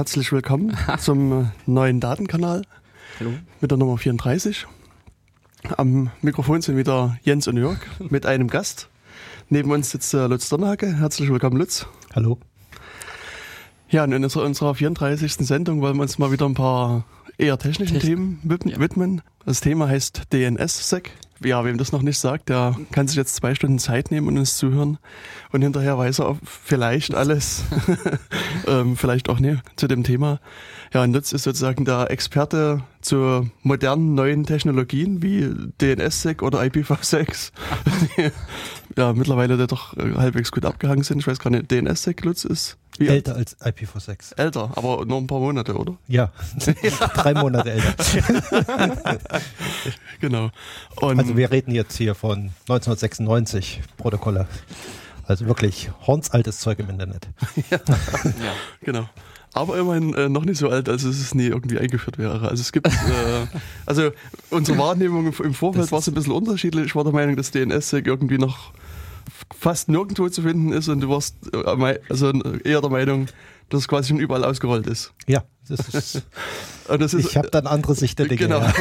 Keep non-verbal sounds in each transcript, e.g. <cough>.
Herzlich willkommen <laughs> zum äh, neuen Datenkanal Hallo. mit der Nummer 34. Am Mikrofon sind wieder Jens und Jörg mit einem Gast. Neben uns sitzt äh, Lutz Donnerhacke. Herzlich willkommen, Lutz. Hallo. Ja, und in unserer, unserer 34. Sendung wollen wir uns mal wieder ein paar eher technischen Techn- Themen widmen, Ja. widmen. Das Thema heißt DNS-Sec. Ja, wem das noch nicht sagt, der kann sich jetzt zwei Stunden Zeit nehmen und uns zuhören. Und hinterher weiß er vielleicht alles, <laughs> ähm, vielleicht auch nicht zu dem Thema. Ja, und Lutz ist sozusagen der Experte zu modernen neuen Technologien wie DNS-Sec oder IPv6. <laughs> die, ja, mittlerweile doch äh, halbwegs gut abgehangen sind. Ich weiß gar nicht, DNS-Sec, Lutz, ist wie alt? Älter als IPv6. älter, aber nur ein paar Monate, oder? <laughs> Ja, <laughs> drei Monate älter. <laughs> Genau. Und Also wir reden jetzt hier von 1996 Protokolle. Also wirklich hornsaltes Zeug im Internet. Ja. Genau. Aber immerhin äh, noch nicht so alt, als es nie irgendwie eingeführt wäre. Also es gibt, äh, also unsere Wahrnehmung im, Vorfeld war so ein bisschen unterschiedlich. Ich war der Meinung, dass DNS-Sec irgendwie noch fast nirgendwo zu finden ist und du warst äh, also eher der Meinung, dass es quasi schon überall ausgerollt ist. Ja, das ist, <laughs> Und das ist ich habe dann andere Sicht der Dinge. Genau. Ja.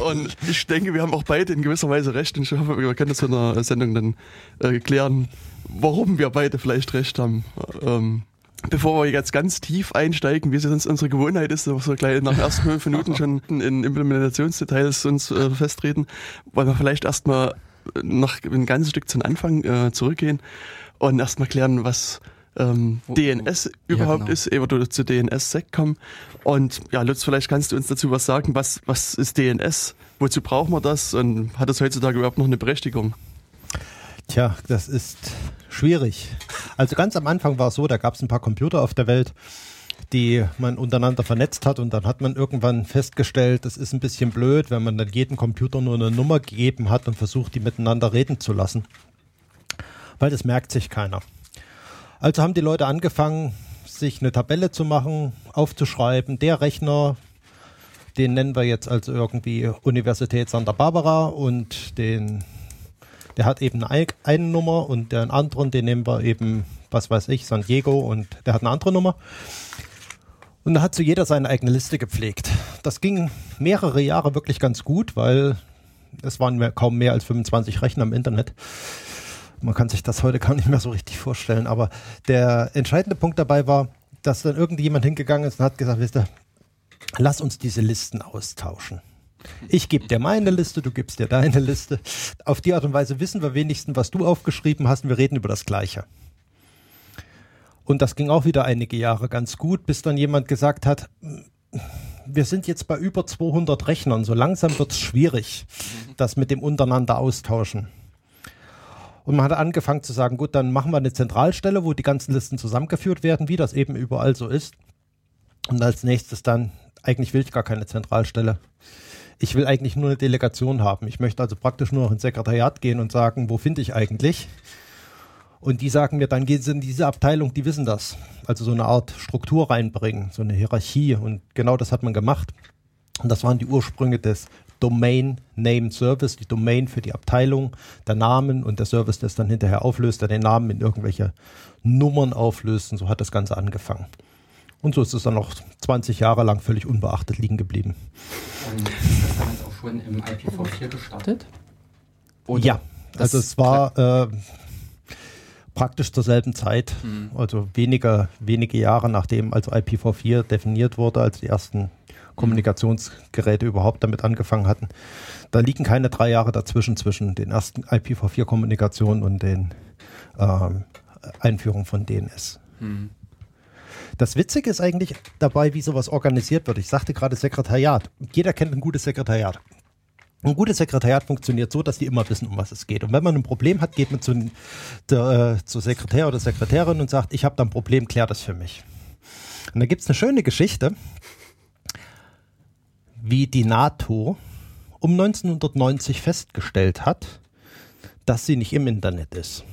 <laughs> Und ich denke, wir haben auch beide in gewisser Weise recht. Und ich hoffe, wir können das in der Sendung dann äh, klären, warum wir beide vielleicht recht haben. Ähm, bevor wir jetzt ganz tief einsteigen, wie es sonst unsere Gewohnheit ist, dass wir gleich nach ersten fünf Minuten schon in Implementationsdetails uns äh, festreden, wollen wir vielleicht erstmal noch ein ganzes Stück zum Anfang äh, zurückgehen und erstmal klären, was ähm, Wo- DNS Ja, überhaupt genau. ist, ehe wir zu DNS-Sec kommen. Und ja, Lutz, vielleicht kannst du uns dazu was sagen. Was, was ist DNS? Wozu brauchen wir das? Und hat das heutzutage überhaupt noch eine Berechtigung? Tja, das ist schwierig. Also ganz am Anfang war es so, da gab es ein paar Computer auf der Welt, die man untereinander vernetzt hat und dann hat man irgendwann festgestellt, das ist ein bisschen blöd, wenn man dann jedem Computer nur eine Nummer gegeben hat und versucht, die miteinander reden zu lassen. Weil das merkt sich keiner. Also haben die Leute angefangen, sich eine Tabelle zu machen, aufzuschreiben, der Rechner, den nennen wir jetzt also irgendwie Universität Santa Barbara und den der hat eben eine, eine Nummer und den anderen, den nehmen wir eben, was weiß ich, San Diego und der hat eine andere Nummer. Und da hat so jeder seine eigene Liste gepflegt. Das ging mehrere Jahre wirklich ganz gut, weil es waren mehr, kaum mehr als 25 Rechner im Internet. Man kann sich das heute gar nicht mehr so richtig vorstellen. Aber der entscheidende Punkt dabei war, dass dann irgendjemand hingegangen ist und hat gesagt, wisst ihr, lass uns diese Listen austauschen. Ich gebe dir meine Liste, du gibst dir deine Liste. Auf die Art und Weise wissen wir wenigstens, was du aufgeschrieben hast und wir reden über das Gleiche. Und das ging auch wieder einige Jahre ganz gut, bis dann jemand gesagt hat, wir sind jetzt bei über 200 Rechnern, so langsam wird es schwierig, das mit dem untereinander austauschen. Und man hat angefangen zu sagen, gut, dann machen wir eine Zentralstelle, wo die ganzen Listen zusammengeführt werden, wie das eben überall so ist. Und als nächstes dann, eigentlich will ich gar keine Zentralstelle. Ich will eigentlich nur eine Delegation haben. Ich möchte also praktisch nur noch ins Sekretariat gehen und sagen, wo finde ich eigentlich? Und die sagen mir, dann gehen sie in diese Abteilung, die wissen das. Also so eine Art Struktur reinbringen, so eine Hierarchie. Und genau das hat man gemacht. Und das waren die Ursprünge des Domain Name Service, die Domain für die Abteilung, der Namen und der Service, der es dann hinterher auflöst, der den Namen in irgendwelche Nummern auflöst. Und so hat das Ganze angefangen. Und so ist es dann noch 20 Jahre lang völlig unbeachtet liegen geblieben. Und ist das damals auch schon im IPv4 gestartet? ja, das- also es war äh, praktisch zur selben Zeit, Hm. also wenige, wenige Jahre nachdem also IPv4 definiert wurde, als die ersten Kommunikationsgeräte überhaupt damit angefangen hatten. Da liegen keine drei Jahre dazwischen zwischen den ersten IPv4-Kommunikationen und den ähm, Einführung von DNS. Hm. Das Witzige ist eigentlich dabei, wie sowas organisiert wird. Ich sagte gerade Sekretariat. Jeder kennt ein gutes Sekretariat. Ein gutes Sekretariat funktioniert so, dass die immer wissen, um was es geht. Und wenn man ein Problem hat, geht man zu, der, äh, zur Sekretär oder Sekretärin und sagt, ich habe da ein Problem, klär das für mich. Und da gibt es eine schöne Geschichte, wie die NATO um 1990 festgestellt hat, dass sie nicht im Internet ist.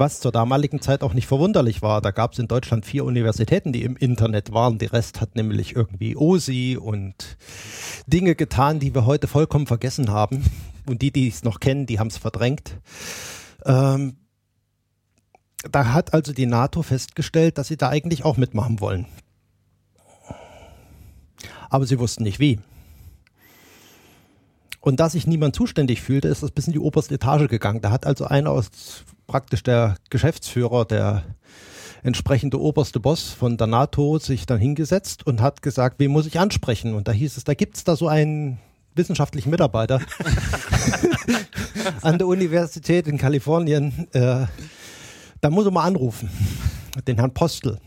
Was zur damaligen Zeit auch nicht verwunderlich war. Da gab es in Deutschland vier Universitäten, die im Internet waren. Die Rest hat nämlich irgendwie OSI und Dinge getan, die wir heute vollkommen vergessen haben. Und die, die es noch kennen, die haben es verdrängt. Ähm, da hat also die NATO festgestellt, dass sie da eigentlich auch mitmachen wollen. Aber sie wussten nicht wie. Und da sich niemand zuständig fühlte, ist das bis in die oberste Etage gegangen. Da hat also einer aus praktisch der Geschäftsführer, der entsprechende oberste Boss von der NATO sich dann hingesetzt und hat gesagt, wen muss ich ansprechen? Und da hieß es, da gibt's da so einen wissenschaftlichen Mitarbeiter <laughs> an der Universität in Kalifornien. Äh, da muss er mal anrufen, den Herrn Postel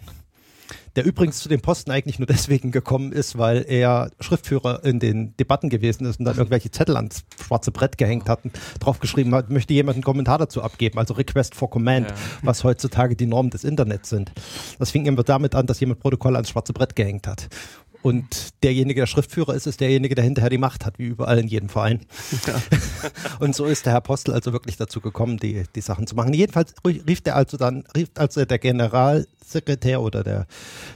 der übrigens zu dem Posten eigentlich nur deswegen gekommen ist, weil er Schriftführer in den Debatten gewesen ist und dann irgendwelche Zettel ans schwarze Brett gehängt hat und draufgeschrieben hat, möchte jemand einen Kommentar dazu abgeben, also Request for Command, ja. was heutzutage die Normen des Internets sind. Das fing immer damit an, dass jemand Protokoll ans schwarze Brett gehängt hat. Und derjenige, der Schriftführer ist, ist derjenige, der hinterher die Macht hat, wie überall in jedem Verein. Ja. <laughs> und so ist der Herr Postel also wirklich dazu gekommen, die, die Sachen zu machen. Jedenfalls rief der also dann, rief also der Generalsekretär oder der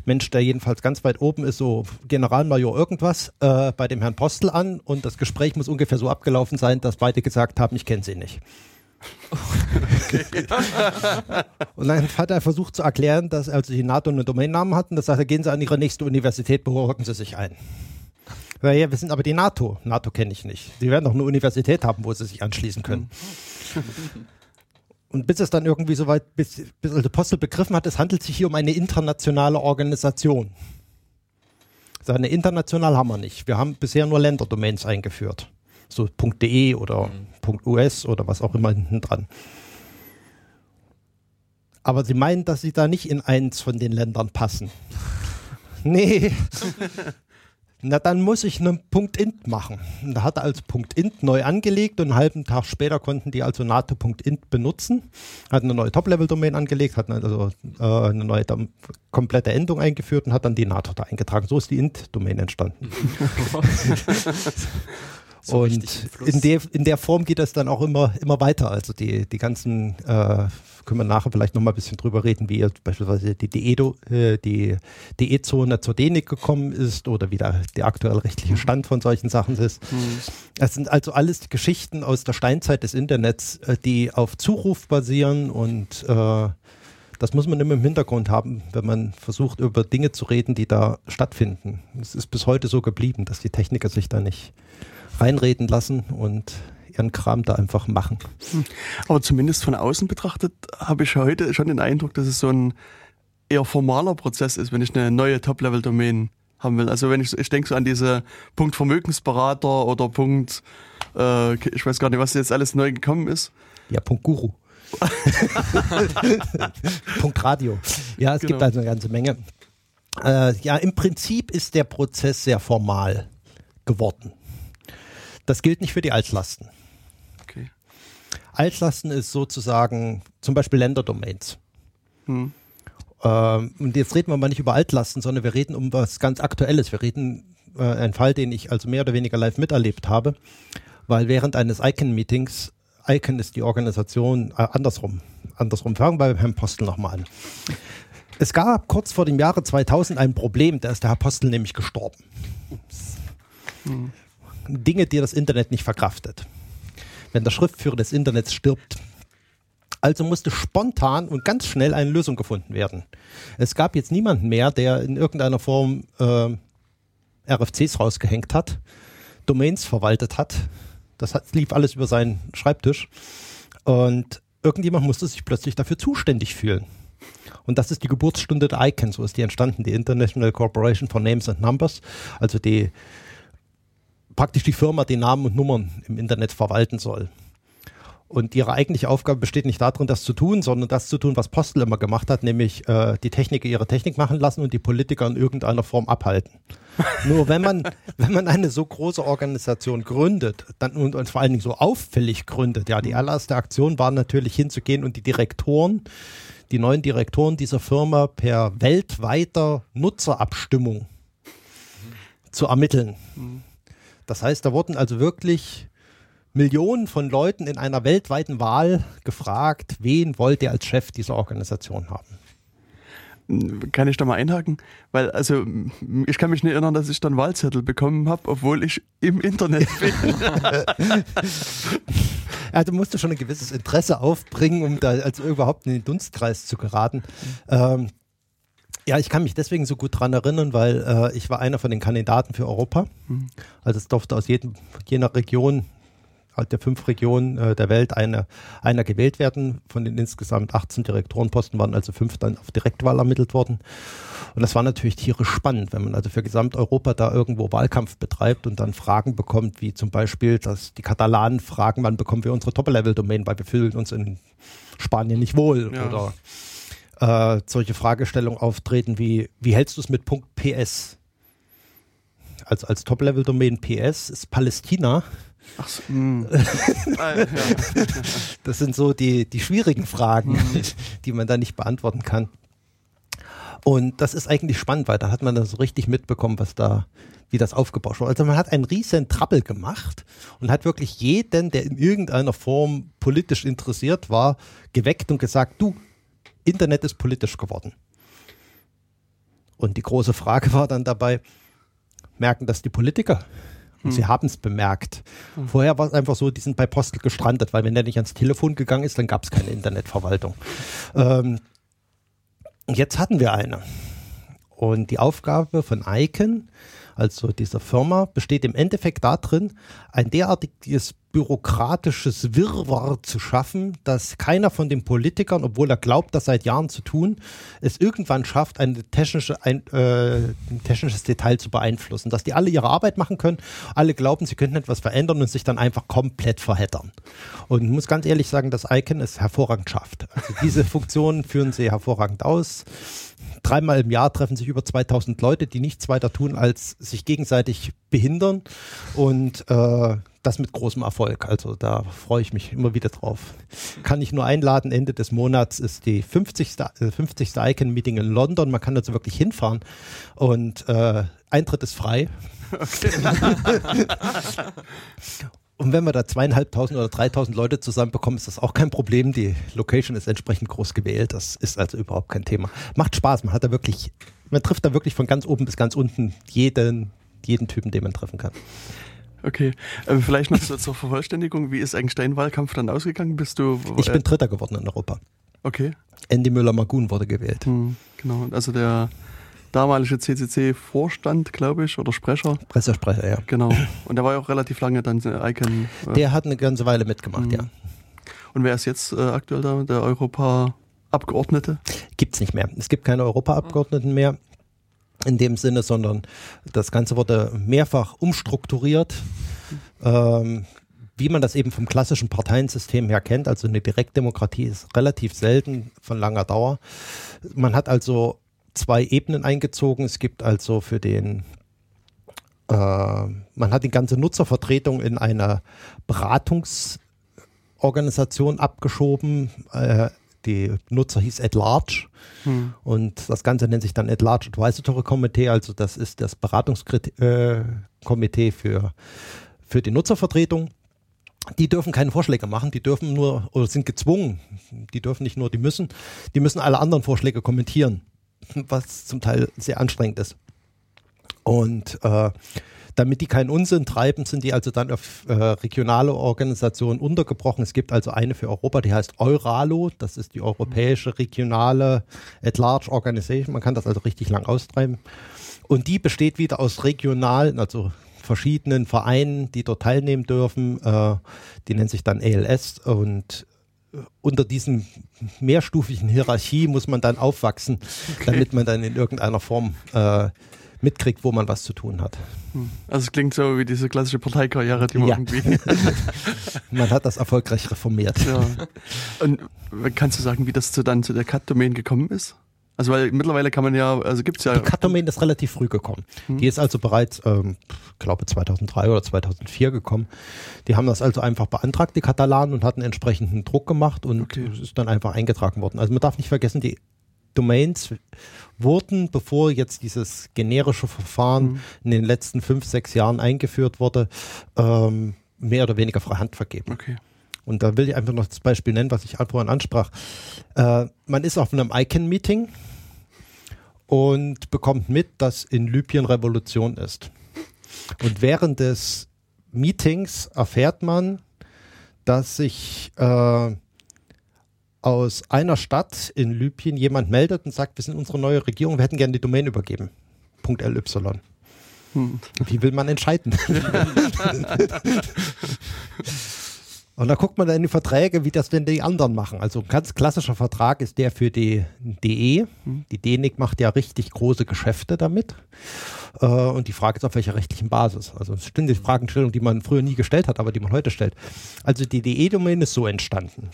Mensch, der jedenfalls ganz weit oben ist, so Generalmajor irgendwas, äh, bei dem Herrn Postel an und das Gespräch muss ungefähr so abgelaufen sein, dass beide gesagt haben, ich kenne sie nicht. Und dann hat er versucht zu erklären, dass also die NATO einen Domainnamen hatten. Das sagt er, gehen Sie an Ihre nächste Universität, beruhigen Sie sich ein. Ja, wir sind aber die NATO. NATO kenne ich nicht. Sie werden doch eine Universität haben, wo Sie sich anschließen können. Und bis es dann irgendwie so weit, bis, bis also Postel begriffen hat, es handelt sich hier um eine internationale Organisation. Eine international haben wir nicht. Wir haben bisher nur Länderdomains eingeführt so .de oder mhm. .us oder was auch immer hinten dran. Aber sie meinen, dass sie da nicht in eins von den Ländern passen. <laughs> nee. Na, dann muss ich einen .int machen. Und da hat er als .int neu angelegt und einen halben Tag später konnten die also NATO.int benutzen. Hat eine neue Top-Level-Domain angelegt, hat also äh, eine neue komplette Endung eingeführt und hat dann die NATO da eingetragen. So ist die int-Domain entstanden. <laughs> <laughs> So und in der, in der Form geht das dann auch immer, immer weiter. Also die, die ganzen, äh, können wir nachher vielleicht nochmal ein bisschen drüber reden, wie beispielsweise die DE-Zone äh, die DE zur DENIC gekommen ist oder wie der, der aktuelle rechtliche Stand von solchen Sachen ist. Mhm. Das sind also alles Geschichten aus der Steinzeit des Internets, äh, die auf Zuruf basieren und äh, das muss man immer im Hintergrund haben, wenn man versucht, über Dinge zu reden, die da stattfinden. Es ist bis heute so geblieben, dass die Techniker sich da nicht reinreden lassen und ihren Kram da einfach machen. Hm. Aber zumindest von außen betrachtet habe ich heute schon den Eindruck, dass es so ein eher formaler Prozess ist, wenn ich eine neue Top-Level-Domain haben will. Also wenn ich, ich denke so an diese Punkt Vermögensberater oder Punkt, äh, ich weiß gar nicht, was jetzt alles neu gekommen ist. Ja, Punkt Guru. <laughs> Punkt Radio. Ja, es genau. gibt also eine ganze Menge. Äh, ja, im Prinzip ist der Prozess sehr formal geworden. Das gilt nicht für die Altlasten. Okay. Altlasten ist sozusagen zum Beispiel Länderdomains. Hm. Ähm, und jetzt reden wir mal nicht über Altlasten, sondern wir reden um was ganz Aktuelles. Wir reden äh, einen Fall, den ich also mehr oder weniger live miterlebt habe, weil während eines Icon-Meetings, Icon ist die Organisation, äh, andersrum, andersrum, fangen wir beim Herrn Postel nochmal an. Es gab kurz vor dem Jahre 2000 ein Problem, da ist der Herr Postel nämlich gestorben. Ups. Hm. Dinge, die das Internet nicht verkraftet. Wenn der Schriftführer des Internets stirbt. Also musste spontan und ganz schnell eine Lösung gefunden werden. Es gab jetzt niemanden mehr, der in irgendeiner Form äh, RFCs rausgehängt hat, Domains verwaltet hat. Das hat, lief alles über seinen Schreibtisch. Und irgendjemand musste sich plötzlich dafür zuständig fühlen. Und das ist die Geburtsstunde der ICANN, so ist die entstanden, die International Corporation for Names and Numbers, also die praktisch die Firma die Namen und Nummern im Internet verwalten soll. Und ihre eigentliche Aufgabe besteht nicht darin, das zu tun, sondern das zu tun, was Postel immer gemacht hat, nämlich äh, die Techniker ihre Technik machen lassen und die Politiker in irgendeiner Form abhalten. <laughs> Nur wenn man, wenn man eine so große Organisation gründet dann, und, und vor allen Dingen so auffällig gründet, ja, die allererste Aktion war natürlich hinzugehen und die Direktoren, die neuen Direktoren dieser Firma per weltweiter Nutzerabstimmung zu ermitteln. Mhm. Das heißt, da wurden also wirklich Millionen von Leuten in einer weltweiten Wahl gefragt, wen wollt ihr als Chef dieser Organisation haben? Kann ich da mal einhaken? Weil, also, ich kann mich nicht erinnern, dass ich dann Wahlzettel bekommen habe, obwohl ich im Internet <laughs> bin. Also musste schon ein gewisses Interesse aufbringen, um da also überhaupt in den Dunstkreis zu geraten. Ähm, ja, ich kann mich deswegen so gut dran erinnern, weil äh, ich war einer von den Kandidaten für Europa. Also es durfte aus jedem, jener Region, halt der fünf Regionen äh, der Welt, eine, einer gewählt werden. Von den insgesamt 18 Direktorenposten waren also fünf dann auf Direktwahl ermittelt worden. Und das war natürlich tierisch spannend, wenn man also für Gesamteuropa da irgendwo Wahlkampf betreibt und dann Fragen bekommt, wie zum Beispiel, dass die Katalanen fragen, wann bekommen wir unsere Top-Level-Domain, weil wir fühlen uns in Spanien nicht wohl Ja. oder äh, solche Fragestellungen auftreten wie, wie hältst du es mit Punkt PS? Als, als Top-Level-Domain PS ist Palästina. Ach so, ja. <laughs> Das sind so die, die schwierigen Fragen, <laughs> die man da nicht beantworten kann. Und das ist eigentlich spannend, weil da hat man dann so richtig mitbekommen, was da, wie das aufgebaut wurde. Also man hat einen riesen Trouble gemacht und hat wirklich jeden, der in irgendeiner Form politisch interessiert war, geweckt und gesagt, du, Internet ist politisch geworden. Und die große Frage war dann dabei, merken das die Politiker? Und sie haben es bemerkt. Vorher war es einfach so, die sind bei Postel gestrandet, weil wenn der nicht ans Telefon gegangen ist, dann gab es keine Internetverwaltung. Ähm, jetzt hatten wir eine. Und die Aufgabe von Icon, also dieser Firma, besteht im Endeffekt darin, ein derartiges bürokratisches Wirrwarr zu schaffen, dass keiner von den Politikern, obwohl er glaubt, das seit Jahren zu tun, es irgendwann schafft, eine technische, ein, äh, ein technisches Detail zu beeinflussen. Dass die alle ihre Arbeit machen können, alle glauben, sie könnten etwas verändern und sich dann einfach komplett verheddern. Und ich muss ganz ehrlich sagen, dass Icon es hervorragend schafft. Also diese Funktionen führen sie hervorragend aus. Dreimal im Jahr treffen sich über 2000 Leute, die nichts weiter tun, als sich gegenseitig behindern und äh, das mit großem Erfolg. Also da freue ich mich immer wieder drauf. Kann ich nur einladen, Ende des Monats ist die 50. äh, 50. Icon-Meeting in London. Man kann also wirklich hinfahren und äh, Eintritt ist frei. <laughs> <laughs> Und wenn wir da zweieinhalbtausend oder dreitausend Leute zusammenbekommen, ist das auch kein Problem. Die Location ist entsprechend groß gewählt. Das ist also überhaupt kein Thema. Macht Spaß. Man hat da wirklich, man trifft da wirklich von ganz oben bis ganz unten jeden, jeden Typen, den man treffen kann. Okay, ähm, vielleicht noch zur Vervollständigung. Wie ist eigentlich dein Wahlkampf dann ausgegangen? Bist du? Ich äh, bin Dritter geworden in Europa. Okay, Andy Müller-Magun wurde gewählt. hm, genau. Also der damalige CCC-Vorstand, glaube ich, oder Sprecher. Pressesprecher, ja. Genau. Und der war ja auch relativ lange dann Icon. Äh, Der hat eine ganze Weile mitgemacht, Mhm. ja. und wer ist jetzt äh, aktuell da? Der Europa-Abgeordnete? Gibt's nicht mehr. Es gibt keine Europaabgeordneten mehr in dem Sinne, sondern das Ganze wurde mehrfach umstrukturiert. Ähm, wie man das eben vom klassischen Parteiensystem her kennt, also eine Direktdemokratie ist relativ selten von langer Dauer. Man hat also zwei Ebenen eingezogen. Es gibt also für den äh, man hat die ganze Nutzervertretung in eine Beratungsorganisation abgeschoben. Äh, die Nutzer hieß At Large. Hm. Und das Ganze nennt sich dann At Large Advisory Committee, also das ist das Beratungskomitee äh, für, für die Nutzervertretung. Die dürfen keine Vorschläge machen, die dürfen nur oder sind gezwungen, die dürfen nicht nur, die müssen, die müssen alle anderen Vorschläge kommentieren, <laughs> was zum Teil sehr anstrengend ist. Und äh, damit die keinen Unsinn treiben, sind die also dann auf äh, regionale Organisationen untergebrochen. Es gibt also eine für Europa, die heißt Euralo. Das ist die europäische regionale At-Large Organization. Man kann das also richtig lang austreiben. Und die besteht wieder aus regionalen, also verschiedenen Vereinen, die dort teilnehmen dürfen. Äh, die nennt sich dann ALS und unter diesen mehrstufigen Hierarchie muss man dann aufwachsen, damit man dann in irgendeiner Form äh, mitkriegt, wo man was zu tun hat. Hm. Also es klingt so wie diese klassische Parteikarriere, die man Ja. irgendwie. <laughs> Man hat das erfolgreich reformiert. ja. Und kannst du sagen, wie das zu, dann zu der Cut-Domain gekommen ist? Also weil mittlerweile kann man ja, also gibt's ja. Die Cut-Domain ist relativ früh gekommen. Hm. Die ist also bereits, ähm, glaube 2003 oder 2004 gekommen. Die haben das also einfach beantragt, die Katalanen, und hatten entsprechenden Druck gemacht und Okay. ist dann einfach eingetragen worden. Also man darf nicht vergessen, die Domains wurden, bevor jetzt dieses generische Verfahren Hm. in den letzten fünf, sechs Jahren eingeführt wurde, ähm, mehr oder weniger freie Hand vergeben. Okay. Und da will ich einfach noch das Beispiel nennen, was ich vorhin ansprach. Äh, man ist auf einem Icon-Meeting und bekommt mit, dass in Libyen Revolution ist. Und während des Meetings erfährt man, dass sich äh, aus einer Stadt in Libyen jemand meldet und sagt, wir sind unsere neue Regierung, wir hätten gerne die Domain übergeben. Punkt .ly. Hm. Wie will man entscheiden? <laughs> <laughs> Und da guckt man dann in die Verträge, wie das denn die anderen machen. Also ein ganz klassischer Vertrag ist der für die DE. Hm. Die DENIC macht ja richtig große Geschäfte damit. Äh, und die Frage ist, auf welcher rechtlichen Basis. Also es stimmt die Fragestellung, die man früher nie gestellt hat, aber die man heute stellt. Also die DE-Domain ist so entstanden.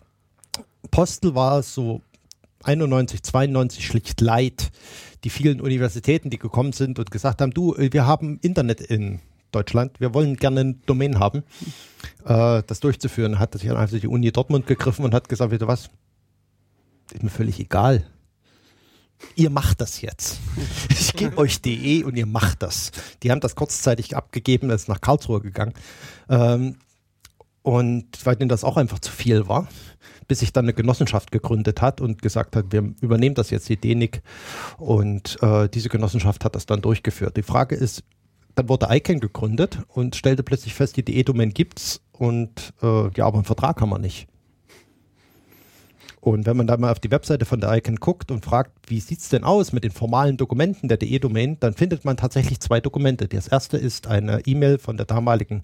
Postel war so 91, 92 schlicht leid. Die vielen Universitäten, die gekommen sind und gesagt haben, du, wir haben Internet in Deutschland, wir wollen gerne ein Domain haben, äh, das durchzuführen, hat sich einfach die Uni Dortmund gegriffen und hat gesagt, weißt was, ist mir völlig egal. Ihr macht das jetzt. <laughs> Ich gebe euch DE und ihr macht das. Die haben das kurzzeitig abgegeben, ist nach Karlsruhe gegangen. Ähm, und weil denen das auch einfach zu viel war, bis sich dann eine Genossenschaft gegründet hat und gesagt hat, wir übernehmen das jetzt, die DENIC. Und äh, diese Genossenschaft hat das dann durchgeführt. Die Frage ist, dann wurde ICANN gegründet und stellte plötzlich fest, die DE-Domain gibt's und äh, ja, aber einen Vertrag haben wir nicht. Und wenn man da mal auf die Webseite von der ICANN guckt und fragt, wie sieht's denn aus mit den formalen Dokumenten der DE-Domain, dann findet man tatsächlich zwei Dokumente. Das erste ist eine E-Mail von der damaligen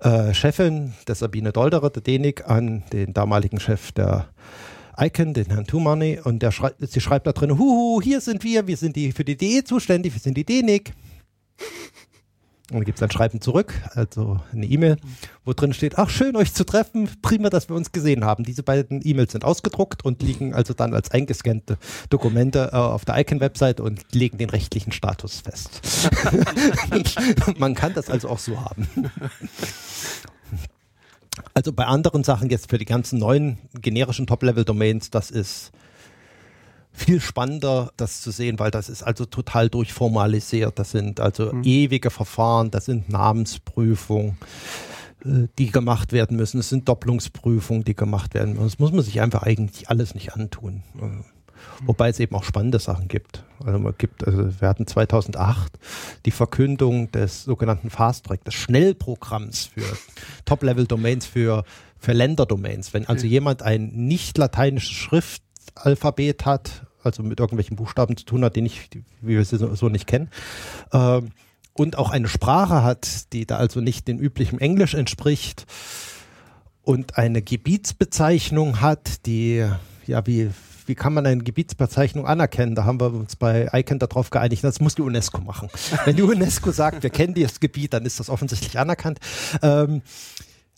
äh, Chefin der Sabine Dolderer, der DENIC, an den damaligen Chef der ICANN, den Herrn Tumani, und der schrei sie schreibt da drin, huhu, hier sind wir, wir sind die für die DE zuständig, wir sind die DENIC. Und dann gibt es ein Schreiben zurück, also eine E-Mail, wo drin steht, ach schön euch zu treffen, prima, dass wir uns gesehen haben. Diese beiden E-Mails sind ausgedruckt und liegen also dann als eingescannte Dokumente äh, auf der Icon-Website und legen den rechtlichen Status fest. <laughs> Man kann das also auch so haben. Also bei anderen Sachen jetzt für die ganzen neuen generischen Top-Level-Domains, das ist viel spannender, das zu sehen, weil das ist also total durchformalisiert. Das sind also mhm. ewige Verfahren, das sind Namensprüfungen, äh, die gemacht werden müssen. Es sind Doppelungsprüfungen, die gemacht werden müssen. Das muss man sich einfach eigentlich alles nicht antun. Mhm. Wobei es eben auch spannende Sachen gibt. Also man gibt, also wir hatten 2008 die Verkündung des sogenannten Fast Track, des Schnellprogramms für <laughs> Top-Level-Domains für, für Länderdomains. Wenn also jemand ein nicht lateinisches Schrift Alphabet hat, also mit irgendwelchen Buchstaben zu tun hat, den ich, wie wir sie so, so nicht kennen. Ähm, und auch eine Sprache hat, die da also nicht dem üblichen Englisch entspricht und eine Gebietsbezeichnung hat, die, ja, wie, wie kann man eine Gebietsbezeichnung anerkennen? Da haben wir uns bei ICANN darauf geeinigt, das muss die UNESCO machen. Wenn die <laughs> UNESCO sagt, wir kennen dieses Gebiet, dann ist das offensichtlich anerkannt. Ähm,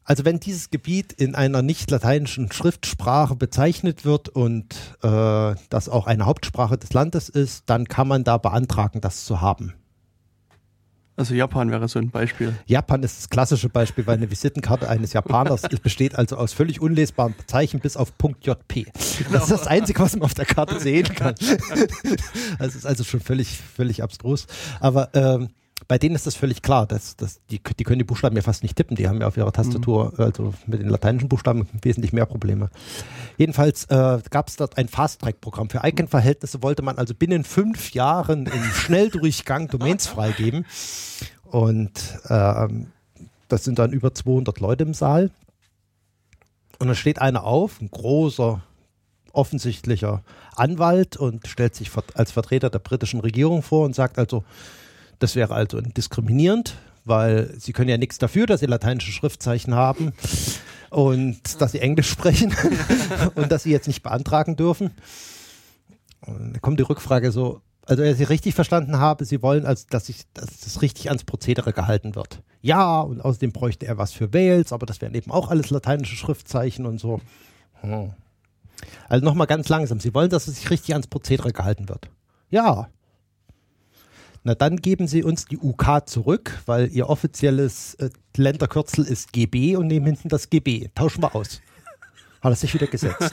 also wenn dieses Gebiet in einer nicht lateinischen Schriftsprache bezeichnet wird und äh, das auch eine Hauptsprache des Landes ist, dann kann man da beantragen, das zu haben. Also Japan wäre so ein Beispiel. Japan ist das klassische Beispiel, weil eine Visitenkarte eines Japaners <laughs> besteht also aus völlig unlesbaren Zeichen bis auf Punkt .jp. Genau. Das ist das Einzige, was man auf der Karte sehen kann. <laughs> Das ist also schon völlig, völlig abstrus. Aber ähm, bei denen ist das völlig klar. Dass, dass die, die können die Buchstaben ja fast nicht tippen. Die haben ja auf ihrer Tastatur, mhm. also mit den lateinischen Buchstaben, wesentlich mehr Probleme. Jedenfalls äh, gab es dort ein Fast-Track-Programm. Für Icon-Verhältnisse wollte man also binnen fünf Jahren im Schnelldurchgang Domains freigeben. Und äh, das sind dann über 200 Leute im Saal. Und dann steht einer auf, ein großer, offensichtlicher Anwalt und stellt sich als Vertreter der britischen Regierung vor und sagt also, das wäre also diskriminierend, weil sie können ja nichts dafür, dass sie lateinische Schriftzeichen haben und dass sie Englisch sprechen <laughs> und dass sie jetzt nicht beantragen dürfen. Und da kommt die Rückfrage so, also wenn ich Sie richtig verstanden habe, Sie wollen, also, dass, ich, dass das richtig ans Prozedere gehalten wird. Ja, und außerdem bräuchte er was für Wales, aber das wären eben auch alles lateinische Schriftzeichen und so. Hm. Also nochmal ganz langsam. Sie wollen, dass es sich richtig ans Prozedere gehalten wird. Ja, na, dann geben Sie uns die UK zurück, weil Ihr offizielles äh, Länderkürzel ist GB und nehmen hinten das GB. Tauschen wir aus. Hat er sich wieder gesetzt. <laughs>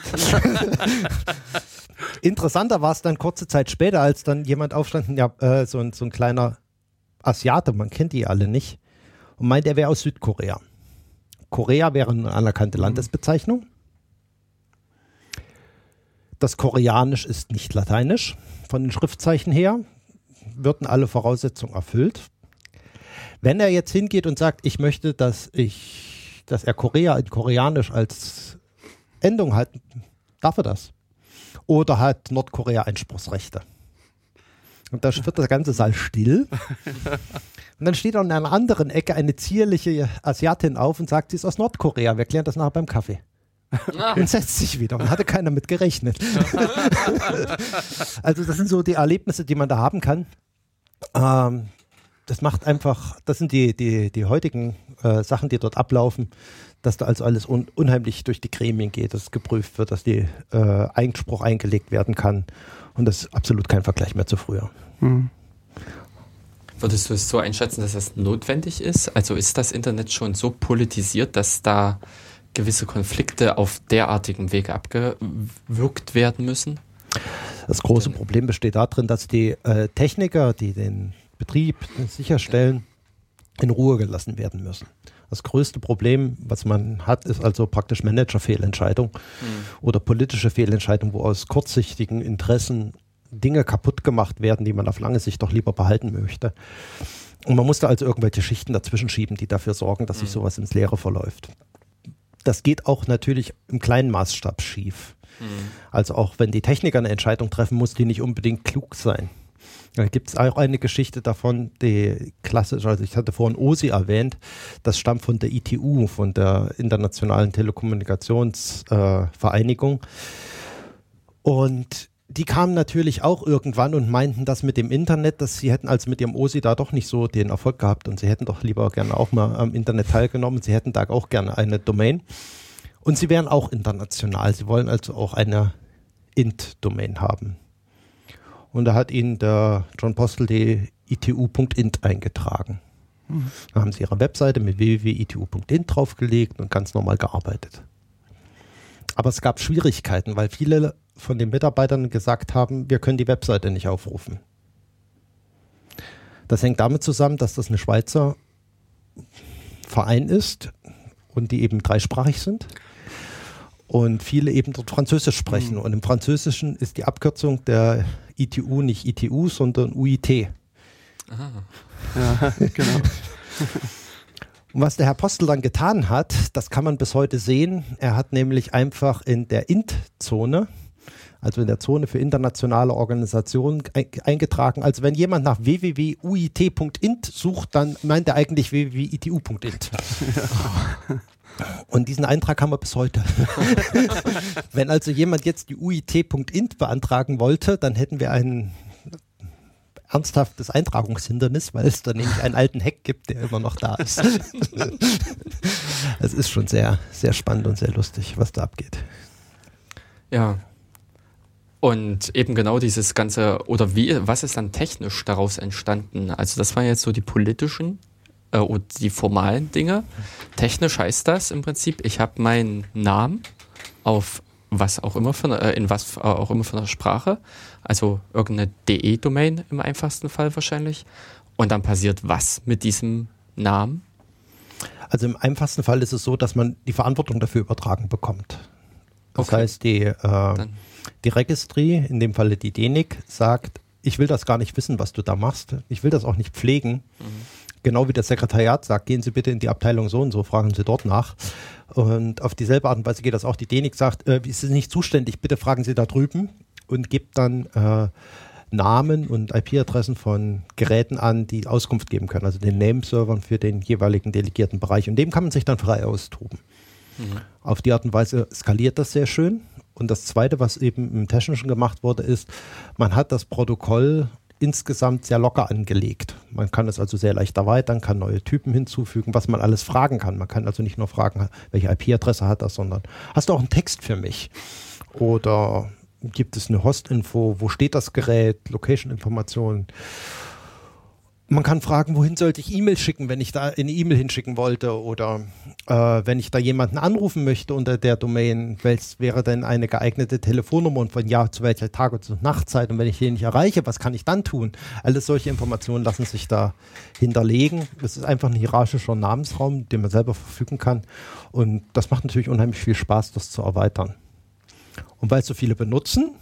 Interessanter war es dann kurze Zeit später, als dann jemand aufstand, ja, äh, so, ein, so ein kleiner Asiate, man kennt die alle nicht, und meint, er wäre aus Südkorea. Korea wäre eine anerkannte mhm. Landesbezeichnung. Das Koreanisch ist nicht lateinisch von den Schriftzeichen her würden alle Voraussetzungen erfüllt. Wenn er jetzt hingeht und sagt, ich möchte, dass ich dass er Korea in Koreanisch als Endung hat, darf er das. Oder hat Nordkorea Einspruchsrechte? Und da wird der ganze Saal still. Und dann steht an einer anderen Ecke eine zierliche Asiatin auf und sagt, sie ist aus Nordkorea. Wir klären das nachher beim Kaffee. <laughs> Und setzt sich wieder. Und hatte keiner mit gerechnet. <laughs> also das sind so die Erlebnisse, die man da haben kann. Ähm, das macht einfach, das sind die, die, die heutigen äh, Sachen, die dort ablaufen, dass da also alles un, unheimlich durch die Gremien geht, dass geprüft wird, dass die äh, Einspruch eingelegt werden kann. Und das ist absolut kein Vergleich mehr zu früher. Mhm. Würdest du es so einschätzen, dass das notwendig ist? Also ist das Internet schon so politisiert, dass da gewisse Konflikte auf derartigem Weg abgewürgt werden müssen? Das große Problem besteht darin, dass die äh, Techniker, die den Betrieb sicherstellen, in Ruhe gelassen werden müssen. Das größte Problem, was man hat, ist also praktisch Manager-Fehlentscheidung mhm. oder politische Fehlentscheidung, wo aus kurzsichtigen Interessen Dinge kaputt gemacht werden, die man auf lange Sicht doch lieber behalten möchte. Und man muss da also irgendwelche Schichten dazwischen schieben, die dafür sorgen, dass sich mhm. sowas ins Leere verläuft. Das geht auch natürlich im kleinen Maßstab schief. Mhm. Also auch wenn die Techniker eine Entscheidung treffen, muss die nicht unbedingt klug sein. Da gibt es auch eine Geschichte davon, die klassisch, also ich hatte vorhin OSI erwähnt, das stammt von der ITU, von der Internationalen Telekommunikationsvereinigung. Äh, und die kamen natürlich auch irgendwann und meinten das mit dem Internet, dass sie hätten also mit ihrem OSI da doch nicht so den Erfolg gehabt und sie hätten doch lieber gerne auch mal am Internet teilgenommen. Sie hätten da auch gerne eine Domain. Und sie wären auch international. Sie wollen also auch eine int-Domain haben. Und da hat ihnen der John Postel die itu.int eingetragen. Mhm. Da haben sie ihre Webseite mit www.itu.int draufgelegt und ganz normal gearbeitet. Aber es gab Schwierigkeiten, weil viele von den Mitarbeitern gesagt haben, wir können die Webseite nicht aufrufen. Das hängt damit zusammen, dass das eine Schweizer Verein ist und die eben dreisprachig sind und viele eben dort Französisch sprechen. Mhm. Und im Französischen ist die Abkürzung der ITU nicht ITU, sondern UIT. Aha. Ja, <laughs> genau. Und was der Herr Postel dann getan hat, das kann man bis heute sehen. Er hat nämlich einfach in der INT-Zone, also in der Zone für internationale Organisationen, eingetragen. Also wenn jemand nach www.uit.int sucht, dann meint er eigentlich www.itu.int. Und diesen Eintrag haben wir bis heute. <laughs> Wenn also jemand jetzt die UIT.int beantragen wollte, dann hätten wir ein ernsthaftes Eintragungshindernis, weil es da nämlich einen alten Hack gibt, der immer noch da ist. <laughs> es ist schon sehr, sehr spannend und sehr lustig, was da abgeht. Ja. Und eben genau dieses ganze, oder wie, was ist dann technisch daraus entstanden? Also das waren jetzt so die politischen äh, und die formalen Dinge. Technisch heißt das im Prinzip, ich habe meinen Namen auf was auch immer von, äh, in was auch immer von der Sprache, also irgendeine DE-Domain im einfachsten Fall wahrscheinlich. Und dann passiert was mit diesem Namen? Also im einfachsten Fall ist es so, dass man die Verantwortung dafür übertragen bekommt. Das okay. heißt, die, äh, die Registry, in dem Falle die DENIC, sagt, ich will das gar nicht wissen, was du da machst. Ich will das auch nicht pflegen. Mhm genau wie das Sekretariat sagt, gehen Sie bitte in die Abteilung so und so, fragen Sie dort nach. Und auf dieselbe Art und Weise geht das auch. Die DENIC sagt, äh, ist nicht zuständig, bitte fragen Sie da drüben und gibt dann äh, Namen und IP-Adressen von Geräten an, die Auskunft geben können, also den Nameservern für den jeweiligen delegierten Bereich. Und dem kann man sich dann frei austoben. Mhm. Auf die Art und Weise skaliert das sehr schön. Und das Zweite, was eben im Technischen gemacht wurde, ist, man hat das Protokoll insgesamt sehr locker angelegt. Man kann es also sehr leicht erweitern, kann neue Typen hinzufügen, was man alles fragen kann. Man kann also nicht nur fragen, welche IP-Adresse hat das, sondern hast du auch einen Text für mich? Oder gibt es eine Host-Info? Wo steht das Gerät? Location-Informationen? Man kann fragen, wohin sollte ich E-Mail schicken, wenn ich da eine E-Mail hinschicken wollte oder äh, wenn ich da jemanden anrufen möchte unter der Domain, welches wäre denn eine geeignete Telefonnummer und von ja zu welcher Tag- und Nachtzeit und wenn ich den nicht erreiche, was kann ich dann tun? Alles solche Informationen lassen sich da hinterlegen. Es ist einfach ein hierarchischer Namensraum, den man selber verfügen kann und das macht natürlich unheimlich viel Spaß, das zu erweitern. Und weil es so viele benutzen,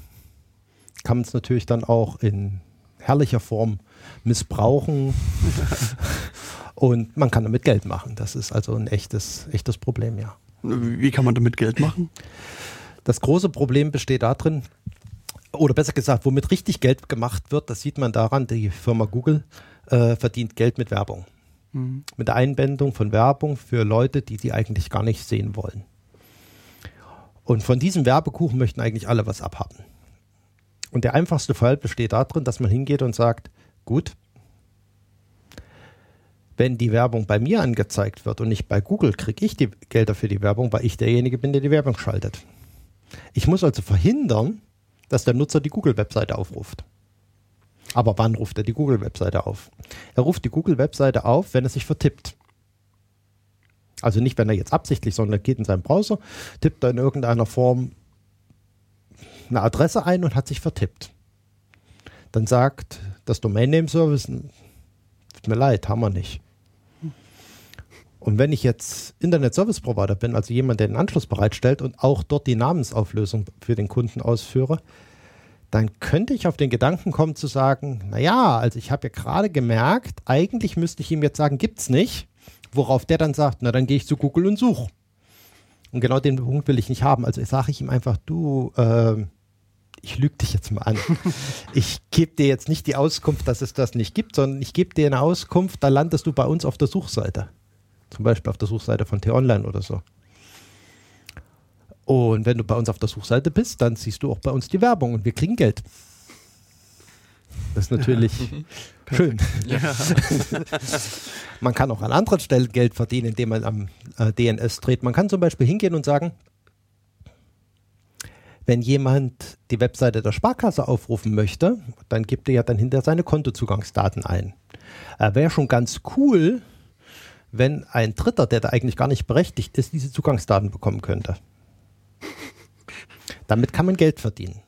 kann man es natürlich dann auch in herrlicher Form missbrauchen <laughs> Und man kann damit Geld machen. Das ist also ein echtes, echtes Problem, ja. Wie kann man damit Geld machen? Das große Problem besteht darin, oder besser gesagt, womit richtig Geld gemacht wird, das sieht man daran, die Firma Google äh, verdient Geld mit Werbung. Mhm. Mit der Einbindung von Werbung für Leute, die die eigentlich gar nicht sehen wollen. Und von diesem Werbekuchen möchten eigentlich alle was abhaben. Und der einfachste Fall besteht darin, dass man hingeht und sagt, gut, wenn die Werbung bei mir angezeigt wird und nicht bei Google, kriege ich die Gelder für die Werbung, weil ich derjenige bin, der die Werbung schaltet. Ich muss also verhindern, dass der Nutzer die Google-Webseite aufruft. Aber wann ruft er die Google-Webseite auf? Er ruft die Google-Webseite auf, wenn er sich vertippt. Also nicht, wenn er jetzt absichtlich, sondern er geht in seinen Browser, tippt da in irgendeiner Form eine Adresse ein und hat sich vertippt. Dann sagt das Domain Name Service, tut mir leid, haben wir nicht. Und wenn ich jetzt Internet Service Provider bin, also jemand, der den Anschluss bereitstellt und auch dort die Namensauflösung für den Kunden ausführe, dann könnte ich auf den Gedanken kommen zu sagen, naja, also ich habe ja gerade gemerkt, eigentlich müsste ich ihm jetzt sagen, gibt's nicht, worauf der dann sagt, na dann gehe ich zu Google und suche. Und genau den Punkt will ich nicht haben. Also sage ich ihm einfach, du, äh, ich lüge dich jetzt mal an. ich gebe dir jetzt nicht die Auskunft, dass es das nicht gibt, sondern ich gebe dir eine Auskunft, da landest du bei uns auf der Suchseite. Zum Beispiel auf der Suchseite von T-Online oder so. Und wenn du bei uns auf der Suchseite bist, dann siehst du auch bei uns die Werbung und wir kriegen Geld. Das ist natürlich ja. <laughs> schön. Ja. man kann auch an anderen Stellen Geld verdienen, indem man am äh, DNS dreht. Man kann zum Beispiel hingehen und sagen, wenn jemand die Webseite der Sparkasse aufrufen möchte, dann gibt er ja dann hinter seine Kontozugangsdaten ein. Äh, Wäre schon ganz cool, wenn ein Dritter, der da eigentlich gar nicht berechtigt ist, diese Zugangsdaten bekommen könnte. <laughs> Damit kann man Geld verdienen.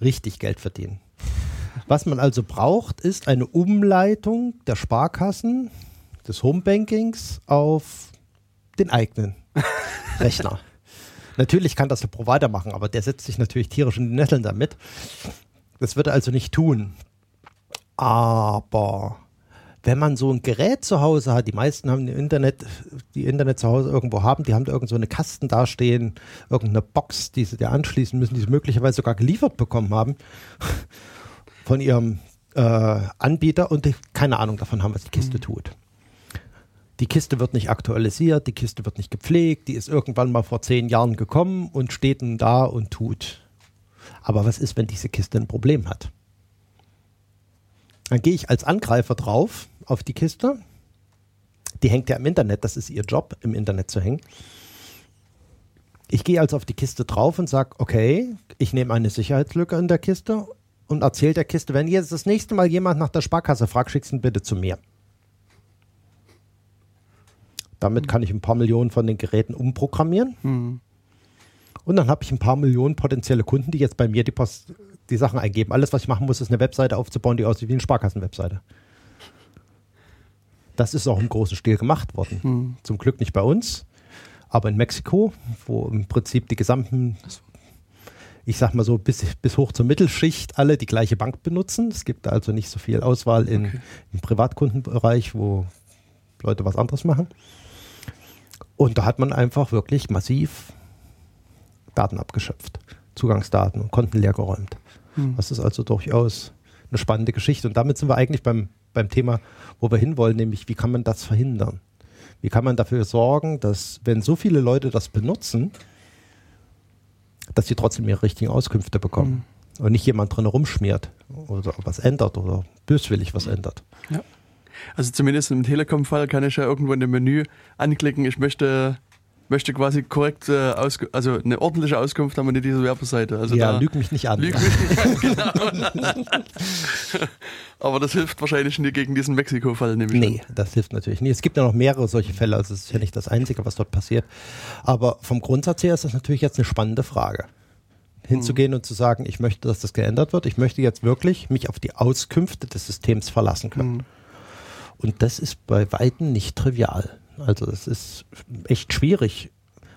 Richtig Geld verdienen. Was man also braucht, ist eine Umleitung der Sparkassen, des Homebankings auf den eigenen <laughs> Rechner. Natürlich kann das der Provider machen, aber der setzt sich natürlich tierisch in die Nesseln damit. Das wird er also nicht tun. Aber wenn man so ein Gerät zu Hause hat, die meisten haben Internet, die Internet zu Hause irgendwo haben, die haben da irgend so eine Kasten dastehen, irgendeine Box, die sie dir anschließen müssen, die sie möglicherweise sogar geliefert bekommen haben von ihrem äh, Anbieter und die keine Ahnung davon haben, was die Kiste mhm. tut. Die Kiste wird nicht aktualisiert, die Kiste wird nicht gepflegt, die ist irgendwann mal vor zehn Jahren gekommen und steht nun da und tut. Aber was ist, wenn diese Kiste ein Problem hat? Dann gehe ich als Angreifer drauf auf die Kiste. Die hängt ja im Internet, das ist ihr Job, im Internet zu hängen. Ich gehe also auf die Kiste drauf und sage, okay, ich nehme eine Sicherheitslücke in der Kiste und erzähle der Kiste, wenn jetzt das nächste Mal jemand nach der Sparkasse fragt, schickst ihn bitte zu mir. Damit kann ich ein paar Millionen von den Geräten umprogrammieren. Mhm. Und dann habe ich ein paar Millionen potenzielle Kunden, die jetzt bei mir die, Post, die Sachen eingeben. Alles, was ich machen muss, ist eine Webseite aufzubauen, die aussieht wie eine Sparkassen-Webseite. Das ist auch im großen Stil gemacht worden. Mhm. Zum Glück nicht bei uns, aber in Mexiko, wo im Prinzip die gesamten, ich sag mal so, bis, bis hoch zur Mittelschicht alle die gleiche Bank benutzen. Es gibt also nicht so viel Auswahl in, okay. im Privatkundenbereich, wo Leute was anderes machen. Und da hat man einfach wirklich massiv Daten abgeschöpft, Zugangsdaten und Konten leergeräumt. Mhm. Das ist also durchaus eine spannende Geschichte. Und damit sind wir eigentlich beim beim Thema, wo wir hinwollen, nämlich wie kann man das verhindern? Wie kann man dafür sorgen, dass wenn so viele Leute das benutzen, dass sie trotzdem ihre richtigen Auskünfte bekommen mhm. und nicht jemand drin rumschmiert oder was ändert oder böswillig was ändert. Ja. Also zumindest im Telekom-Fall kann ich ja irgendwo in dem Menü anklicken, ich möchte möchte quasi korrekt, äh, also eine ordentliche Auskunft haben und nicht diese Werbeseite. Also ja, lüg mich nicht an. Lüg mich nicht an, <laughs> genau. Aber das hilft wahrscheinlich nie gegen diesen Mexiko-Fall, nämlich. Nee, an. das hilft natürlich nicht. Es gibt ja noch mehrere solche Fälle, also es ist ja nicht das Einzige, was dort passiert. Aber vom Grundsatz her ist das natürlich jetzt eine spannende Frage. Hinzugehen hm. und zu sagen, ich möchte, dass das geändert wird. Ich möchte jetzt wirklich mich auf die Auskünfte des Systems verlassen können. Hm. Und das ist bei Weitem nicht trivial. Also es ist echt schwierig,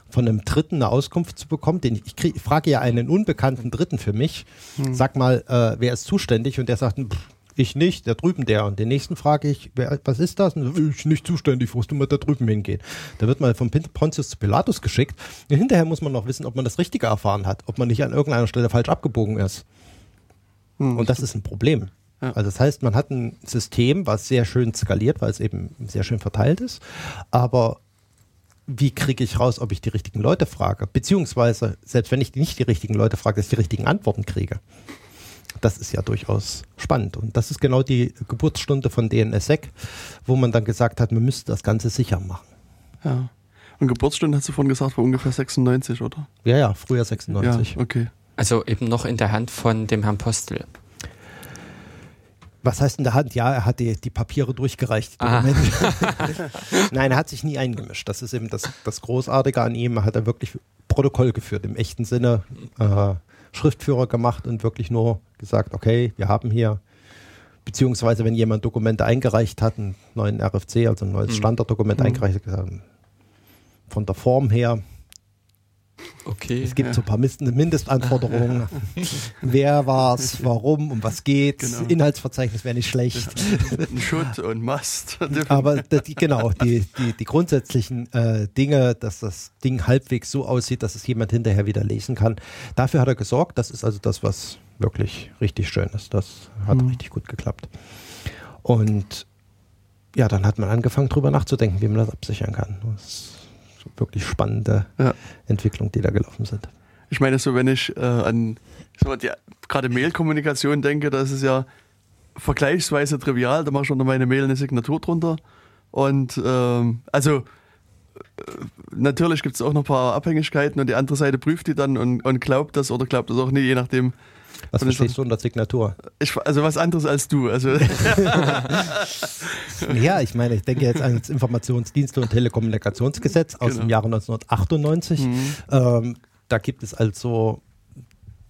von einem Dritten eine Auskunft zu bekommen. Den ich, krieg, ich frage ja einen unbekannten Dritten für mich. Hm. Sag mal, äh, wer ist zuständig? Und der sagt, pff, Ich nicht, da drüben der. Und den nächsten frage ich, wer, was ist das? Und ich nicht zuständig, musst du mal da drüben hingehen. Da wird man von Pontius zu Pilatus geschickt. Und hinterher muss man noch wissen, ob man das Richtige erfahren hat, ob man nicht an irgendeiner Stelle falsch abgebogen ist. Hm. Und das ist ein Problem. Ja. Also das heißt, man hat ein System, was sehr schön skaliert, weil es eben sehr schön verteilt ist. Aber wie kriege ich raus, ob ich die richtigen Leute frage? Beziehungsweise, selbst wenn ich nicht die richtigen Leute frage, dass ich die richtigen Antworten kriege. Das ist ja durchaus spannend. Und das ist genau die Geburtsstunde von DNSSEC, wo man dann gesagt hat, man müsste das Ganze sicher machen. Ja. Und Geburtsstunde hast du vorhin gesagt, war ungefähr 96, oder? Ja, ja, Frühjahr 96. Ja, okay. Also eben noch in der Hand von dem Herrn Postel. Was heißt in der Hand? Ja, er hat die, die Papiere durchgereicht. die Ah. <laughs> Nein, er hat sich nie eingemischt. Das ist eben das, das Großartige an ihm. Er hat er wirklich Protokoll geführt, im echten Sinne äh, Schriftführer gemacht und wirklich nur gesagt, okay, wir haben hier, beziehungsweise wenn jemand Dokumente eingereicht hat, einen neuen RFC, also ein neues Mhm. Standarddokument Mhm. eingereicht hat, gesagt, von der Form her, Okay. es gibt Ja. so ein paar Mindest- Mindestanforderungen. <laughs> Wer war's, warum, um was geht's? Genau. Inhaltsverzeichnis wäre nicht schlecht. Schutt und Mast. <laughs> Aber da- die, genau, die, die, die grundsätzlichen äh, Dinge, dass das Ding halbwegs so aussieht, dass es jemand hinterher wieder lesen kann, dafür hat er gesorgt. Das ist also das, was wirklich richtig schön ist. Das hat Mhm. richtig gut geklappt. Und ja, dann hat man angefangen, drüber nachzudenken, wie man das absichern kann. Das wirklich spannende Ja. Entwicklungen, die da gelaufen sind. Ich meine, so wenn ich äh, an gerade Mail-Kommunikation denke, da ist ja vergleichsweise trivial. Da mache ich unter meine Mail eine Signatur drunter. Und ähm, also äh, natürlich gibt es auch noch ein paar Abhängigkeiten und die andere Seite prüft die dann und, und glaubt das oder glaubt das auch nicht, je nachdem. Was Und verstehst du unter Signatur? Ich, also was anderes als du. Also <laughs> Ja, ich meine, ich denke jetzt ans Informationsdienste- und Telekommunikationsgesetz aus Genau. dem Jahre 1998. Mhm. Ähm, da gibt es also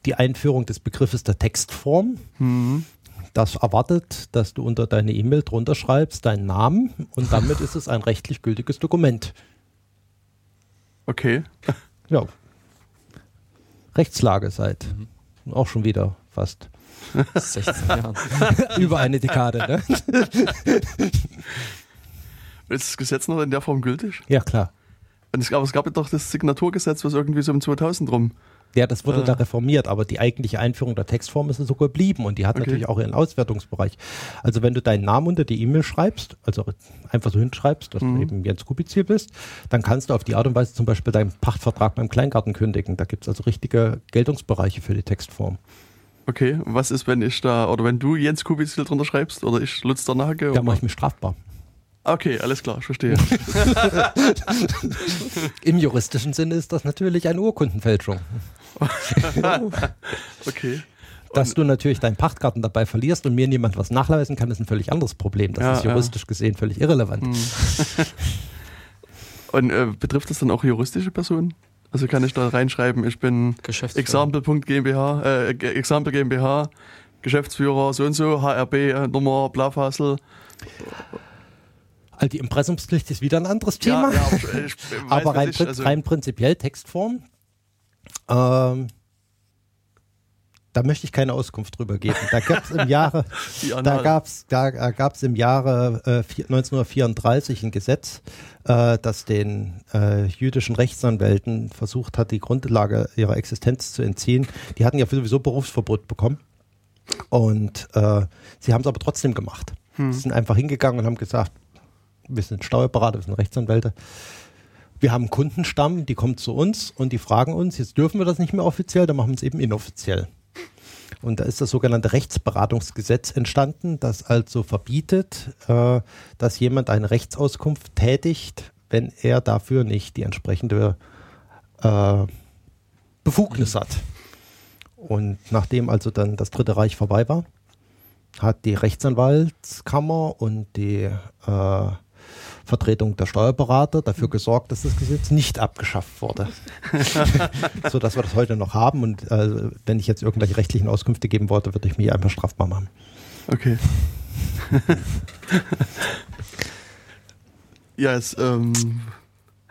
die Einführung des Begriffes der Textform. Mhm. Das erwartet, dass du unter deine E-Mail drunter schreibst deinen Namen und damit ist es ein rechtlich gültiges Dokument. okay. Ja. Rechtslage seit auch schon wieder fast <laughs> 16 Jahren. <laughs> über eine Dekade. Ne? <laughs> Ist das Gesetz noch in der Form gültig? Ja, klar. Und es, aber es gab ja doch das Signaturgesetz, was irgendwie so um 2000 rum. Ja, das wurde Ah. da reformiert, aber die eigentliche Einführung der Textform ist so geblieben und die hat Okay. natürlich auch ihren Auswertungsbereich. Also wenn du deinen Namen unter die E-Mail schreibst, also einfach so hinschreibst, dass Mhm. du eben Jens Kubizil bist, dann kannst du auf die Art und Weise zum Beispiel deinen Pachtvertrag beim Kleingarten kündigen. Da gibt es also richtige Geltungsbereiche für die Textform. Okay, und was ist, wenn ich da, oder wenn du Jens Kubizil drunter schreibst oder ich Lutz der Nagel? Da oder- mache ich mich strafbar. Okay, alles klar, ich verstehe. <laughs> Im juristischen Sinne ist das natürlich eine Urkundenfälschung. <laughs> Okay. Dass du natürlich deinen Pachtgarten dabei verlierst und mir niemand was nachweisen kann, ist ein völlig anderes Problem. Das Ja, ist juristisch gesehen völlig irrelevant. Hm. <laughs> Und äh, betrifft das dann auch juristische Personen? Also kann ich da reinschreiben, ich bin. Example.GmbH, äh, Example GmbH, Geschäftsführer so und so, HRB, äh, Nummer, Blafasel. Also die Impressumspflicht ist wieder ein anderes Thema. Ja, ja, aber ich, <laughs> ich Aber rein, nicht, also, rein prinzipiell Textform. Ähm, da möchte ich keine Auskunft drüber geben. Da gab es im Jahre, <laughs> da gab's, da gab's im Jahre äh, vier- 1934 ein Gesetz, äh, das den äh, jüdischen Rechtsanwälten versucht hat, die Grundlage ihrer Existenz zu entziehen. Die hatten ja sowieso Berufsverbot bekommen. Und äh, sie haben es aber trotzdem gemacht. Hm. Sie sind einfach hingegangen und haben gesagt, wir sind Steuerberater, wir sind Rechtsanwälte. Wir haben einen Kundenstamm, die kommen zu uns und die fragen uns, jetzt dürfen wir das nicht mehr offiziell, dann machen wir es eben inoffiziell. Und da ist das sogenannte Rechtsberatungsgesetz entstanden, das also verbietet, äh, dass jemand eine Rechtsauskunft tätigt, wenn er dafür nicht die entsprechende äh, Befugnis hat. Und nachdem also dann das Dritte Reich vorbei war, hat die Rechtsanwaltskammer und die äh, Vertretung der Steuerberater dafür gesorgt, dass das Gesetz nicht abgeschafft wurde. <laughs> so dass wir das heute noch haben. Und äh, wenn ich jetzt irgendwelche rechtlichen Auskünfte geben wollte, würde ich mich einfach strafbar machen. Okay. <laughs> ja, es, ähm.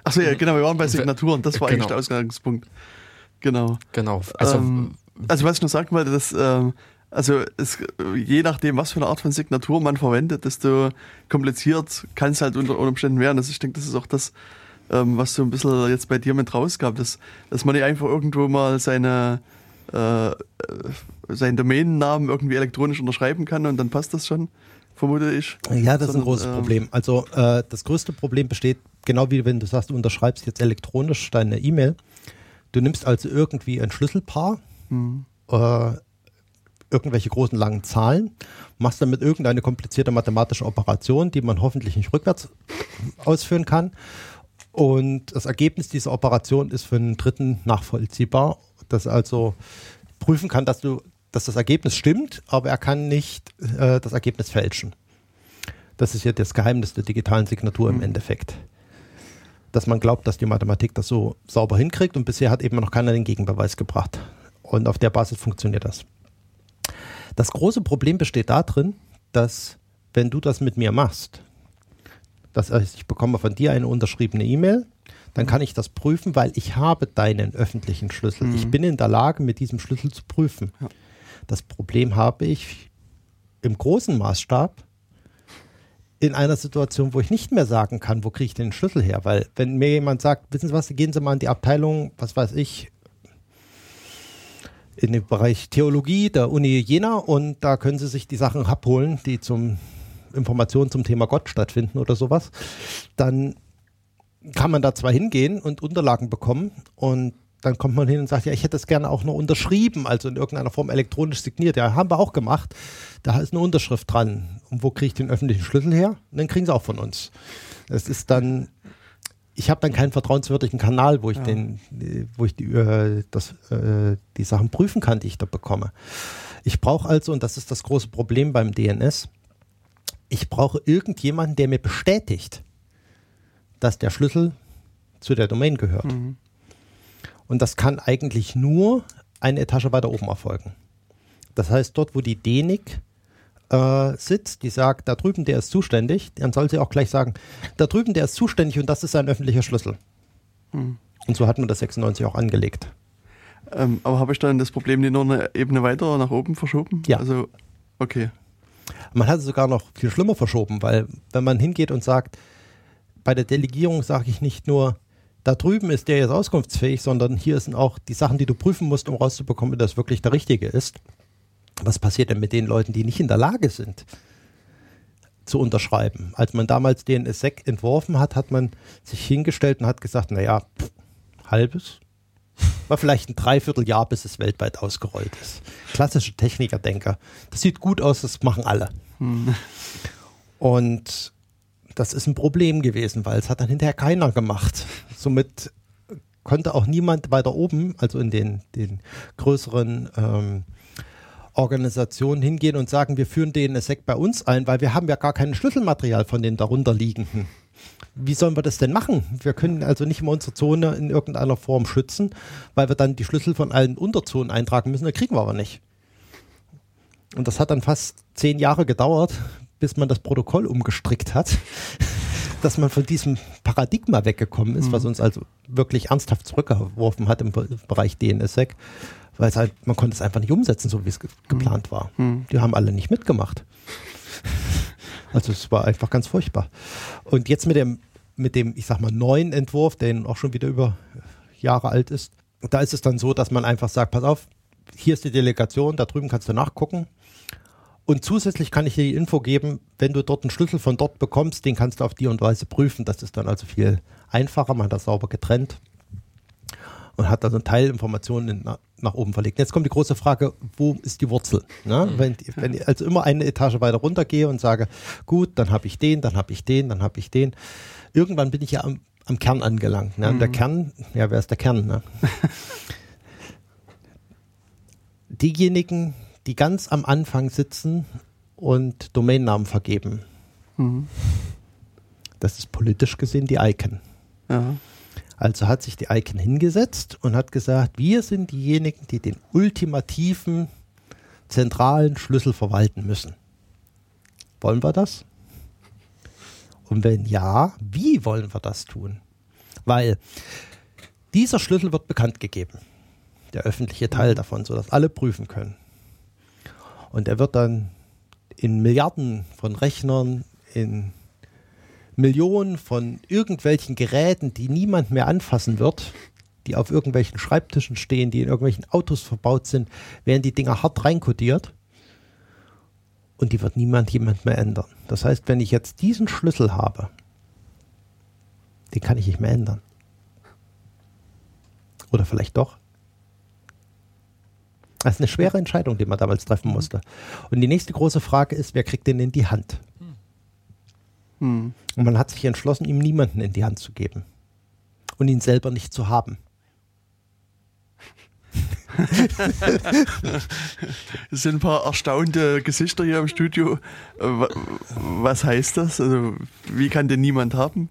Achso, ja, genau, wir waren bei Signaturen, das war eigentlich Genau. der Ausgangspunkt. Genau. Genau. Also ähm, also was ich noch sagen wollte, dass, ähm, Also es, je nachdem, was für eine Art von Signatur man verwendet, desto kompliziert kann es halt unter Umständen werden. Also ich denke, das ist auch das, ähm, was so ein bisschen jetzt bei dir mit rausgab, dass, dass man nicht einfach irgendwo mal seine äh, seinen Domainnamen irgendwie elektronisch unterschreiben kann und dann passt das schon, vermute ich. Ja, das Sondern, ist ein großes ähm, Problem. Also äh, das größte Problem besteht, genau wie wenn du sagst, du unterschreibst jetzt elektronisch deine E-Mail. Du nimmst also irgendwie ein Schlüsselpaar, mhm. äh, irgendwelche großen langen Zahlen, machst damit irgendeine komplizierte mathematische Operation, die man hoffentlich nicht rückwärts ausführen kann. Und das Ergebnis dieser Operation ist für einen Dritten nachvollziehbar das also prüfen kann, dass du, dass das Ergebnis stimmt, aber er kann nicht äh, das Ergebnis fälschen. Das ist ja das Geheimnis der digitalen Signatur mhm. im Endeffekt. Dass man glaubt, dass die Mathematik das so sauber hinkriegt und bisher hat eben noch keiner den Gegenbeweis gebracht. Und auf der Basis funktioniert das. Das große Problem besteht darin, dass wenn du das mit mir machst, dass ich bekomme von dir eine unterschriebene E-Mail, dann kann ich das prüfen, weil ich habe deinen öffentlichen Schlüssel. Mhm. Ich bin in der Lage, mit diesem Schlüssel zu prüfen. Ja. Das Problem habe ich im großen Maßstab in einer Situation, wo ich nicht mehr sagen kann, wo kriege ich den Schlüssel her. Weil wenn mir jemand sagt, wissen Sie was, gehen Sie mal in die Abteilung, was weiß ich, in den Bereich Theologie der Uni Jena und da können Sie sich die Sachen abholen, die zum Informationen zum Thema Gott stattfinden oder sowas, dann kann man da zwar hingehen und Unterlagen bekommen und dann kommt man hin und sagt, ja, ich hätte es gerne auch noch unterschrieben, also in irgendeiner Form elektronisch signiert. Ja, haben wir auch gemacht. Da ist eine Unterschrift dran. Und wo kriege ich den öffentlichen Schlüssel her? Und dann kriegen sie auch von uns. Es ist dann, ich habe dann keinen vertrauenswürdigen Kanal, wo ich ja. den, wo ich die, äh, das, äh, die Sachen prüfen kann, die ich da bekomme. Ich brauche also, und das ist das große Problem beim DNS, ich brauche irgendjemanden, der mir bestätigt, dass der Schlüssel zu der Domain gehört. Mhm. Und das kann eigentlich nur eine Etage weiter oben erfolgen. Das heißt, dort, wo die DENIC äh, sitzt, die sagt, da drüben der ist zuständig, dann soll sie auch gleich sagen, da drüben der ist zuständig und das ist ein öffentlicher Schlüssel. Mhm. Und so hat man das 96 auch angelegt. Ähm, aber habe ich dann das Problem die nur eine Ebene weiter nach oben verschoben? Ja. Also, okay. Man hat es sogar noch viel schlimmer verschoben, weil wenn man hingeht und sagt, bei der Delegierung sage ich nicht nur, da drüben ist der jetzt auskunftsfähig, sondern hier sind auch die Sachen, die du prüfen musst, um rauszubekommen, ob das wirklich der richtige ist. Was passiert denn mit den Leuten, die nicht in der Lage sind, zu unterschreiben? Als man damals den SEC entworfen hat, hat man sich hingestellt und hat gesagt, naja, pff, halbes, war vielleicht ein Dreivierteljahr, bis es weltweit ausgerollt ist. Klassische Technikerdenker. Das sieht gut aus, das machen alle. Hm. Und das ist ein Problem gewesen, weil es hat dann hinterher keiner gemacht. Somit konnte auch niemand weiter oben, also in den, den größeren ähm, Organisationen hingehen und sagen, wir führen den SEC bei uns ein, weil wir haben ja gar kein Schlüsselmaterial von den darunterliegenden. Wie sollen wir das denn machen? Wir können also nicht immer unsere Zone in irgendeiner Form schützen, weil wir dann die Schlüssel von allen Unterzonen eintragen müssen. Das kriegen wir aber nicht. Und das hat dann fast zehn Jahre gedauert, bis man das Protokoll umgestrickt hat, <laughs> dass man von diesem Paradigma weggekommen ist, mhm. was uns also wirklich ernsthaft zurückgeworfen hat im Bereich DNSSEC, weil es halt, man konnte es einfach nicht umsetzen, so wie es ge mhm. geplant war. Mhm. Die haben alle nicht mitgemacht. <laughs> Also es war einfach ganz furchtbar. Und jetzt mit dem, mit dem, ich sag mal, neuen Entwurf, der auch schon wieder über Jahre alt ist, da ist es dann so, dass man einfach sagt, pass auf, hier ist die Delegation, da drüben kannst du nachgucken. Und zusätzlich kann ich dir die Info geben, wenn du dort einen Schlüssel von dort bekommst, den kannst du auf die und Weise prüfen. Das ist dann also viel einfacher, man hat das sauber getrennt und hat also Teilinformationen nach, nach oben verlegt. Jetzt kommt die große Frage, wo ist die Wurzel? Ne? Mhm. Wenn, wenn ich also immer eine Etage weiter runter gehe und sage, gut, dann habe ich den, dann habe ich den, dann habe ich den. Irgendwann bin ich ja am, am Kern angelangt. Ne? Mhm. Der Kern, ja, wer ist der Kern? Ne? <laughs> Diejenigen, die ganz am Anfang sitzen und Domainnamen vergeben. Mhm. Das ist politisch gesehen die Icon. Ja. Also hat sich die Icon hingesetzt und hat gesagt, wir sind diejenigen, die den ultimativen zentralen Schlüssel verwalten müssen. Wollen wir das? Und wenn ja, wie wollen wir das tun? Weil dieser Schlüssel wird bekannt gegeben, der öffentliche Teil davon, sodass alle prüfen können. Und er wird dann in Milliarden von Rechnern, in Millionen von irgendwelchen Geräten, die niemand mehr anfassen wird, die auf irgendwelchen Schreibtischen stehen, die in irgendwelchen Autos verbaut sind, werden die Dinger hart reinkodiert und die wird niemand jemand mehr ändern. Das heißt, wenn ich jetzt diesen Schlüssel habe, den kann ich nicht mehr ändern. Oder vielleicht doch. Das ist eine schwere Entscheidung, die man damals treffen musste. Und die nächste große Frage ist, wer kriegt den in die Hand? Hm. Und man hat sich entschlossen, ihm niemanden in die Hand zu geben. Und ihn selber nicht zu haben. <laughs> Es sind ein paar erstaunte Gesichter hier im Studio. Äh, wa- Was heißt das? Also, wie kann denn niemand haben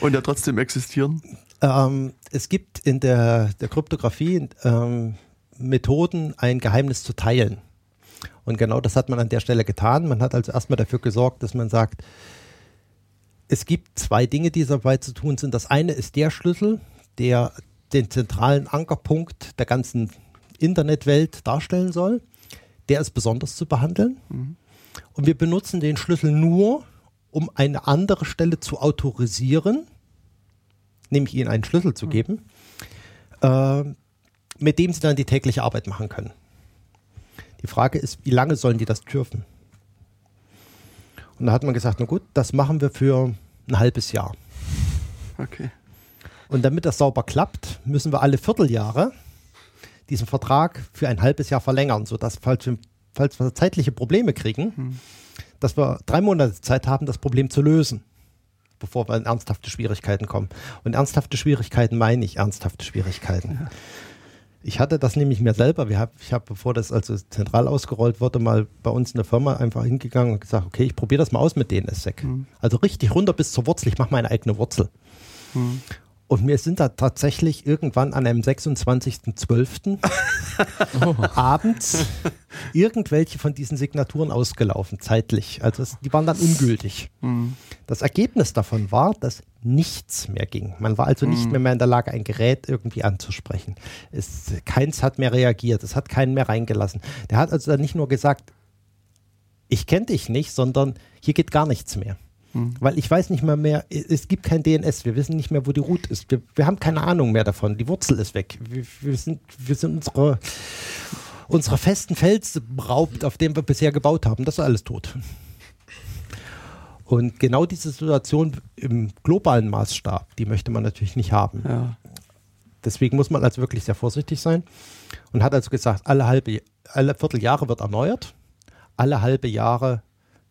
und ja trotzdem existieren? Ähm, es gibt in der, der Kryptographie ähm, Methoden, ein Geheimnis zu teilen. Und genau das hat man an der Stelle getan. Man hat also erstmal dafür gesorgt, dass man sagt, es gibt zwei Dinge, die dabei zu tun sind. Das eine ist der Schlüssel, der den zentralen Ankerpunkt der ganzen Internetwelt darstellen soll. Der ist besonders zu behandeln. Und wir benutzen den Schlüssel nur, um eine andere Stelle zu autorisieren, nämlich ihnen einen Schlüssel zu geben, äh, mit dem sie dann die tägliche Arbeit machen können. Die Frage ist, wie lange sollen die das dürfen? Und da hat man gesagt, na gut, das machen wir für ein halbes Jahr. Okay. Und damit das sauber klappt, müssen wir alle Vierteljahre diesen Vertrag für ein halbes Jahr verlängern, sodass, falls wir, falls wir zeitliche Probleme kriegen, dass wir drei Monate Zeit haben, das Problem zu lösen, bevor wir in ernsthafte Schwierigkeiten kommen. Und ernsthafte Schwierigkeiten meine ich ernsthafte Schwierigkeiten. Ich hatte das nämlich mir selber. Wir hab, ich habe, bevor das also zentral ausgerollt wurde, mal bei uns in der Firma einfach hingegangen und gesagt, okay, ich probiere das mal aus mit DNSSEC. Also richtig runter bis zur Wurzel. Ich mache meine eigene Wurzel. Und mir sind da tatsächlich irgendwann an einem 26.12. <laughs> abends irgendwelche von diesen Signaturen ausgelaufen, zeitlich. Also es, die waren dann ungültig. Das Ergebnis davon war, dass nichts mehr ging. Man war also nicht mehr, mehr in der Lage, ein Gerät irgendwie anzusprechen. Es, keins hat mehr reagiert, es hat keinen mehr reingelassen. Der hat also dann nicht nur gesagt, ich kenne dich nicht, sondern hier geht gar nichts mehr. Weil ich weiß nicht mehr mehr, es gibt kein DNS, wir wissen nicht mehr, wo die Root ist. Wir, wir haben keine Ahnung mehr davon, die Wurzel ist weg. Wir, wir sind, wir sind unsere, unsere festen Fels beraubt, auf dem wir bisher gebaut haben. Das ist alles tot. Und genau diese Situation im globalen Maßstab, die möchte man natürlich nicht haben. Ja. Deswegen muss man also wirklich sehr vorsichtig sein und hat also gesagt, alle halbe, alle Vierteljahre wird erneuert, alle halbe Jahre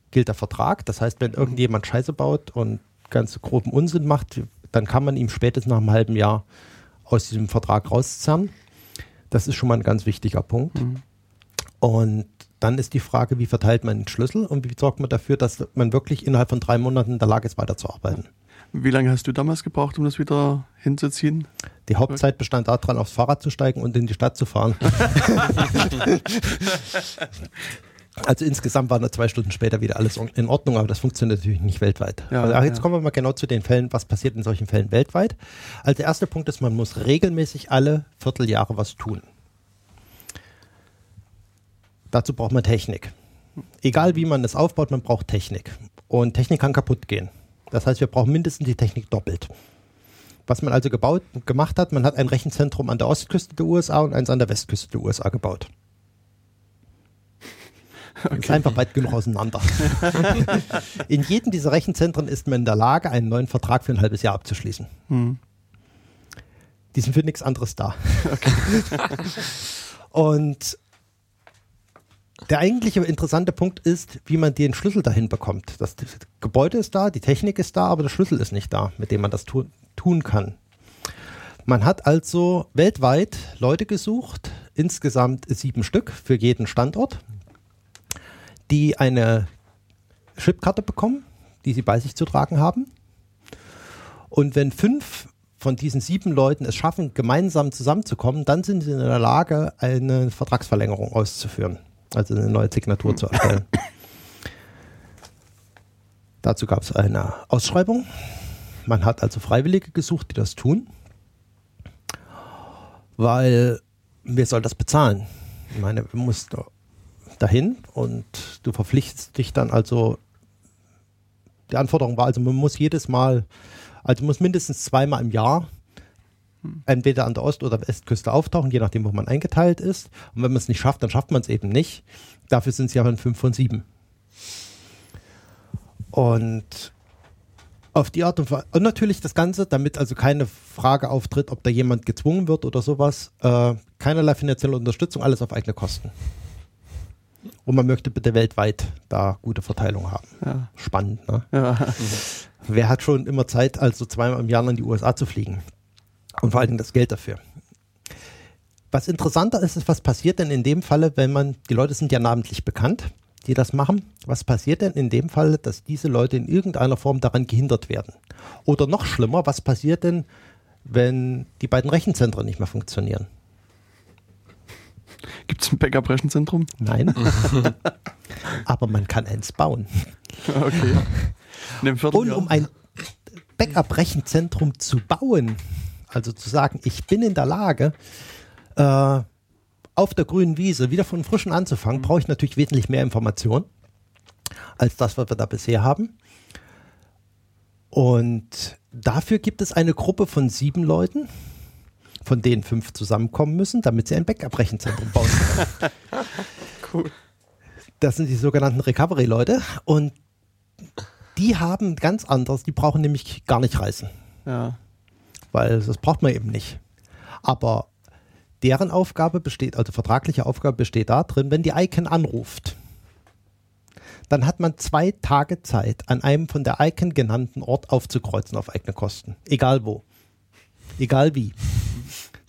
gilt der Vertrag. Das heißt, wenn irgendjemand Scheiße baut und ganz groben Unsinn macht, dann kann man ihm spätestens nach einem halben Jahr aus diesem Vertrag rauszerren. Das ist schon mal ein ganz wichtiger Punkt. Und dann ist die Frage, wie verteilt man den Schlüssel und wie sorgt man dafür, dass man wirklich innerhalb von drei Monaten in der Lage ist, weiterzuarbeiten. Wie lange hast du damals gebraucht, um das wieder hinzuziehen? Die Hauptzeit bestand daran, aufs Fahrrad zu steigen und in die Stadt zu fahren. <laughs> also insgesamt waren da zwei Stunden später wieder alles in Ordnung, aber das funktioniert natürlich nicht weltweit. Ja, also jetzt ja. kommen wir mal genau zu den Fällen, was passiert in solchen Fällen weltweit. Also der erste Punkt ist, man muss regelmäßig alle Vierteljahre was tun. Dazu braucht man Technik. Egal wie man es aufbaut, man braucht Technik. Und Technik kann kaputt gehen. Das heißt, wir brauchen mindestens die Technik doppelt. Was man also gebaut, gemacht hat, man hat ein Rechenzentrum an der Ostküste der USA und eins an der Westküste der USA gebaut. Ist einfach weit genug auseinander. <laughs> in jedem dieser Rechenzentren ist man in der Lage, einen neuen Vertrag für ein halbes Jahr abzuschließen. Die sind für nichts anderes da. <laughs> und der eigentliche interessante Punkt ist, wie man den Schlüssel dahin bekommt. Das Gebäude ist da, die Technik ist da, aber der Schlüssel ist nicht da, mit dem man das tu tun kann. Man hat also weltweit Leute gesucht, insgesamt sieben Stück für jeden Standort, die eine Chipkarte bekommen, die sie bei sich zu tragen haben. Und wenn fünf von diesen sieben Leuten es schaffen, gemeinsam zusammenzukommen, dann sind sie in der Lage, eine Vertragsverlängerung auszuführen also eine neue Signatur zu erstellen. <coughs> Dazu gab es eine Ausschreibung. Man hat also Freiwillige gesucht, die das tun, weil wer soll das bezahlen? Ich meine, wir mussten dahin und du verpflichtest dich dann also, die Anforderung war also, man muss jedes Mal, also muss mindestens zweimal im Jahr entweder an der Ost- oder Westküste auftauchen, je nachdem, wo man eingeteilt ist. Und wenn man es nicht schafft, dann schafft man es eben nicht. Dafür sind es ja dann fünf von sieben. Und auf die Art und Weise, und natürlich das Ganze, damit also keine Frage auftritt, ob da jemand gezwungen wird oder sowas, äh, keinerlei finanzielle Unterstützung, alles auf eigene Kosten. Und man möchte bitte weltweit da gute Verteilung haben. Ja. Spannend, ne? Ja. Wer hat schon immer Zeit, also zweimal im Jahr in die USA zu fliegen? Und vor allen Dingen das Geld dafür. Was interessanter ist, ist, was passiert denn in dem Falle, wenn man, die Leute sind ja namentlich bekannt, die das machen. Was passiert denn in dem Falle, dass diese Leute in irgendeiner Form daran gehindert werden? Oder noch schlimmer, was passiert denn, wenn die beiden Rechenzentren nicht mehr funktionieren? Gibt es ein Backup-Rechenzentrum? Nein. <laughs> Aber man kann eins bauen. Okay. Und um ein Backup-Rechenzentrum zu bauen, also zu sagen, ich bin in der Lage, äh, auf der grünen Wiese wieder von frischen anzufangen, brauche ich natürlich wesentlich mehr Information als das, was wir da bisher haben. Und dafür gibt es eine Gruppe von sieben Leuten, von denen fünf zusammenkommen müssen, damit sie ein Backup-Rechenzentrum bauen können. <laughs> Cool. Das sind die sogenannten Recovery-Leute und die haben ganz anderes, die brauchen nämlich gar nicht reisen, Ja. Weil das braucht man eben nicht. Aber deren Aufgabe besteht, also vertragliche Aufgabe besteht darin, wenn die Icon anruft, dann hat man zwei Tage Zeit, an einem von der Icon genannten Ort aufzukreuzen auf eigene Kosten. Egal wo. Egal wie.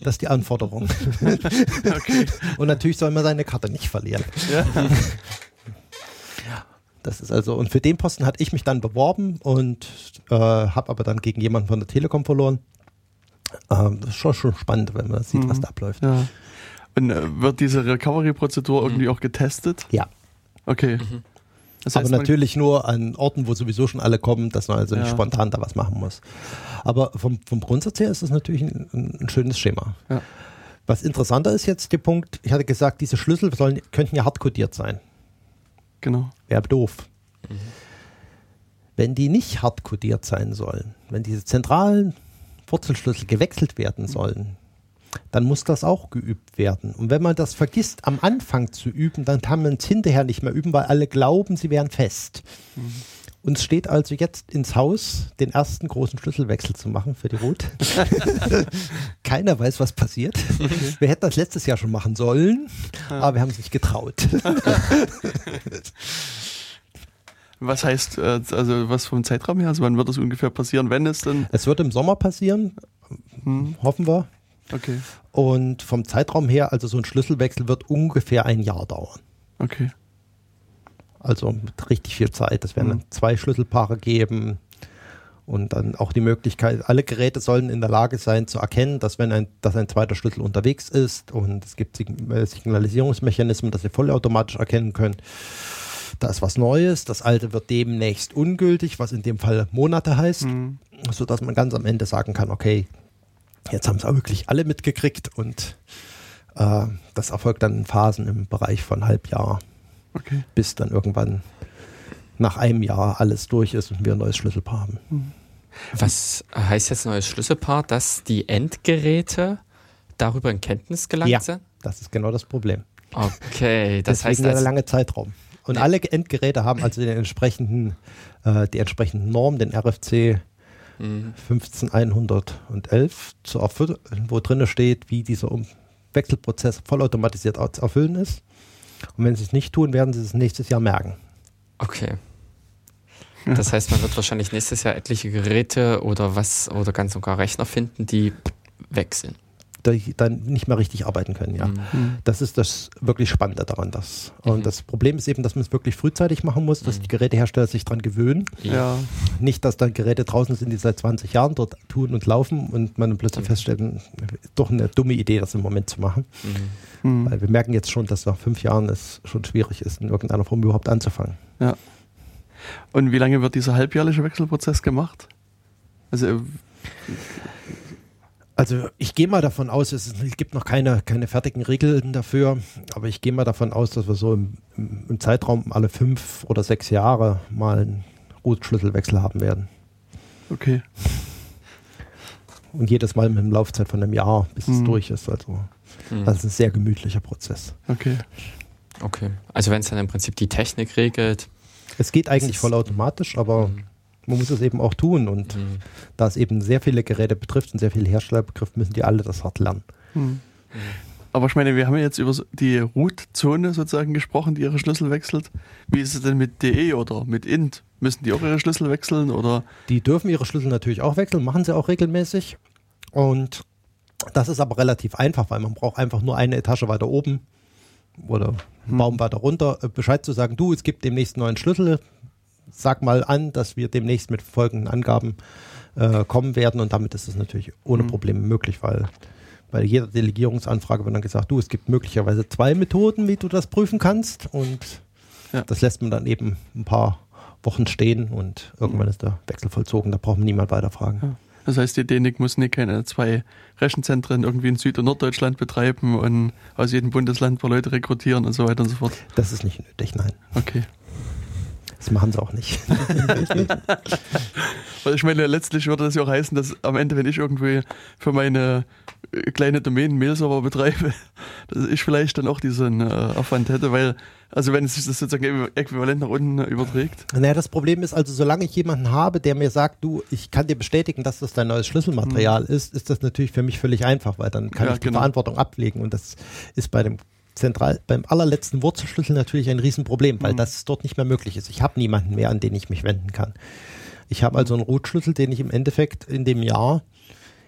Das ist die Anforderung. <laughs> Okay. Und natürlich soll man seine Karte nicht verlieren. Ja. <laughs> Das ist also, und für den Posten hatte ich mich dann beworben und äh, habe aber dann gegen jemanden von der Telekom verloren. Ähm, das ist schon, schon spannend, wenn man sieht, was Mhm. da abläuft. ja. Und äh, wird diese Recovery-Prozedur irgendwie auch getestet? Ja, Okay. Das aber heißt, man- natürlich nur an Orten, wo sowieso schon alle kommen, dass man also nicht Ja. spontan da was machen muss. Aber vom, vom Grundsatz her ist das natürlich ein, ein schönes Schema. Ja. Was interessanter ist jetzt der Punkt, ich hatte gesagt, diese Schlüssel sollen, könnten ja hardcodiert sein. Genau. Wäre doof. Wenn die nicht hardcodiert sein sollen, wenn diese zentralen Wurzelschlüssel gewechselt werden sollen, dann muss das auch geübt werden. Und wenn man das vergisst, am Anfang zu üben, dann kann man es hinterher nicht mehr üben, weil alle glauben, sie wären fest. Uns steht also jetzt ins Haus, den ersten großen Schlüsselwechsel zu machen für die Route. <laughs> Keiner weiß, was passiert. Wir hätten das letztes Jahr schon machen sollen, aber wir haben es nicht getraut. <laughs> Was heißt, äh, also was vom Zeitraum her? Also wann wird das ungefähr passieren, wenn es denn? Es wird im Sommer passieren, Hm, hoffen wir. okay. Und vom Zeitraum her, also so ein Schlüsselwechsel wird ungefähr ein Jahr dauern. Okay. Also mit richtig viel Zeit. Es werden dann zwei Schlüsselpaare geben und dann auch die Möglichkeit, alle Geräte sollen in der Lage sein zu erkennen, dass wenn ein, dass ein zweiter Schlüssel unterwegs ist und es gibt äh, Signalisierungsmechanismen, dass sie vollautomatisch erkennen können, da ist was Neues, das alte wird demnächst ungültig, was in dem Fall Monate heißt, Hm. sodass man ganz am Ende sagen kann, okay, jetzt haben es auch wirklich alle mitgekriegt und äh, das erfolgt dann in Phasen im Bereich von Halbjahr Okay. bis dann irgendwann nach einem Jahr alles durch ist und wir ein neues Schlüsselpaar haben. Was heißt jetzt neues Schlüsselpaar, dass die Endgeräte darüber in Kenntnis gelangt Ja. sind? Das ist genau das Problem. Okay, das Deswegen heißt, der als, lange Zeitraum. Und alle Endgeräte haben also den entsprechenden, äh, die entsprechenden Norm, den RFC Mhm. 15111 zu erfüllen, wo drin steht, wie dieser um Wechselprozess vollautomatisiert zu erfüllen ist. Und wenn sie es nicht tun, werden sie es nächstes Jahr merken. okay. Das heißt, man wird wahrscheinlich nächstes Jahr etliche Geräte oder was oder ganz sogar Rechner finden, die weg sind. Dann nicht mehr richtig arbeiten können, ja. Mhm. Hm. Das ist das wirklich Spannende daran. Das. Und Mhm. das Problem ist eben, dass man es wirklich frühzeitig machen muss, dass die Gerätehersteller sich dran gewöhnen. Ja. Nicht, dass dann Geräte draußen sind, die seit 20 Jahren dort tun und laufen und man dann plötzlich Mhm. feststellt, doch eine dumme Idee, das im Moment zu machen. Mhm. Hm. Weil wir merken jetzt schon, dass nach fünf Jahren es schon schwierig ist, in irgendeiner Form überhaupt anzufangen. Ja. Und wie lange wird dieser halbjährliche Wechselprozess gemacht? Also, äh, Also ich gehe mal davon aus, es, gibt noch keine, keine fertigen Regeln dafür, aber ich gehe mal davon aus, dass wir so im, im, Zeitraum alle fünf oder sechs Jahre mal einen Root-Schlüsselwechsel haben werden. Okay. Und jedes Mal mit einer Laufzeit von einem Jahr, bis mhm. es durch ist. Also mhm. das ist ein sehr gemütlicher Prozess. Okay. Okay. Also wenn es dann im Prinzip die Technik regelt. Es geht eigentlich vollautomatisch, aber mhm man muss es eben auch tun. Und mhm. da es eben sehr viele Geräte betrifft und sehr viele Hersteller betrifft, müssen die alle das hart lernen. Mhm. Aber ich meine, wir haben ja jetzt über die Root-Zone sozusagen gesprochen, die ihre Schlüssel wechselt. Wie ist es denn mit DE oder mit int? Müssen die auch ihre Schlüssel wechseln? Oder? Die dürfen ihre Schlüssel natürlich auch wechseln, machen sie auch regelmäßig. Und das ist aber relativ einfach, weil man braucht einfach nur eine Etage weiter oben oder einen hm. Baum weiter runter äh, Bescheid zu sagen, du, es gibt demnächst einen neuen Schlüssel, sag mal an, dass wir demnächst mit folgenden Angaben äh, kommen werden und damit ist es natürlich ohne mhm. Probleme möglich, weil bei jeder Delegierungsanfrage wird dann gesagt, du, es gibt möglicherweise zwei Methoden, wie du das prüfen kannst und ja. das lässt man dann eben ein paar Wochen stehen und irgendwann mhm. ist der Wechsel vollzogen, da braucht man niemand weiter fragen. Ja. Das heißt, die DENIC muss nicht keine zwei Rechenzentren irgendwie in Süd- und Norddeutschland betreiben und aus jedem Bundesland paar Leute rekrutieren und so weiter und so fort. Das ist nicht nötig, nein. Okay. Das machen sie auch nicht. <laughs> Weil ich meine, letztlich würde das ja auch heißen, dass am Ende, wenn ich irgendwie für meine äh, kleine Domain Mail-Server betreibe, <laughs> dass ich vielleicht dann auch diesen äh, Aufwand hätte, weil, also wenn es sich das sozusagen äquivalent nach unten überträgt. Naja, das Problem ist also, solange ich jemanden habe, der mir sagt, du, ich kann dir bestätigen, dass das dein neues Schlüsselmaterial mhm. ist, ist das natürlich für mich völlig einfach, weil dann kann ja, ich die genau. Verantwortung ablegen und das ist bei dem zentral beim allerletzten Wurzelschlüssel natürlich ein Riesenproblem, weil mhm. das dort nicht mehr möglich ist. Ich habe niemanden mehr, an den ich mich wenden kann. Ich habe also einen Rootschlüssel, den ich im Endeffekt in dem Jahr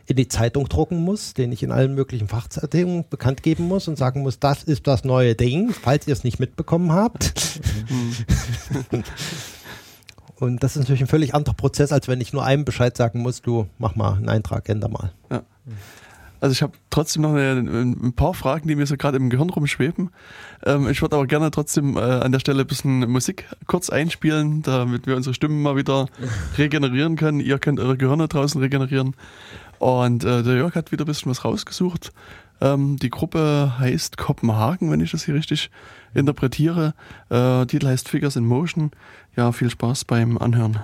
in die Zeitung drucken muss, den ich in allen möglichen Fachzeitungen bekannt geben muss und sagen muss, das ist das neue Ding, falls ihr es nicht mitbekommen habt. Mhm. und das ist natürlich ein völlig anderer Prozess, als wenn ich nur einem Bescheid sagen muss, du mach mal einen Eintrag, änder mal. Ja. Also ich habe trotzdem noch eine, ein paar Fragen, die mir so gerade im Gehirn rumschweben. Ähm, ich würde aber gerne trotzdem äh, an der Stelle ein bisschen Musik kurz einspielen, damit wir unsere Stimmen mal wieder regenerieren können. Ihr könnt eure Gehirne draußen regenerieren. Und äh, der Jörg hat wieder ein bisschen was rausgesucht. Ähm, die Gruppe heißt Kopenhagen, wenn ich das hier richtig interpretiere. Äh, Titel heißt Figures in Motion. Ja, viel Spaß beim Anhören.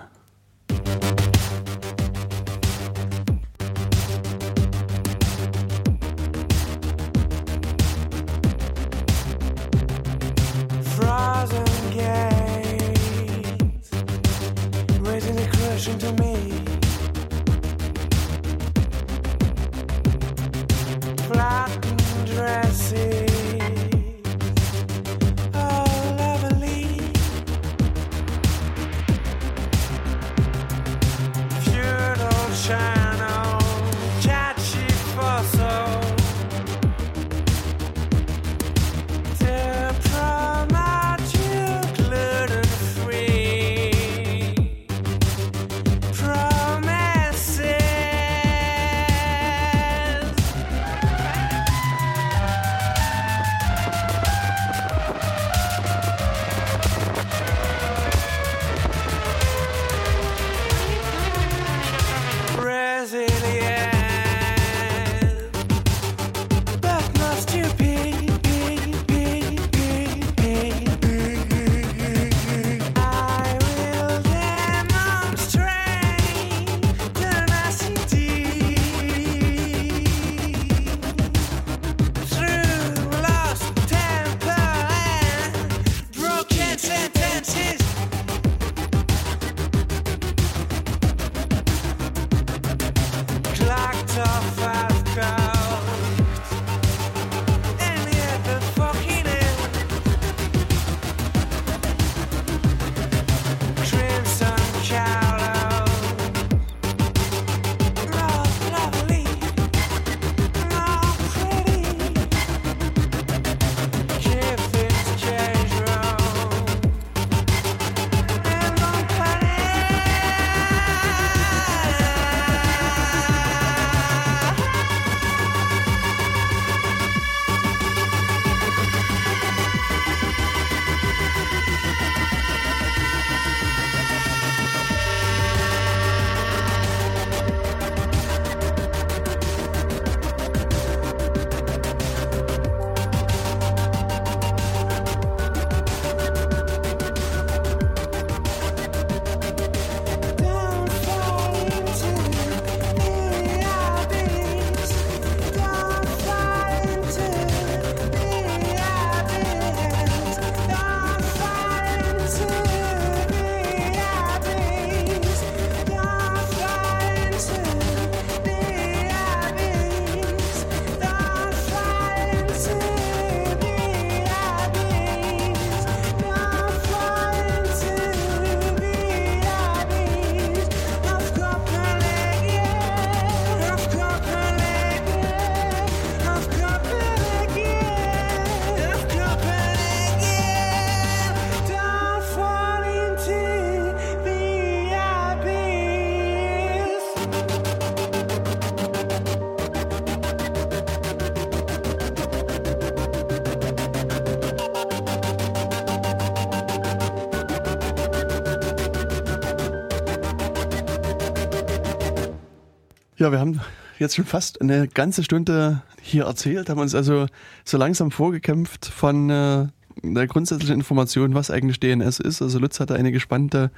Ja, wir haben jetzt schon fast eine ganze Stunde hier erzählt, haben uns also so langsam vorgekämpft von äh, der grundsätzlichen Information, was eigentlich DNS ist. Also Lutz hatte einige spannende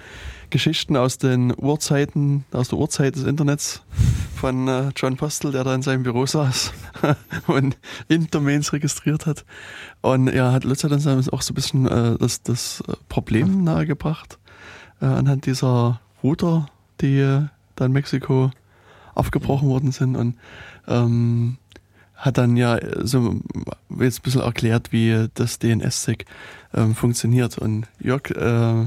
Geschichten aus den Urzeiten, aus der Urzeit des Internets von äh, John Postel, der da in seinem Büro saß <laughs> und Intermains registriert hat. Und ja, hat Lutz hat uns auch so ein bisschen äh, das, das Problem nahegebracht äh, anhand dieser Router, die äh, da in Mexiko aufgebrochen worden sind und ähm, hat dann ja so jetzt ein bisschen erklärt, wie das DNS-Sec ähm, funktioniert. Und Jörg äh,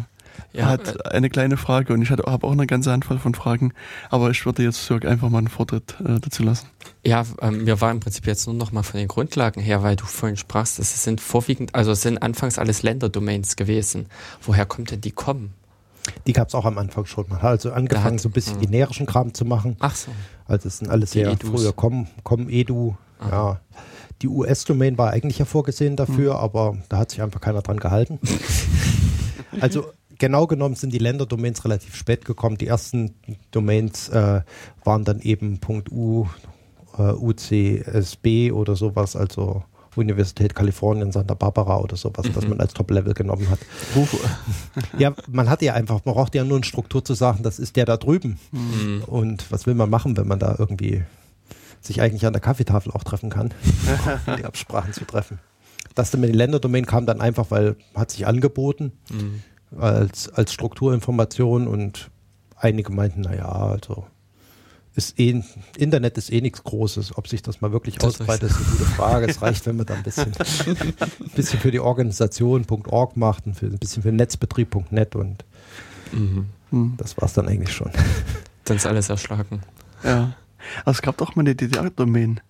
ja, hat äh, eine kleine Frage und ich habe auch eine ganze Handvoll von Fragen, aber ich würde jetzt Jörg einfach mal einen Vortritt äh, dazu lassen. Ja, ähm, mir war im Prinzip jetzt nur noch mal von den Grundlagen her, weil du vorhin sprachst, es sind vorwiegend, also es sind anfangs alles Länderdomains gewesen. Woher kommt denn die COM? Die gab es auch am Anfang schon. Man hat also angefangen, hat, so ein bisschen mh. generischen Kram zu machen. Ach so. Also es sind alles sehr früher Com, Com Edu. Aha. Ja. Die US-Domain war eigentlich ja vorgesehen dafür, mhm. aber da hat sich einfach keiner dran gehalten. <laughs> also genau genommen sind die Länderdomains relativ spät gekommen. Die ersten Domains äh, waren dann eben .u, äh, UCSB oder sowas, also Universität Kalifornien, Santa Barbara oder sowas, mhm. das man <laughs> als Top-Level genommen hat. <laughs> ja, man hat ja einfach, man braucht ja nur eine Struktur zu sagen, das ist der da drüben. Mhm. Und was will man machen, wenn man da irgendwie sich eigentlich an der Kaffeetafel auch treffen kann, um <laughs> die Absprachen zu treffen. Das dann mit den Länderdomain kam dann einfach, weil hat sich angeboten mhm. als, als Strukturinformation und einige meinten, naja, also ist eh, Internet ist eh nichts Großes. Ob sich das mal wirklich das ausbreitet, ist eine gute Frage. Es reicht, wenn man da ein bisschen, <laughs> ein bisschen für die Organisation.org macht und für, ein bisschen für Netzbetrieb.net und mhm. Hm. das war es dann eigentlich schon. <laughs> Dann ist alles erschlagen. Ja. Also es gab doch mal eine DDR-Domain.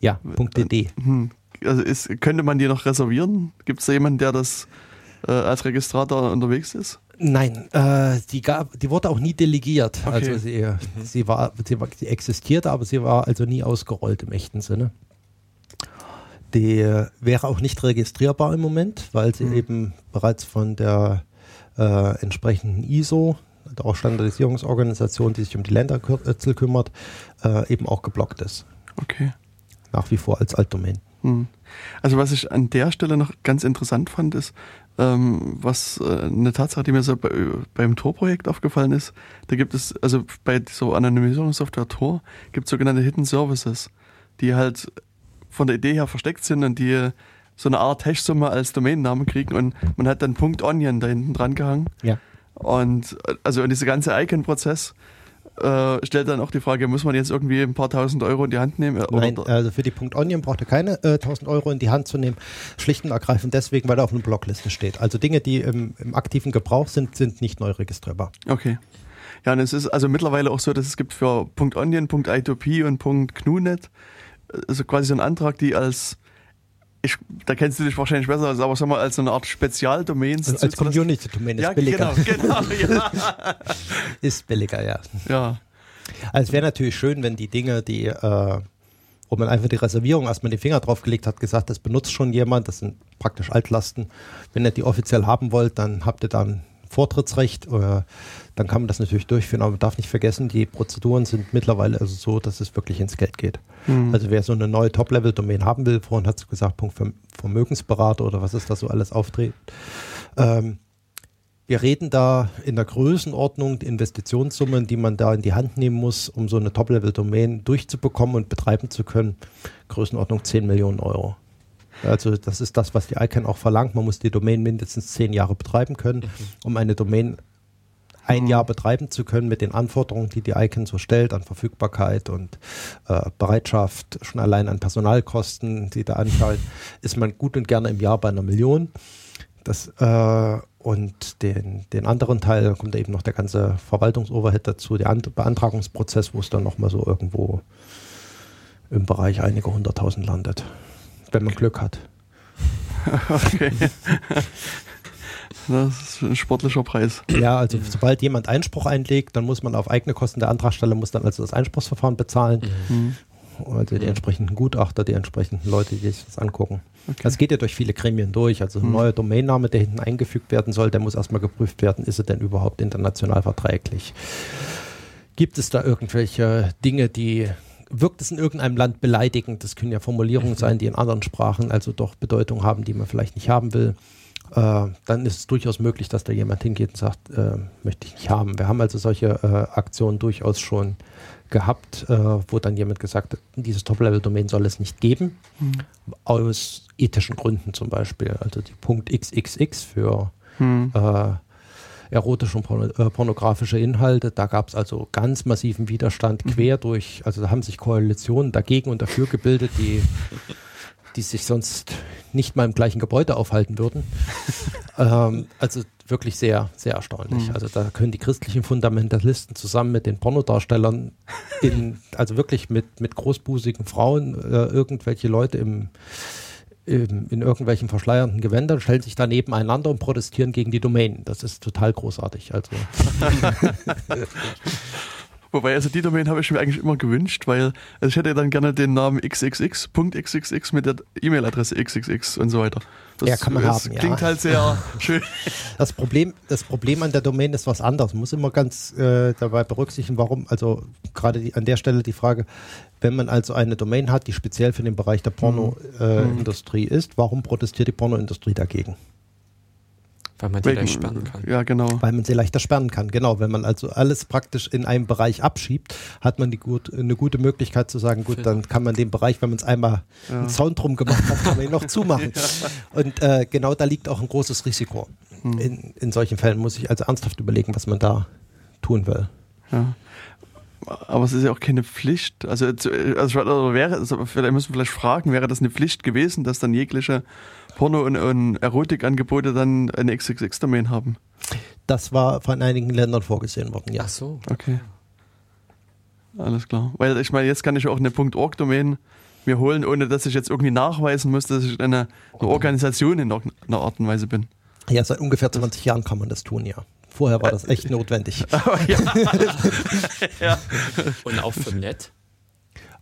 Ja, .dd. Hm. Also ist, könnte man die noch reservieren? Gibt es da jemanden, der das äh, als Registrator unterwegs ist? Nein, äh, die, gab, die wurde auch nie delegiert. Okay. Also sie, mhm. sie, war, sie, war, sie existierte, aber sie war also nie ausgerollt im echten Sinne. Die wäre auch nicht registrierbar im Moment, weil sie mhm. eben bereits von der äh, entsprechenden ISO, der auch Standardisierungsorganisation, die sich um die Länderkürzel kümmert, äh, eben auch geblockt ist. Okay. Nach wie vor als Altdomain. Mhm. Also was ich an der Stelle noch ganz interessant fand, ist, ähm, was äh, eine Tatsache, die mir so bei, beim Tor-Projekt aufgefallen ist, da gibt es, also bei so Anonymisierungssoftware Tor, gibt es sogenannte Hidden Services, die halt von der Idee her versteckt sind und die so eine Art Hash-Summe als Domainnamen kriegen und man hat dann .onion da hinten dran gehangen. Ja. Und also und dieser ganze Icon-Prozess, äh, stellt dann auch die Frage, muss man jetzt irgendwie ein paar tausend Euro in die Hand nehmen? Nein, also für die Punkt Onion braucht ihr keine äh, tausend Euro in die Hand zu nehmen. Schlicht und ergreifend deswegen, weil er auf einer Blockliste steht. Also Dinge, die im, im aktiven Gebrauch sind, sind nicht neu registrierbar. Okay. Ja, und es ist also mittlerweile auch so, dass es gibt für .onion, .i2p und .knunet also quasi so einen Antrag, die als ich, da kennst du dich wahrscheinlich besser, aber sag mal, als so eine Art Spezialdomain. Also als Community-Domain ist ja, billiger. Genau, genau, <laughs> ja. ist billiger, ja. Ja. Also es wäre natürlich schön, wenn die Dinge, die, äh, wo man einfach die Reservierung erstmal den Finger draufgelegt hat, gesagt, das benutzt schon jemand, das sind praktisch Altlasten. Wenn ihr die offiziell haben wollt, dann habt ihr dann Vortrittsrecht, äh, dann kann man das natürlich durchführen, aber man darf nicht vergessen, die Prozeduren sind mittlerweile also so, dass es wirklich ins Geld geht. Mhm. Also wer so eine neue Top-Level-Domain haben will, vorhin hat es gesagt, Punkt Vermögensberater oder was ist da so alles auftritt. Ähm, wir reden da in der Größenordnung die Investitionssummen, die man da in die Hand nehmen muss, um so eine Top-Level-Domain durchzubekommen und betreiben zu können. Größenordnung 10 Millionen Euro. Also das ist das, was die ICANN auch verlangt. Man muss die Domain mindestens zehn Jahre betreiben können, um eine Domain ein Jahr betreiben zu können mit den Anforderungen, die die ICANN so stellt an Verfügbarkeit und äh, Bereitschaft, schon allein an Personalkosten, die da anfallen, <laughs> ist man gut und gerne im Jahr bei einer Million. Das, äh, und den, den anderen Teil, da kommt eben noch der ganze Verwaltungsoverhead dazu, der An Beantragungsprozess, wo es dann nochmal so irgendwo im Bereich einige hunderttausend landet wenn man Glück hat. <laughs> okay. <laughs> Das ist ein sportlicher Preis. Ja, also sobald jemand Einspruch einlegt, dann muss man auf eigene Kosten der Antragsteller muss dann also das Einspruchsverfahren bezahlen. Mhm. Also die entsprechenden Gutachter, die entsprechenden Leute, die sich das angucken. Okay. Das geht ja durch viele Gremien durch. Also ein mhm. neuer Domainname, der hinten eingefügt werden soll, der muss erstmal geprüft werden, ist er denn überhaupt international verträglich. Gibt es da irgendwelche Dinge, die wirkt es in irgendeinem Land beleidigend? Das können ja Formulierungen sein, die in anderen Sprachen also doch Bedeutung haben, die man vielleicht nicht haben will. Äh, dann ist es durchaus möglich, dass da jemand hingeht und sagt, äh, möchte ich nicht haben. Wir haben also solche äh, Aktionen durchaus schon gehabt, äh, wo dann jemand gesagt hat, dieses Top-Level-Domain soll es nicht geben, Hm. aus ethischen Gründen zum Beispiel. Also die Punkt XXX für Hm. Erotische und porno äh, pornografische Inhalte. Da gab es also ganz massiven Widerstand quer durch, also da haben sich Koalitionen dagegen und dafür gebildet, die, die sich sonst nicht mal im gleichen Gebäude aufhalten würden. <laughs> ähm, also wirklich sehr, sehr erstaunlich. Mhm. Also da können die christlichen Fundamentalisten zusammen mit den Pornodarstellern in, also wirklich mit, mit großbusigen Frauen äh, irgendwelche Leute im- in irgendwelchen verschleiernden Gewändern, stellen sich da nebeneinander und protestieren gegen die Domain. Das ist total großartig. Also <laughs> <laughs> Wobei, also die Domain habe ich mir eigentlich immer gewünscht, weil also ich hätte dann gerne den Namen xxx.xxx mit der E-Mail-Adresse xxx und so weiter. Das, Ja, kann man das haben, ja. klingt halt sehr <laughs> schön. das Problem, das Problem an der Domain ist was anderes. Man muss immer ganz äh, dabei berücksichtigen, warum, also gerade die, an der Stelle die Frage, wenn man also eine Domain hat, die speziell für den Bereich der Pornoindustrie äh, ist, warum protestiert die Pornoindustrie dagegen? Weil man die Wegen- leicht sperren kann. Ja, genau. Weil man sie leichter sperren kann. Genau, wenn man also alles praktisch in einem Bereich abschiebt, hat man die gut, eine gute Möglichkeit zu sagen, gut, dann kann man den Bereich, wenn man es einmal Ja. einen Zaun drum gemacht hat, kann man ihn noch zumachen. <laughs> Und äh, genau da liegt auch ein großes Risiko. Hm. In, in solchen Fällen muss ich also ernsthaft überlegen, was man da tun will. Ja. Aber es ist ja auch keine Pflicht. Also, also wäre, also vielleicht müssen wir vielleicht fragen, wäre das eine Pflicht gewesen, dass dann jegliche Porno- und, und Erotikangebote dann eine XXX-Domain haben? Das war von einigen Ländern vorgesehen worden, ja. Ach so. Okay. Alles klar. Weil ich meine, jetzt kann ich auch eine .org-Domain mir holen, ohne dass ich jetzt irgendwie nachweisen muss, dass ich eine, eine Organisation in irgendeiner Art und Weise bin. Ja, seit ungefähr 20 Jahren kann man das tun, ja. Vorher war das echt notwendig. <laughs> <laughs> Und auch für Net?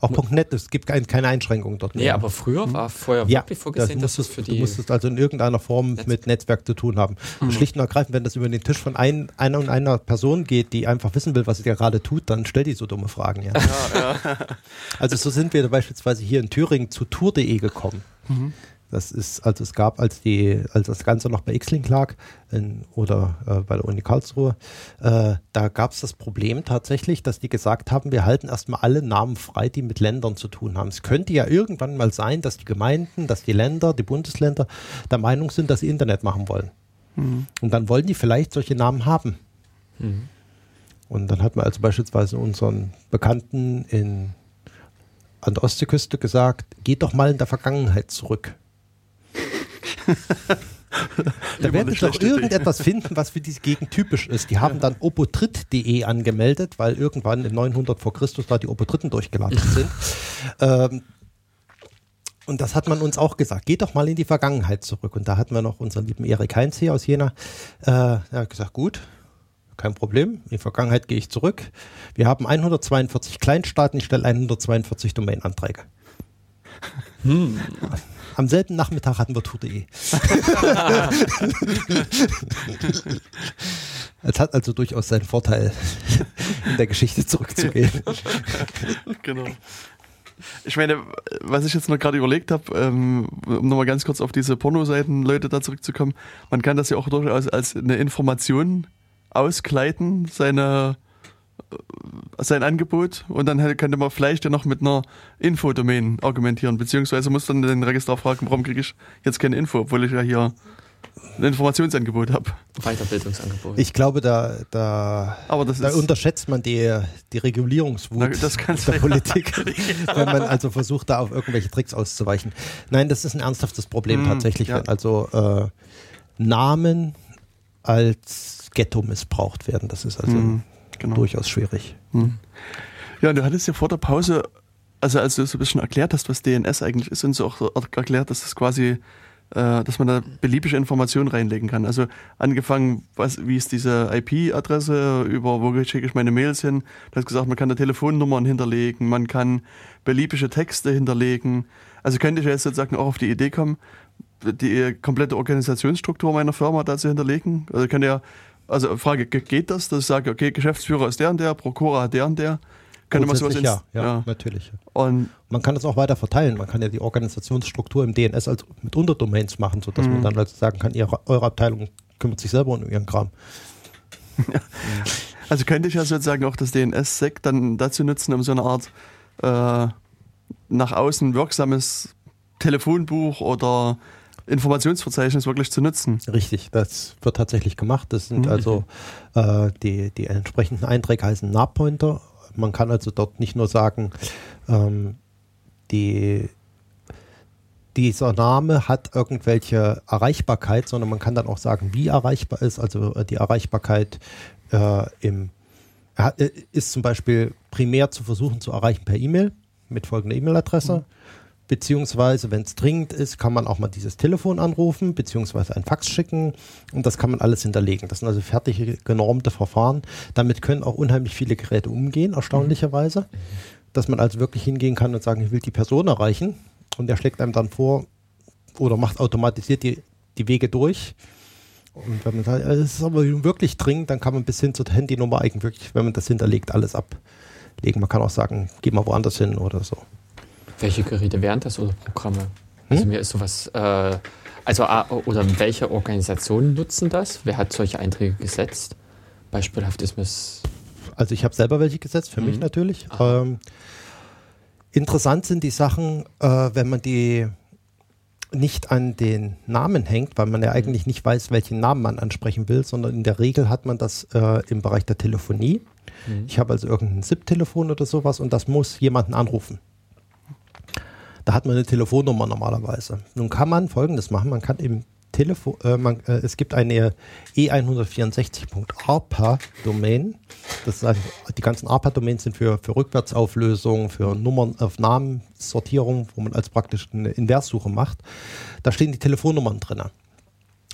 Auch .net, es gibt kein, keine Einschränkungen dort. Nee, mehr. aber früher war vorher Ja, wirklich vorgesehen, das dass das musstest, für du die. musstest also in irgendeiner Form Netz- mit Netzwerk zu tun haben. Schlicht und ergreifend, wenn das über den Tisch von ein, einer und einer Person geht, die einfach wissen will, was sie gerade tut, dann stellt die so dumme Fragen. Ja. Also so sind wir beispielsweise hier in Thüringen zu tour.de gekommen. Das ist, also es gab, als die, als das Ganze noch bei X-Link lag in, oder äh, bei der Uni Karlsruhe, äh, da gab es das Problem tatsächlich, dass die gesagt haben, wir halten erstmal alle Namen frei, die mit Ländern zu tun haben. Es könnte ja irgendwann mal sein, dass die Gemeinden, dass die Länder, die Bundesländer der Meinung sind, dass sie Internet machen wollen. Und dann wollen die vielleicht solche Namen haben. Mhm. Und dann hat man also beispielsweise unseren Bekannten in, an der Ostseeküste gesagt, geht doch mal in der Vergangenheit zurück. <laughs> da werden sie doch irgendetwas finden, was für diese Gegend typisch ist. Die haben dann opotrit.de angemeldet, weil irgendwann in 900 vor Christus da die Opotriten durchgelatscht <laughs> sind. Ähm, und das hat man uns auch gesagt. Geht doch mal in die Vergangenheit zurück. Und da hatten wir noch unseren lieben Erik Heinz hier aus Jena. Äh, er hat gesagt, gut, kein Problem. In die Vergangenheit gehe ich zurück. Wir haben 142 Kleinstaaten. Ich stelle 142 Domain-Anträge. <laughs> Am selben Nachmittag hatten wir Tour.de. <laughs> Es hat also durchaus seinen Vorteil, in der Geschichte zurückzugehen. genau. Ich meine, was ich jetzt noch gerade überlegt habe, ähm, um nochmal ganz kurz auf diese Pornoseiten Leute da zurückzukommen, man kann das ja auch durchaus als eine Information auskleiden, seine, sein Angebot und dann könnte man vielleicht ja noch mit einer Infodomain argumentieren, beziehungsweise muss dann den Registrar fragen, warum kriege ich jetzt keine Info, obwohl ich ja hier ein Informationsangebot habe. Weiterbildungsangebot. Ich glaube, da, da, Aber das da ist unterschätzt man die, die Regulierungswut Na, das kann der sein. Politik, <laughs> wenn man also versucht, da auf irgendwelche Tricks auszuweichen. Nein, das ist ein ernsthaftes Problem Mm, tatsächlich, ja. wenn also äh, Namen als Ghetto missbraucht werden. Das ist also Mhm, genau. durchaus schwierig. Ja, und du hattest ja vor der Pause, also als du so ein bisschen erklärt hast, was DNS eigentlich ist und so auch er- erklärt, dass das quasi, äh, dass man da beliebige Informationen reinlegen kann. Also angefangen, was, wie ist diese IP-Adresse, über wo schicke ich meine Mails hin. Du hast gesagt, man kann da Telefonnummern hinterlegen, man kann beliebige Texte hinterlegen. Also könnte ich jetzt sozusagen auch auf die Idee kommen, die komplette Organisationsstruktur meiner Firma da zu hinterlegen. Also könnte ja Also Frage, geht das, dass ich sage, okay, Geschäftsführer ist der und der, Prokura hat der und der? Könnte man sowas ja, ja, ja, natürlich. Und man kann das auch weiter verteilen. Man kann ja die Organisationsstruktur im DNS als mit Unterdomains machen, sodass mhm. man dann also sagen kann, ihre, eure Abteilung kümmert sich selber um ihren Kram. Also könnte ich ja sozusagen auch das DNS-Sec dann dazu nutzen, um so eine Art äh, nach außen wirksames Telefonbuch oder Informationsverzeichnis wirklich zu nutzen. Richtig, das wird tatsächlich gemacht. Das sind mhm. also äh, die, die entsprechenden Einträge heißen NAV-Pointer. Man kann also dort nicht nur sagen, ähm, die, dieser Name hat irgendwelche Erreichbarkeit, sondern man kann dann auch sagen, wie erreichbar ist. Also äh, die Erreichbarkeit äh, im äh, ist zum Beispiel primär zu versuchen zu erreichen per E-Mail mit folgender E-Mail-Adresse. Mhm. Beziehungsweise, wenn es dringend ist, kann man auch mal dieses Telefon anrufen, beziehungsweise ein Fax schicken und das kann man alles hinterlegen. Das sind also fertige, genormte Verfahren. Damit können auch unheimlich viele Geräte umgehen, erstaunlicherweise. Dass man also wirklich hingehen kann und sagen, ich will die Person erreichen und der schlägt einem dann vor oder macht automatisiert die, die Wege durch. Und wenn man sagt, es ist aber wirklich dringend, dann kann man bis hin zur Handynummer eigentlich wirklich, wenn man das hinterlegt, alles ablegen. Man kann auch sagen, geh mal woanders hin oder so. Welche Geräte wären das oder Programme? Hm? Also mir ist sowas, äh, also oder welche Organisationen nutzen das? Wer hat solche Einträge gesetzt? Beispielhaft ist mir es. Also ich habe selber welche gesetzt, für mhm. mich natürlich. Ähm, interessant sind die Sachen, äh, wenn man die nicht an den Namen hängt, weil man ja mhm. eigentlich nicht weiß, welchen Namen man ansprechen will, sondern in der Regel hat man das äh, im Bereich der Telefonie. Mhm. Ich habe also irgendein SIP-Telefon oder sowas und das muss jemanden anrufen. Da hat man eine Telefonnummer normalerweise. Nun kann man Folgendes machen: Man kann im Telefon, äh, man, äh, es gibt eine E164.ARPA-Domain. Das heißt, die ganzen ARPA-Domains sind für, für Rückwärtsauflösung, für Nummern auf Namensortierung, wo man als praktisch eine Inverssuche macht. Da stehen die Telefonnummern drin.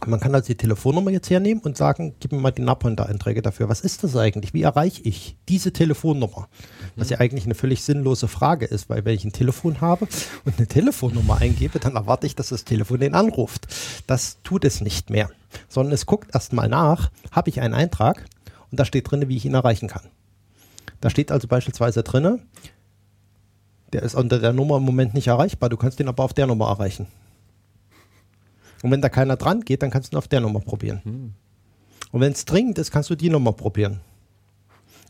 Man kann also die Telefonnummer jetzt hernehmen und sagen, gib mir mal die Nappointer-Einträge dafür. Was ist das eigentlich? Wie erreiche ich diese Telefonnummer? Was ja eigentlich eine völlig sinnlose Frage ist, weil wenn ich ein Telefon habe und eine Telefonnummer eingebe, dann erwarte ich, dass das Telefon den anruft. Das tut es nicht mehr, sondern es guckt erstmal nach, habe ich einen Eintrag und da steht drin, wie ich ihn erreichen kann. Da steht also beispielsweise drin, der ist unter der Nummer im Moment nicht erreichbar, du kannst ihn aber auf der Nummer erreichen. Und wenn da keiner dran geht, dann kannst du ihn auf der Nummer probieren. Hm. Und wenn es dringend ist, kannst du die Nummer probieren.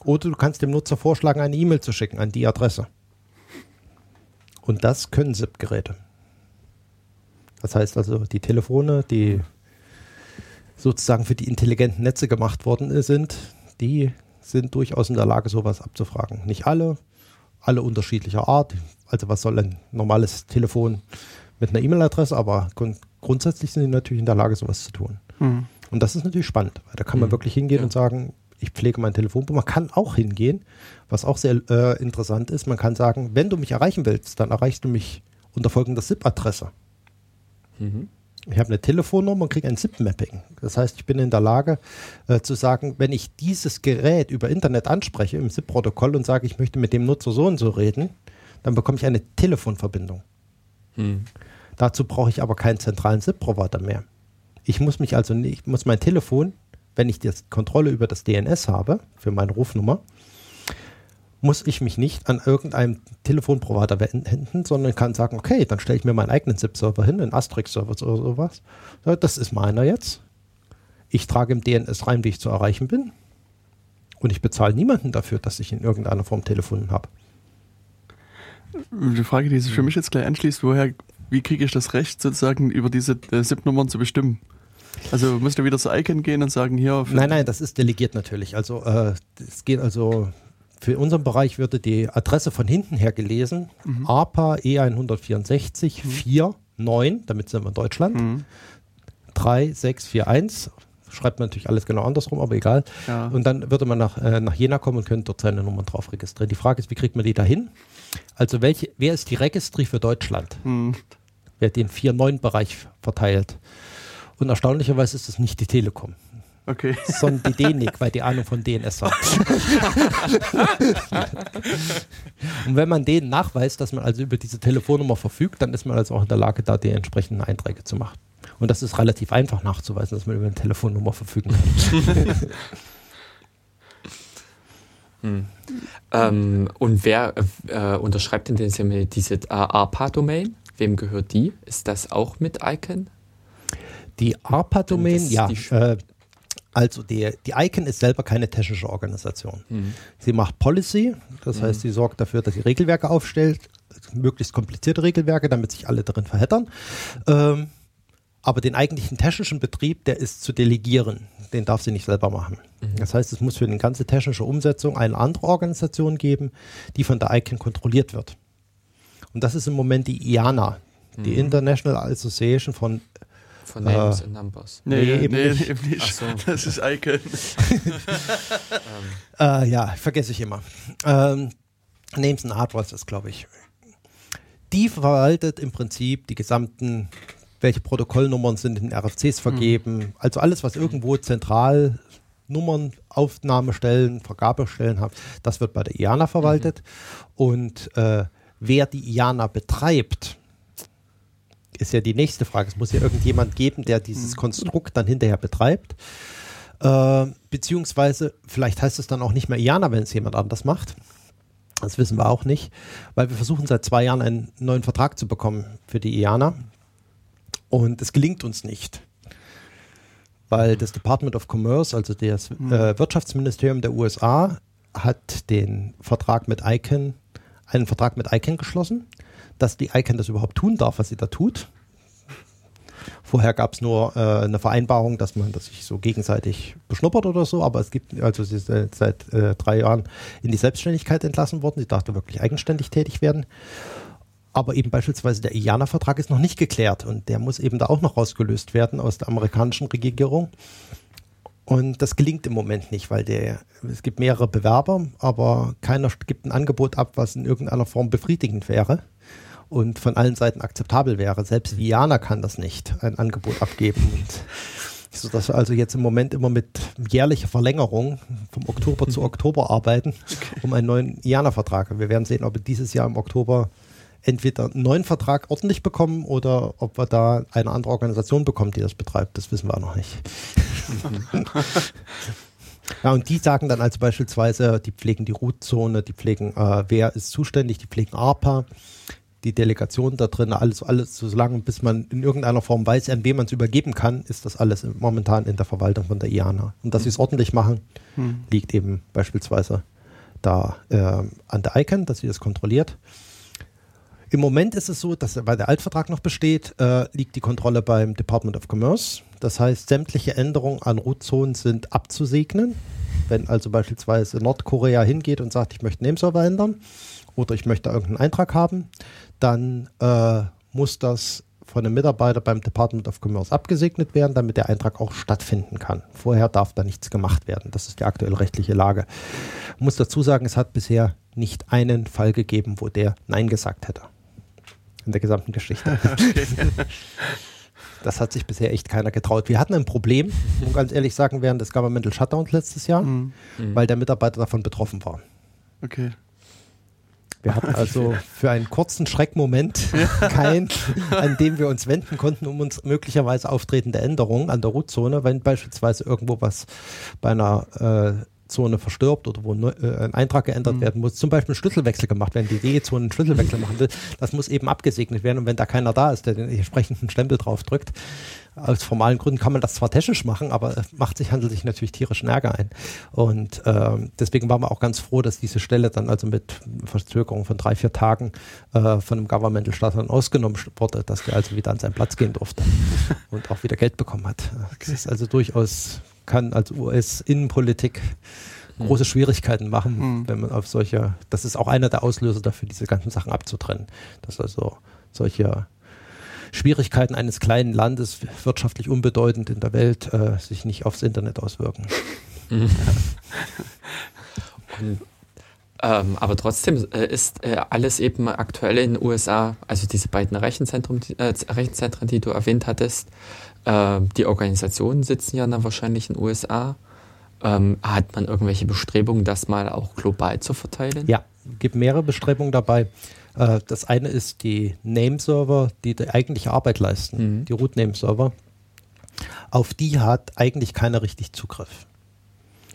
Oder du kannst dem Nutzer vorschlagen, eine E-Mail zu schicken an die Adresse. Und das können SIP-Geräte. Das heißt also, die Telefone, die sozusagen für die intelligenten Netze gemacht worden sind, die sind durchaus in der Lage, sowas abzufragen. Nicht alle, alle unterschiedlicher Art. Also was soll ein normales Telefon mit einer E-Mail-Adresse, aber grundsätzlich sind die natürlich in der Lage, sowas zu tun. Mhm. Und das ist natürlich spannend, weil da kann man mhm. wirklich hingehen ja. und sagen, ich pflege mein Telefonbuch. Man kann auch hingehen, was auch sehr äh, interessant ist. Man kann sagen, wenn du mich erreichen willst, dann erreichst du mich unter folgender SIP-Adresse. Mhm. Ich habe eine Telefonnummer und kriege ein SIP-Mapping. Das heißt, ich bin in der Lage äh, zu sagen, wenn ich dieses Gerät über Internet anspreche im SIP-Protokoll und sage, ich möchte mit dem Nutzer so und so reden, dann bekomme ich eine Telefonverbindung. Mhm. Dazu brauche ich aber keinen zentralen SIP-Provider mehr. Ich muss mich also nicht, muss mein Telefon, wenn ich die Kontrolle über das DNS habe, für meine Rufnummer, muss ich mich nicht an irgendeinem Telefonprovider wenden, sondern kann sagen, okay, dann stelle ich mir meinen eigenen SIP-Server hin, einen Asterix-Server oder sowas. Das ist meiner jetzt. Ich trage im DNS rein, wie ich zu erreichen bin. Und ich bezahle niemanden dafür, dass ich in irgendeiner Form Telefon habe. Die Frage, die sich für mich jetzt gleich anschließt, woher wie kriege ich das Recht, sozusagen über diese äh, SIP-Nummern zu bestimmen? Also musst du wieder zu Icon gehen und sagen, hier. Nein, nein, das ist delegiert natürlich. Also äh, es geht also für unseren Bereich würde die Adresse von hinten her gelesen. Mhm. APA E164 mhm. 49, damit sind wir in Deutschland. Mhm. 3641. Schreibt man natürlich alles genau andersrum, aber egal. Ja. Und dann würde man nach, äh, nach Jena kommen und könnte dort seine Nummern drauf registrieren. Die Frage ist, wie kriegt man die da hin? Also welche, wer ist die Registry für Deutschland? Hm. Wer den 4-9-Bereich verteilt? Und erstaunlicherweise ist es nicht die Telekom. Okay. Sondern die DENIC, weil die Ahnung von DNS hat. <laughs> und wenn man denen nachweist, dass man also über diese Telefonnummer verfügt, dann ist man also auch in der Lage, da die entsprechenden Einträge zu machen. Und das ist relativ einfach nachzuweisen, dass man über eine Telefonnummer verfügen kann. <laughs> hm. ähm, und wer äh, unterschreibt denn diese, diese ARPA-Domain? Wem gehört die? Ist das auch mit ICANN? Die ARPA-Domain, ja. Die äh, also die, die ICANN ist selber keine technische Organisation. Mhm. Sie macht Policy, das mhm. heißt, sie sorgt dafür, dass sie Regelwerke aufstellt, möglichst komplizierte Regelwerke, damit sich alle darin verheddern. Ähm, aber den eigentlichen technischen Betrieb, der ist zu delegieren. Den darf sie nicht selber machen. Mhm. Das heißt, es muss für die ganze technische Umsetzung eine andere Organisation geben, die von der ICANN kontrolliert wird. Und das ist im Moment die IANA, die mhm. International Association von von Names äh, and Numbers. Nee, nee, eben, nee nicht. eben nicht. So. Das ist Icon. <laughs> äh, ja, vergesse ich immer. Ähm, Names and Hardware ist glaube ich. Die verwaltet im Prinzip die gesamten, welche Protokollnummern sind in RFCs vergeben. Mhm. Also alles, was irgendwo zentral Nummern, Aufnahmestellen, Vergabestellen hat, das wird bei der IANA verwaltet. Mhm. Und äh, wer die IANA betreibt, ist ja die nächste Frage. Es muss ja irgendjemand geben, der dieses mhm. Konstrukt dann hinterher betreibt. Äh, beziehungsweise, vielleicht heißt es dann auch nicht mehr IANA, wenn es jemand anders macht. Das wissen wir auch nicht, weil wir versuchen seit zwei Jahren einen neuen Vertrag zu bekommen für die IANA. Und es gelingt uns nicht. Weil das Department of Commerce, also das mhm. äh, Wirtschaftsministerium der USA, hat den Vertrag mit ICANN, einen Vertrag mit ICANN geschlossen dass die ICANN das überhaupt tun darf, was sie da tut. Vorher gab es nur äh, eine Vereinbarung, dass man das sich so gegenseitig beschnuppert oder so, aber es gibt, also sie ist äh, seit äh, drei Jahren in die Selbstständigkeit entlassen worden. Sie dachte wirklich eigenständig tätig werden. Aber eben beispielsweise der IANA-Vertrag ist noch nicht geklärt und der muss eben da auch noch rausgelöst werden aus der amerikanischen Regierung. Und das gelingt im Moment nicht, weil der, es gibt mehrere Bewerber, aber keiner gibt ein Angebot ab, was in irgendeiner Form befriedigend wäre und von allen Seiten akzeptabel wäre. Selbst Viana kann das nicht, ein Angebot abgeben. Und <laughs> so dass wir also jetzt im Moment immer mit jährlicher Verlängerung vom Oktober zu <laughs> Oktober arbeiten, okay. um einen neuen IANA-Vertrag. Wir werden sehen, ob wir dieses Jahr im Oktober entweder einen neuen Vertrag ordentlich bekommen oder ob wir da eine andere Organisation bekommen, die das betreibt. Das wissen wir noch nicht. <laughs> Ja, und die sagen dann also beispielsweise, die pflegen die Routzone, die pflegen, äh, wer ist zuständig, die pflegen ARPA, die Delegation da drin, alles, alles so lange, bis man in irgendeiner Form weiß, an wen man es übergeben kann, ist das alles momentan in der Verwaltung von der IANA. Und dass sie es ordentlich machen, hm. liegt eben beispielsweise da äh, an der ICANN, dass sie das kontrolliert. Im Moment ist es so, dass weil der Altvertrag noch besteht, äh, liegt die Kontrolle beim Department of Commerce. Das heißt, sämtliche Änderungen an Rootzonen sind abzusegnen. Wenn also beispielsweise Nordkorea hingeht und sagt, ich möchte Nameserver ändern oder ich möchte irgendeinen Eintrag haben, dann äh, muss das von einem Mitarbeiter beim Department of Commerce abgesegnet werden, damit der Eintrag auch stattfinden kann. Vorher darf da nichts gemacht werden. Das ist die aktuelle rechtliche Lage. Ich muss dazu sagen, es hat bisher nicht einen Fall gegeben, wo der Nein gesagt hätte. In der gesamten Geschichte. <laughs> Das hat sich bisher echt keiner getraut. Wir hatten ein Problem, muss ganz ehrlich sagen, während des Governmental Shutdowns letztes Jahr, mhm. weil der Mitarbeiter davon betroffen war. Okay. Wir hatten also für einen kurzen Schreckmoment <laughs> keinen, an dem wir uns wenden konnten, um uns möglicherweise auftretende Änderungen an der Routzone, wenn beispielsweise irgendwo was bei einer äh, Zone verstirbt oder wo äh, ein Eintrag geändert mhm. werden muss, zum Beispiel ein Schlüsselwechsel gemacht werden, die DE-Zone einen Schlüsselwechsel machen will, das muss eben abgesegnet werden und wenn da keiner da ist, der den entsprechenden Stempel drauf drückt, aus formalen Gründen kann man das zwar technisch machen, aber macht sich, handelt sich natürlich tierischen Ärger ein. Und ähm, deswegen waren wir auch ganz froh, dass diese Stelle dann also mit Verzögerung von drei, vier Tagen äh, von dem Governmental Staat dann ausgenommen wurde, dass der also wieder an seinen Platz gehen durfte und auch wieder Geld bekommen hat. Okay. Das ist also durchaus, kann als US-Innenpolitik hm. große Schwierigkeiten machen, mhm. wenn man auf solche, das ist auch einer der Auslöser dafür, diese ganzen Sachen abzutrennen. Dass also solche Schwierigkeiten eines kleinen Landes, wirtschaftlich unbedeutend in der Welt, äh, sich nicht aufs Internet auswirken. Mhm. <laughs> Und, ähm, aber trotzdem äh, ist äh, alles eben aktuell in den USA, also diese beiden Rechenzentren, äh, Rechenzentren, die du erwähnt hattest, äh, die Organisationen sitzen ja dann wahrscheinlich in den USA. Ähm, hat man irgendwelche Bestrebungen, das mal auch global zu verteilen? Ja, gibt mehrere Bestrebungen dabei. Äh, das eine ist die Name-Server, die die eigentliche Arbeit leisten, Mhm. die Root-Name-Server. Auf die hat eigentlich keiner richtig Zugriff.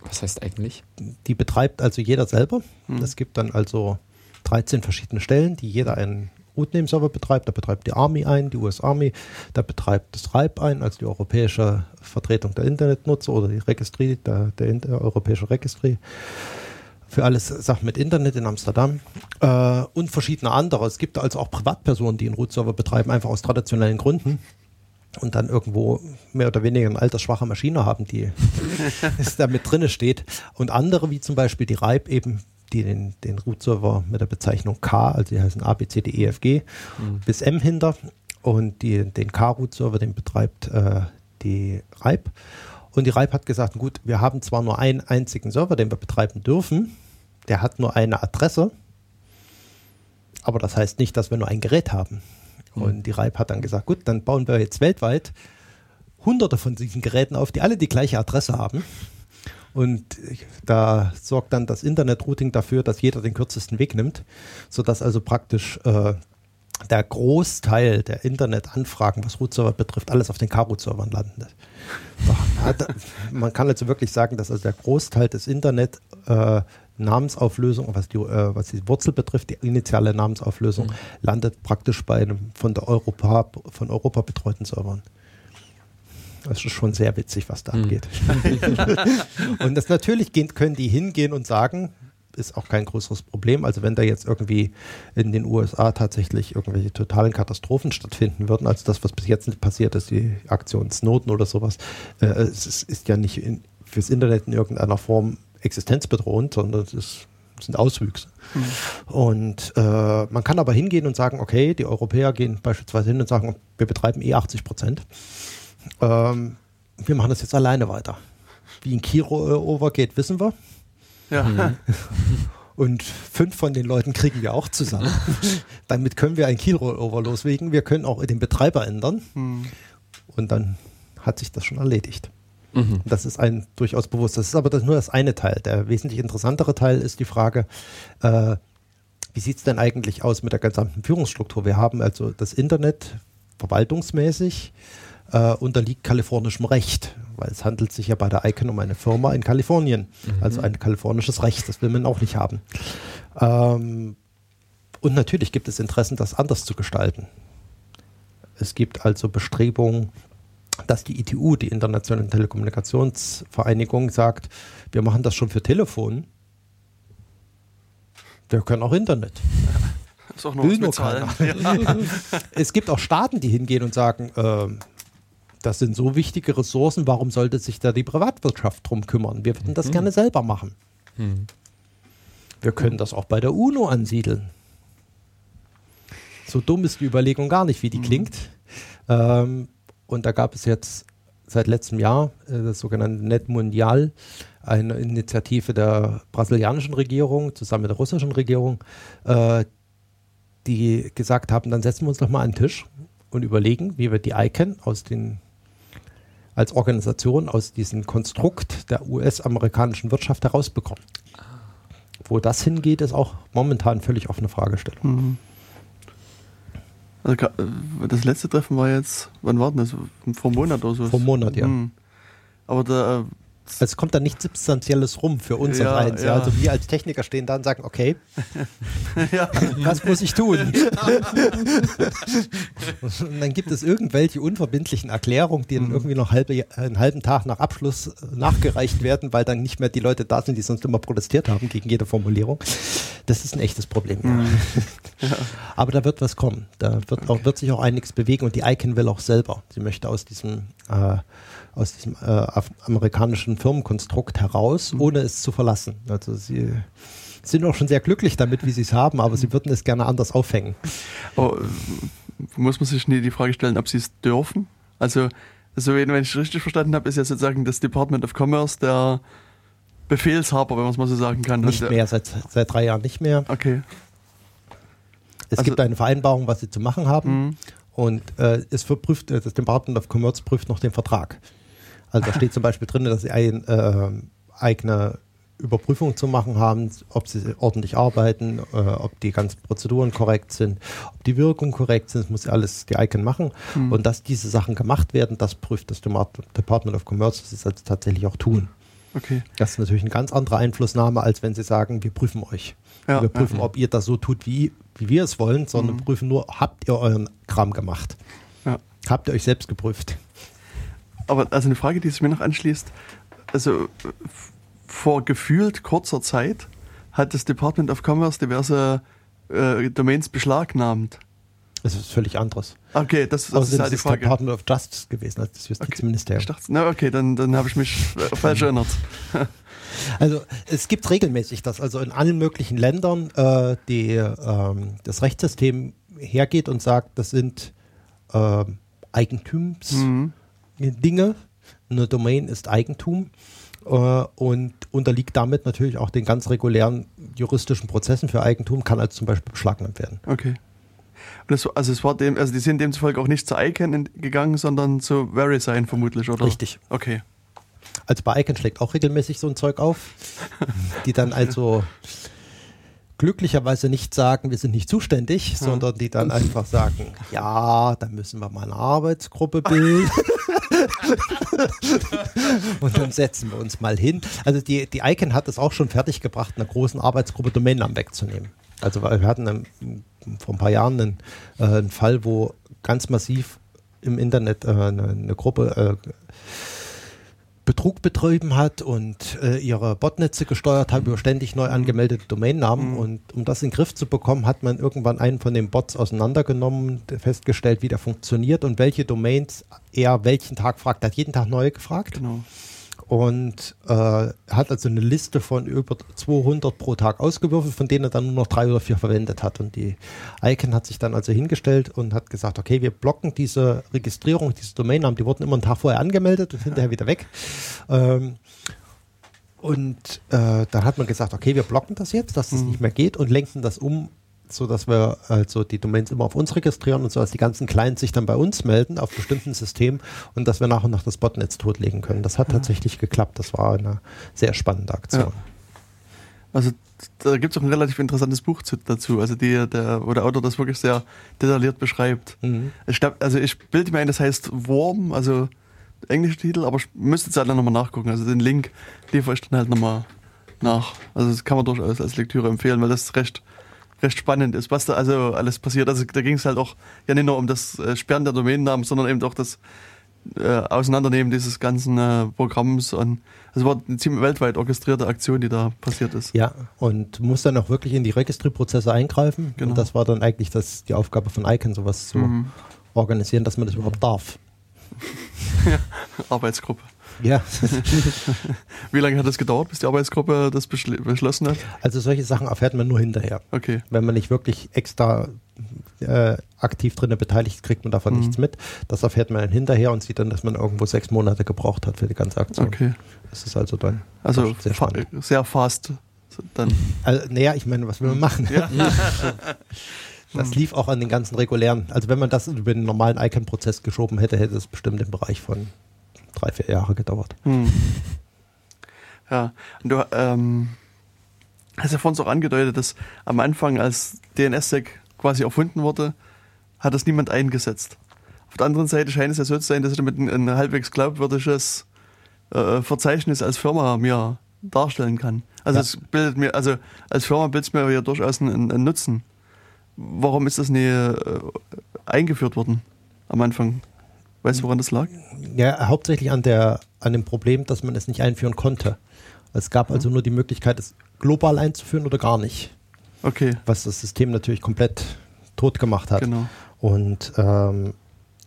Was heißt eigentlich? Die betreibt also jeder selber. Hm. Es gibt dann also 13 verschiedene Stellen, die jeder einen Rootname-Server betreibt. Da betreibt die Army ein, die US Army, da betreibt das RIPE ein, also die europäische Vertretung der Internetnutzer oder die Registrie, der, der, der europäische Registrie. Für alles Sachen mit Internet in Amsterdam äh, und verschiedene andere. Es gibt also auch Privatpersonen, die einen Root-Server betreiben, einfach aus traditionellen Gründen und dann irgendwo mehr oder weniger eine altersschwache Maschine haben, die <laughs> da mit drinne steht. Und andere, wie zum Beispiel die RIPE eben, die den, den Root-Server mit der Bezeichnung K, also die heißen A, B, C, D, E, F, G, bis M hinter. Und die, den K-Root-Server, den betreibt äh, die RIPE. Und die RIPE hat gesagt, gut, wir haben zwar nur einen einzigen Server, den wir betreiben dürfen, der hat nur eine Adresse, aber das heißt nicht, dass wir nur ein Gerät haben. Und die RIPE hat dann gesagt, gut, dann bauen wir jetzt weltweit hunderte von diesen Geräten auf, die alle die gleiche Adresse haben. Und da sorgt dann das Internet-Routing dafür, dass jeder den kürzesten Weg nimmt, sodass also praktisch äh, der Großteil der Internetanfragen, was Root-Server betrifft, alles auf den K-Root-Servern landet. Man kann also wirklich sagen, dass also der Großteil des Internet äh, Namensauflösung, was die, äh, was die Wurzel betrifft, die initiale Namensauflösung, landet praktisch bei einem von der Europa, von Europa betreuten Servern. Das ist schon sehr witzig, was da Mhm. abgeht. <laughs> und das natürlich gehen, können die hingehen und sagen, ist auch kein größeres Problem. Also wenn da jetzt irgendwie in den USA tatsächlich irgendwelche totalen Katastrophen stattfinden würden, als das, was bis jetzt passiert ist, die Aktion Snowden oder sowas, äh, es ist, ist ja nicht in, fürs Internet in irgendeiner Form existenzbedrohend, sondern es ist, sind Auswüchse. Und äh, man kann aber hingehen und sagen, okay, die Europäer gehen beispielsweise hin und sagen, wir betreiben eh 80 Prozent. Ähm, wir machen das jetzt alleine weiter. Wie ein Kiro-Over geht, wissen wir. Ja. <laughs> Und fünf von den Leuten kriegen wir auch zusammen. <laughs> Damit können wir ein Key-Rollover loslegen. Wir können auch den Betreiber ändern. Hm. Und dann hat sich das schon erledigt. Mhm. Das ist ein durchaus bewusst. Das ist aber das nur das eine Teil. Der wesentlich interessantere Teil ist die Frage, äh, wie sieht es denn eigentlich aus mit der gesamten Führungsstruktur? Wir haben also das Internet verwaltungsmäßig äh, unterliegt kalifornischem Recht, weil es handelt sich ja bei der ICANN um eine Firma in Kalifornien, also ein kalifornisches Recht, das will man auch nicht haben. Ähm, und natürlich gibt es Interessen, das anders zu gestalten. Es gibt also Bestrebungen, dass die ITU, die Internationale Telekommunikationsvereinigung, sagt, wir machen das schon für Telefon. Wir können auch Internet. <laughs> Ist auch noch Will nur bezahlen. Ja. <laughs> Es gibt auch Staaten, die hingehen und sagen, ähm, das sind so wichtige Ressourcen, warum sollte sich da die Privatwirtschaft drum kümmern? Wir würden das gerne selber machen. Mhm. Wir können das auch bei der UNO ansiedeln. So dumm ist die Überlegung gar nicht, wie die klingt. Ähm, und da gab es jetzt seit letztem Jahr äh, das sogenannte Net Mundial, eine Initiative der brasilianischen Regierung zusammen mit der russischen Regierung, äh, die gesagt haben, dann setzen wir uns doch mal an den Tisch und überlegen, wie wir die ICANN aus den als Organisation aus diesem Konstrukt der US-amerikanischen Wirtschaft herausbekommen. Wo das hingeht, ist auch momentan völlig offene Fragestellung. Mhm. Also, äh, das letzte Treffen war jetzt, wann war denn das? Vor einem Monat oder so? Vor einem Monat, ja. Mhm. Aber da, äh, Also es kommt da nichts Substanzielles rum für uns Ja, eins. Ja. Also wir als Techniker stehen da und sagen, okay, <laughs> ja, was muss ich tun? <laughs> und dann gibt es irgendwelche unverbindlichen Erklärungen, die dann irgendwie noch halbe, einen halben Tag nach Abschluss äh, nachgereicht werden, weil dann nicht mehr die Leute da sind, die sonst immer protestiert haben gegen jede Formulierung. Das ist ein echtes Problem. Ja. <laughs> Aber da wird was kommen. Da wird, auch, wird sich auch einiges bewegen und die ICANN will auch selber. Sie möchte aus diesem, äh, aus diesem äh, amerikanischen Firmenkonstrukt heraus, ohne es zu verlassen. Also sie sind auch schon sehr glücklich damit, wie sie es haben, aber sie würden es gerne anders aufhängen. äh, muss man sich nie die Frage stellen, ob sie es dürfen? Also, so wenn wenn ich richtig verstanden habe, ist ja sozusagen das Department of Commerce der Befehlshaber, wenn man es mal so sagen kann. Nicht äh, mehr, seit, seit drei Jahren nicht mehr. Okay. Es Also- gibt eine Vereinbarung, was sie zu machen haben. Mhm. Und äh, es verprüft, äh, das Department of Commerce prüft noch den Vertrag. Also da steht zum Beispiel drin, dass sie ein, äh, eigene Überprüfung zu machen haben, ob sie ordentlich arbeiten, äh, ob die ganzen Prozeduren korrekt sind, ob die Wirkung korrekt sind, das muss alles die ICANN machen. Mhm. Und dass diese Sachen gemacht werden, das prüft das Department of Commerce, das ist also tatsächlich auch tun. Okay. Das ist natürlich eine ganz andere Einflussnahme, als wenn sie sagen, wir prüfen euch. Ja, wir prüfen, ja. ob ihr das so tut, wie, wie wir es wollen, sondern mhm. prüfen nur, habt ihr euren Kram gemacht? Ja. Habt ihr euch selbst geprüft? Aber also eine Frage, die sich mir noch anschließt, also vor gefühlt kurzer Zeit hat das Department of Commerce diverse äh, Domains beschlagnahmt. Das ist völlig anderes. Okay, das, das Außerdem ist halt die Frage. Das Department of Justice gewesen als das Justizministerium. Okay, dachte, na okay, dann, dann habe ich mich <laughs> falsch erinnert. Also es gibt regelmäßig das, also in allen möglichen Ländern äh, die, ähm, das Rechtssystem hergeht und sagt, das sind äh, Eigentumsdinge. Mhm. Eine Domain ist Eigentum äh, und unterliegt damit natürlich auch den ganz regulären juristischen Prozessen für Eigentum, kann als zum Beispiel beschlagnahmt werden. Okay. Das, also es war dem, also die sind demzufolge auch nicht zu ICANN gegangen, sondern zu VeriSign vermutlich, oder? Richtig. Okay. Also bei ICANN schlägt auch regelmäßig so ein Zeug auf, <laughs> die dann also glücklicherweise nicht sagen, wir sind nicht zuständig, ja. sondern die dann einfach sagen, ja, da müssen wir mal eine Arbeitsgruppe bilden. <laughs> <laughs> und dann setzen wir uns mal hin. Also die, die ICANN hat es auch schon fertiggebracht, einer großen Arbeitsgruppe Domainnamen wegzunehmen. Also wir hatten einen, vor ein paar Jahren einen, äh, einen, Fall, wo ganz massiv im Internet äh, eine, eine, Gruppe äh, Betrug betrieben hat und äh, ihre Botnetze gesteuert hat über ständig neu angemeldete Domainnamen. Mhm. Und um das in den Griff zu bekommen, hat man irgendwann einen von den Bots auseinandergenommen, festgestellt, wie der funktioniert und welche Domains er welchen Tag fragt. Er hat jeden Tag neue gefragt. Genau und äh, hat also eine Liste von über 200 pro Tag ausgewürfelt, von denen er dann nur noch drei oder vier verwendet hat. Und die Icon hat sich dann also hingestellt und hat gesagt, okay, wir blocken diese Registrierung, diese Domainnamen, die wurden immer einen Tag vorher angemeldet und hinterher wieder weg. Ähm, und äh, dann hat man gesagt, okay, wir blocken das jetzt, dass das mhm. nicht mehr geht und lenken das um so dass wir also die Domains immer auf uns registrieren und so, dass die ganzen Clients sich dann bei uns melden auf bestimmten Systemen und dass wir nach und nach das Botnetz totlegen können. Das hat ja. tatsächlich geklappt. Das war eine sehr spannende Aktion. Ja. Also da gibt es auch ein relativ interessantes Buch zu, dazu, also die, der, wo der Autor das wirklich sehr detailliert beschreibt. Mhm. Ich glaub, also ich bilde mir ein, das heißt Worm, also englische Titel, aber ich müsste jetzt halt nochmal nachgucken. Also den Link liefere ich dann halt nochmal nach. Also das kann man durchaus als Lektüre empfehlen, weil das recht recht spannend ist, was da also alles passiert. Also da ging es halt auch ja nicht nur um das äh, Sperren der Domänennamen, sondern eben auch das äh, Auseinandernehmen dieses ganzen äh, Programms. Und es war eine ziemlich weltweit orchestrierte Aktion, die da passiert ist. Ja, und muss dann auch wirklich in die Registrierprozesse eingreifen. Genau. Und das war dann eigentlich das, die Aufgabe von ICANN, sowas zu mhm. organisieren, dass man das überhaupt darf. <laughs> ja, Arbeitsgruppe. Ja. <laughs> Wie lange hat das gedauert, bis die Arbeitsgruppe das beschlossen hat? Also solche Sachen erfährt man nur hinterher. Okay. Wenn man nicht wirklich extra äh, aktiv drin beteiligt, kriegt man davon mhm. nichts mit. Das erfährt man dann hinterher und sieht dann, dass man irgendwo sechs Monate gebraucht hat für die ganze Aktion. Okay. Das ist also dann also sehr, fa sehr fast. Dann. Also, naja, ich meine, was will man machen? Ja. <laughs> Das lief auch an den ganzen regulären. Also wenn man das über den normalen Icon-Prozess geschoben hätte, hätte es bestimmt im Bereich von drei, vier Jahre gedauert. Hm. Ja, und du ähm, hast ja vorhin auch angedeutet, dass am Anfang, als DNS-Sec quasi erfunden wurde, hat das niemand eingesetzt. Auf der anderen Seite scheint es ja so zu sein, dass ich damit ein, ein halbwegs glaubwürdiges äh, Verzeichnis als Firma mir darstellen kann. Also ja. es bildet mir, also als Firma bildet es mir ja durchaus einen, einen Nutzen. Warum ist das nie äh, eingeführt worden am Anfang? Weißt du, woran das lag? Ja, hauptsächlich an, der, an dem Problem, dass man es nicht einführen konnte. Es gab also nur die Möglichkeit, es global einzuführen oder gar nicht. Okay. Was das System natürlich komplett tot gemacht hat. Genau. Und ähm,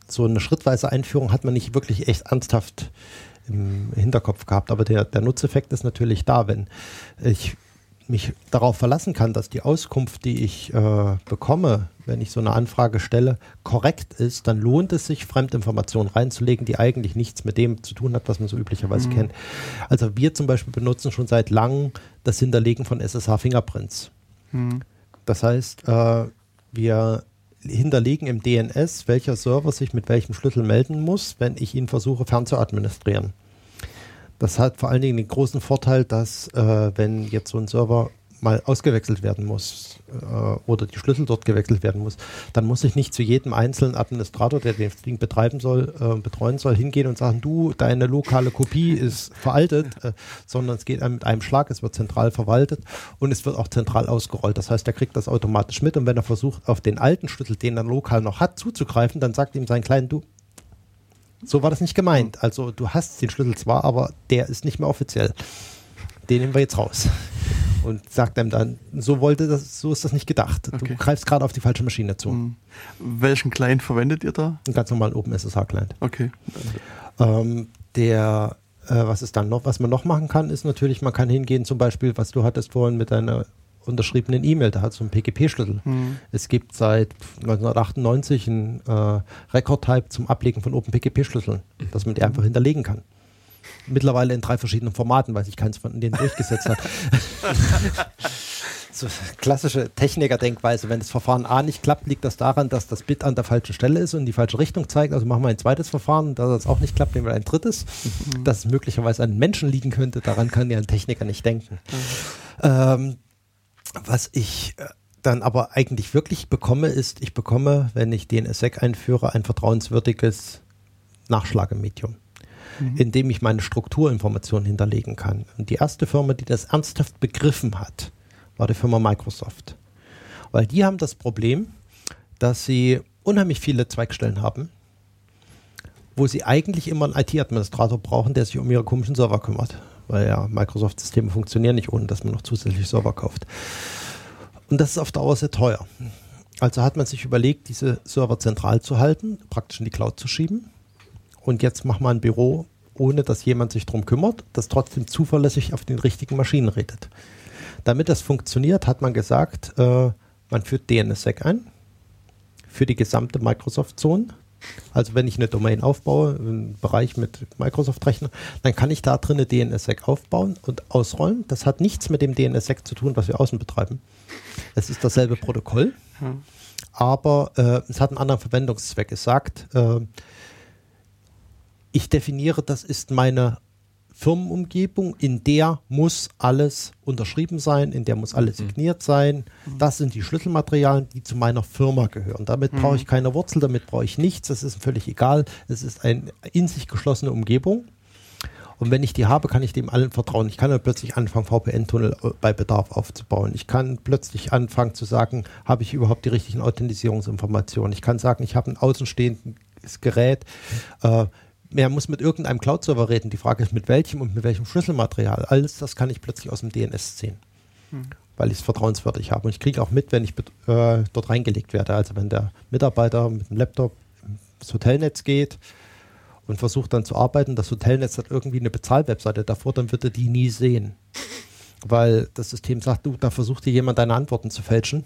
so eine schrittweise Einführung hat man nicht wirklich echt ernsthaft im Hinterkopf gehabt. Aber der, der Nutzeffekt ist natürlich da, wenn ich mich darauf verlassen kann, dass die Auskunft, die ich äh, bekomme, wenn ich so eine Anfrage stelle, korrekt ist, dann lohnt es sich, Fremdinformationen reinzulegen, die eigentlich nichts mit dem zu tun hat, was man so üblicherweise mhm. kennt. Also wir zum Beispiel benutzen schon seit langem das Hinterlegen von SSH-Fingerprints. Mhm. Das heißt, äh, wir hinterlegen im DNS, welcher Server sich mit welchem Schlüssel melden muss, wenn ich ihn versuche fernzuadministrieren. Das hat vor allen Dingen den großen Vorteil, dass äh, wenn jetzt so ein Server mal ausgewechselt werden muss äh, oder die Schlüssel dort gewechselt werden muss, dann muss ich nicht zu jedem einzelnen Administrator, der das Ding betreiben soll, äh, betreuen soll, hingehen und sagen, du, deine lokale Kopie ist veraltet, äh, sondern es geht mit einem Schlag, es wird zentral verwaltet und es wird auch zentral ausgerollt. Das heißt, er kriegt das automatisch mit und wenn er versucht, auf den alten Schlüssel, den er lokal noch hat, zuzugreifen, dann sagt ihm sein kleinen, du, so war das nicht gemeint. Also du hast den Schlüssel zwar, aber der ist nicht mehr offiziell. Den nehmen wir jetzt raus und sagt einem dann, so wollte das, so ist das nicht gedacht. Okay. Du greifst gerade auf die falsche Maschine zu. Mhm. Welchen Client verwendet ihr da? Einen ganz normalen OpenSSH-Client. Okay. Ähm, der, äh, was ist dann noch, was man noch machen kann, ist natürlich, man kann hingehen, zum Beispiel, was du hattest vorhin mit deiner unterschriebenen E-Mail, da hat so einen PGP-Schlüssel. Mhm. Es gibt seit 1998 einen äh, Record-Type zum Ablegen von OpenPGP-Schlüsseln, dass man die einfach hinterlegen kann. Mittlerweile in drei verschiedenen Formaten, weil sich keins von denen durchgesetzt hat. <laughs> so klassische Techniker-Denkweise. Wenn das Verfahren A nicht klappt, liegt das daran, dass das Bit an der falschen Stelle ist und die falsche Richtung zeigt. Also machen wir ein zweites Verfahren. Da das auch nicht klappt, nehmen wir ein drittes. Mhm. Dass es möglicherweise an Menschen liegen könnte, daran kann ja ein Techniker nicht denken. Mhm. Ähm, was ich äh, dann aber eigentlich wirklich bekomme, ist, ich bekomme, wenn ich DNSSEC einführe, ein vertrauenswürdiges Nachschlagemedium mhm. in dem ich meine Strukturinformationen hinterlegen kann. Und die erste Firma, die das ernsthaft begriffen hat, war die Firma Microsoft. Weil die haben das Problem, dass sie unheimlich viele Zweigstellen haben, wo sie eigentlich immer einen IT-Administrator brauchen, der sich um ihre komischen Server kümmert. Weil ja Microsoft-Systeme funktionieren nicht, ohne dass man noch zusätzlich Server kauft. Und das ist auf Dauer sehr teuer. Also hat man sich überlegt, diese Server zentral zu halten, praktisch in die Cloud zu schieben. Und jetzt machen wir ein Büro, ohne dass jemand sich darum kümmert, das trotzdem zuverlässig auf den richtigen Maschinen redet. Damit das funktioniert, hat man gesagt, äh, man führt DNSSEC ein für die gesamte Microsoft-Zone. Also wenn ich eine Domain aufbaue, einen Bereich mit Microsoft-Rechner, dann kann ich da drin eine DNSSEC aufbauen und ausrollen. Das hat nichts mit dem DNSSEC zu tun, was wir außen betreiben. Es ist dasselbe Protokoll, hm. aber äh, es hat einen anderen Verwendungszweck. Es sagt, äh, ich definiere, das ist meine Firmenumgebung, in der muss alles unterschrieben sein, in der muss alles mhm. signiert sein. Das sind die Schlüsselmaterialien, die zu meiner Firma gehören. Damit brauche ich mhm. keine Wurzel, damit brauche ich nichts, das ist völlig egal. Es ist eine in sich geschlossene Umgebung. Und wenn ich die habe, kann ich dem allen vertrauen. Ich kann dann plötzlich anfangen, VPN-Tunnel äh, bei Bedarf aufzubauen. Ich kann plötzlich anfangen zu sagen, habe ich überhaupt die richtigen Authentisierungsinformationen. Ich kann sagen, ich habe ein außenstehendes Gerät. Äh, er muss mit irgendeinem Cloud-Server reden. Die Frage ist, mit welchem und mit welchem Schlüsselmaterial. Alles das kann ich plötzlich aus dem DNS sehen, hm. weil ich es vertrauenswürdig habe. Und ich kriege auch mit, wenn ich äh, dort reingelegt werde. Also wenn der Mitarbeiter mit dem Laptop ins Hotelnetz geht und versucht dann zu arbeiten, das Hotelnetz hat irgendwie eine Bezahlwebseite davor, dann wird er die nie sehen. Weil das System sagt, du, da versucht dir jemand deine Antworten zu fälschen,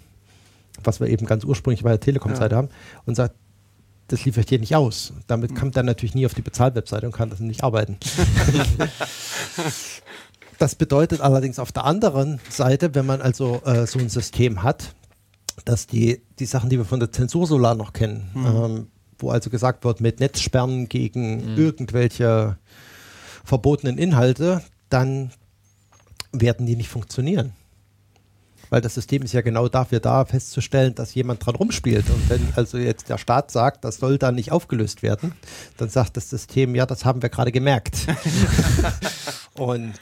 was wir eben ganz ursprünglich bei der Telekom-Seite ja. haben, und sagt, das liefere ich dir nicht aus. Damit kommt er natürlich nie auf die Bezahlwebseite und kann das nicht arbeiten. <laughs> das bedeutet allerdings auf der anderen Seite, wenn man also äh, so ein System hat, dass die, die Sachen, die wir von der Zensur Solar noch kennen, mhm. ähm, wo also gesagt wird, mit Netzsperren gegen mhm. irgendwelche verbotenen Inhalte, dann werden die nicht funktionieren weil das System ist ja genau dafür da, festzustellen, dass jemand dran rumspielt. Und wenn also jetzt der Staat sagt, das soll dann nicht aufgelöst werden, dann sagt das System, ja, das haben wir gerade gemerkt. <laughs> und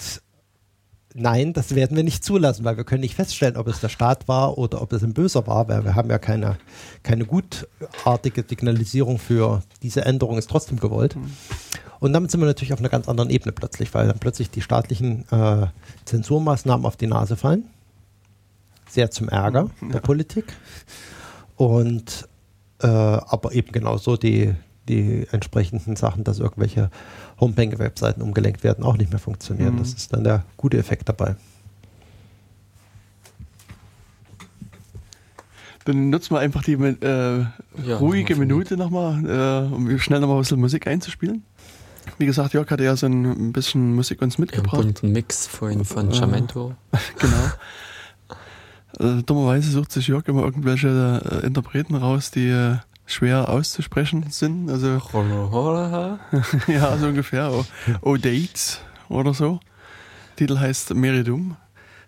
nein, das werden wir nicht zulassen, weil wir können nicht feststellen, ob es der Staat war oder ob es ein Böser war, weil wir haben ja keine, keine gutartige Signalisierung für diese Änderung ist trotzdem gewollt. Mhm. Und damit sind wir natürlich auf einer ganz anderen Ebene plötzlich, weil dann plötzlich die staatlichen äh, Zensurmaßnahmen auf die Nase fallen sehr zum Ärger ja. der Politik. Und äh, aber eben genauso die, die entsprechenden Sachen, dass irgendwelche Homepage-Webseiten umgelenkt werden, auch nicht mehr funktionieren. Mhm. Das ist dann der gute Effekt dabei. Dann nutzen wir einfach die äh, ja, ruhige Minute nochmal, äh, um schnell nochmal ein bisschen Musik einzuspielen. Wie gesagt, Jörg hat ja so ein bisschen Musik uns mitgebracht. Ja, einen bunten Mix vorhin von Jamento. <laughs> genau. Äh, dummerweise sucht sich Jörg immer irgendwelche äh, Interpreten raus, die äh, schwer auszusprechen sind. Also <laughs> <laughs> ja, so ungefähr. Oh, oh Dates oder so. Titel heißt Meridum.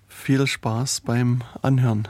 Viel Spaß beim Anhören.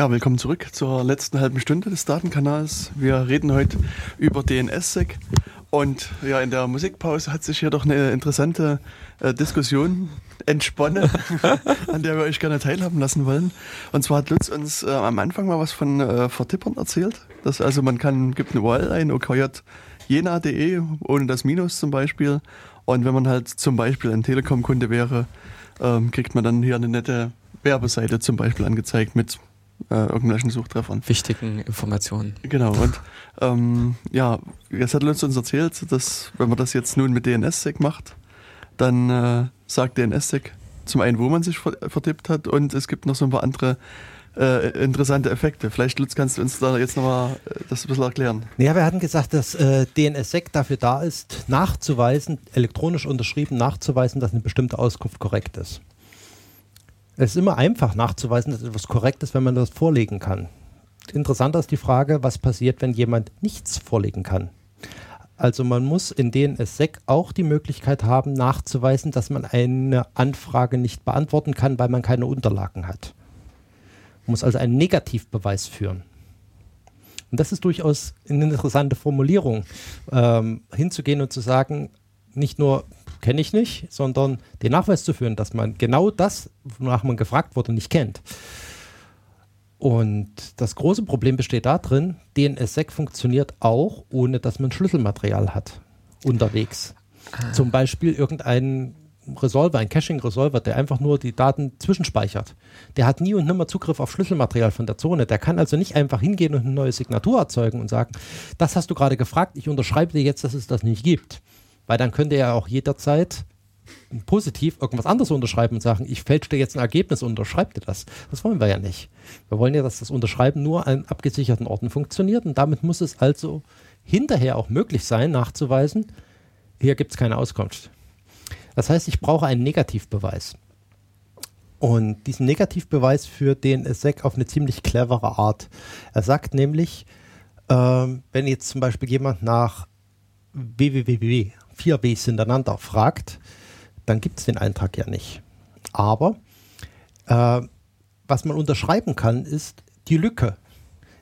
Ja, willkommen zurück zur letzten halben Stunde des Datenkanals. Wir reden heute über DNS-Sec und ja, in der Musikpause hat sich hier doch eine interessante äh, Diskussion entsponnen, <laughs> an der wir euch gerne teilhaben lassen wollen. Und zwar hat Lutz uns äh, am Anfang mal was von äh, Vertippern erzählt. Dass also man kann, gibt eine URL ein, okjjena.de, ohne das Minus zum Beispiel. Und wenn man halt zum Beispiel ein Telekom-Kunde wäre, ähm, kriegt man dann hier eine nette Werbeseite zum Beispiel angezeigt mit äh, irgendwelchen Suchtreffern. Wichtigen Informationen. Genau, und ähm, ja, jetzt hat Lutz uns erzählt, dass wenn man das jetzt nun mit DNS-Sec macht, dann äh, sagt DNS-Sec zum einen, wo man sich vertippt hat und es gibt noch so ein paar andere äh, interessante Effekte. Vielleicht, Lutz, kannst du uns da jetzt nochmal äh, das ein bisschen erklären. Ja, wir hatten gesagt, dass äh, DNSSEC dafür da ist, nachzuweisen, elektronisch unterschrieben nachzuweisen, dass eine bestimmte Auskunft korrekt ist. Es ist immer einfach nachzuweisen, dass etwas korrekt ist, wenn man das vorlegen kann. Interessanter ist die Frage, was passiert, wenn jemand nichts vorlegen kann. Also man muss in DNSSEC auch die Möglichkeit haben, nachzuweisen, dass man eine Anfrage nicht beantworten kann, weil man keine Unterlagen hat. Man muss also einen Negativbeweis führen. Und das ist durchaus eine interessante Formulierung, ähm, hinzugehen und zu sagen, nicht nur kenne ich nicht, sondern den Nachweis zu führen, dass man genau das, wonach man gefragt wurde, nicht kennt. Und das große Problem besteht darin, DNSSEC funktioniert auch, ohne dass man Schlüsselmaterial hat unterwegs. Ah. Zum Beispiel irgendein Resolver, ein Caching-Resolver, der einfach nur die Daten zwischenspeichert. Der hat nie und nimmer Zugriff auf Schlüsselmaterial von der Zone. Der kann also nicht einfach hingehen und eine neue Signatur erzeugen und sagen, das hast du gerade gefragt, ich unterschreibe dir jetzt, dass es das nicht gibt. Weil dann könnte er auch jederzeit positiv irgendwas anderes unterschreiben und sagen, ich fälsche dir jetzt ein Ergebnis und unterschreibe das. Das wollen wir ja nicht. Wir wollen ja, dass das Unterschreiben nur an abgesicherten Orten funktioniert und damit muss es also hinterher auch möglich sein, nachzuweisen, hier gibt es keine Auskunft. Das heißt, ich brauche einen Negativbeweis. Und diesen Negativbeweis führt den SEC auf eine ziemlich clevere Art. Er sagt nämlich, ähm, wenn jetzt zum Beispiel jemand nach www, vier Ws hintereinander fragt, dann gibt es den Eintrag ja nicht. Aber äh, was man unterschreiben kann, ist die Lücke.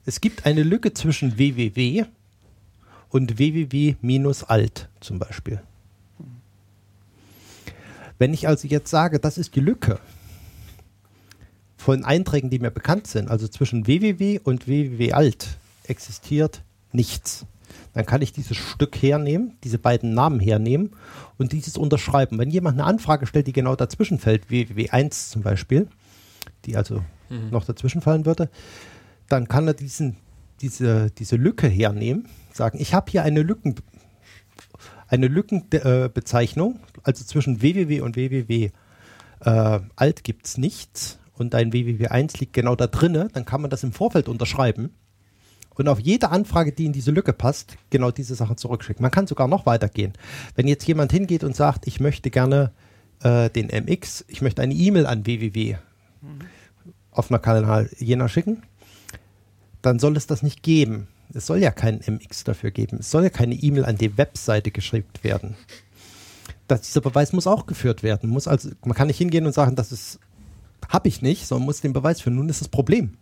Es gibt eine Lücke zwischen www und www-alt zum Beispiel. Wenn ich also jetzt sage, das ist die Lücke von Einträgen, die mir bekannt sind, also zwischen www und www-alt existiert nichts. Dann kann ich dieses Stück hernehmen, diese beiden Namen hernehmen und dieses unterschreiben. Wenn jemand eine Anfrage stellt, die genau dazwischen fällt, www1 zum Beispiel, die also mhm. noch dazwischen fallen würde, dann kann er diesen, diese, diese Lücke hernehmen, sagen, ich habe hier eine Lücken, eine Lückenbezeichnung, also zwischen www und www äh, alt gibt es nichts und ein www1 liegt genau da drinne, dann kann man das im Vorfeld unterschreiben und auf jede Anfrage, die in diese Lücke passt, genau diese Sachen zurückschicken. Man kann sogar noch weitergehen. Wenn jetzt jemand hingeht und sagt, ich möchte gerne äh, den MX, ich möchte eine E-Mail an www mhm. auf einer Kanal Jena schicken, dann soll es das nicht geben. Es soll ja keinen MX dafür geben. Es soll ja keine E-Mail an die Webseite geschrieben werden. Das, dieser Beweis muss auch geführt werden. Muss also, man kann nicht hingehen und sagen, das habe ich nicht, sondern muss den Beweis führen. Nun ist das Problem.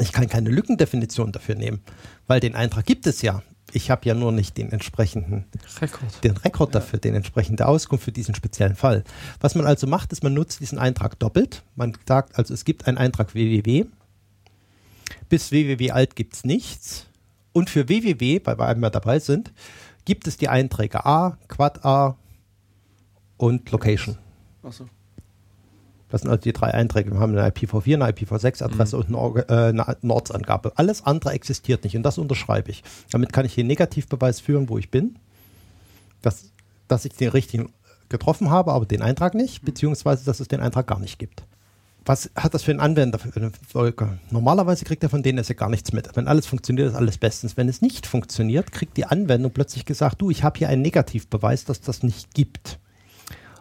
Ich kann keine Lückendefinition dafür nehmen, weil den Eintrag gibt es ja. Ich habe ja nur nicht den entsprechenden Rekord, den Rekord dafür, ja. den entsprechende Auskunft für diesen speziellen Fall. Was man also macht, ist, man nutzt diesen Eintrag doppelt. Man sagt also, es gibt einen Eintrag www. Bis www alt gibt es nichts. Und für www, weil wir einmal dabei sind, gibt es die Einträge A, Quad A und Location. Achso. Das sind also die drei Einträge. Wir haben eine IPv4, eine IPv6-Adresse mhm. und eine, äh, eine Ortsangabe. Alles andere existiert nicht und das unterschreibe ich. Damit kann ich den Negativbeweis führen, wo ich bin, dass, dass ich den richtigen getroffen habe, aber den Eintrag nicht, mhm. beziehungsweise dass es den Eintrag gar nicht gibt. Was hat das für einen Anwender für eine Folge? Normalerweise kriegt er von denen ja gar nichts mit. Wenn alles funktioniert, ist alles bestens. Wenn es nicht funktioniert, kriegt die Anwendung plötzlich gesagt, du, ich habe hier einen Negativbeweis, dass das nicht gibt.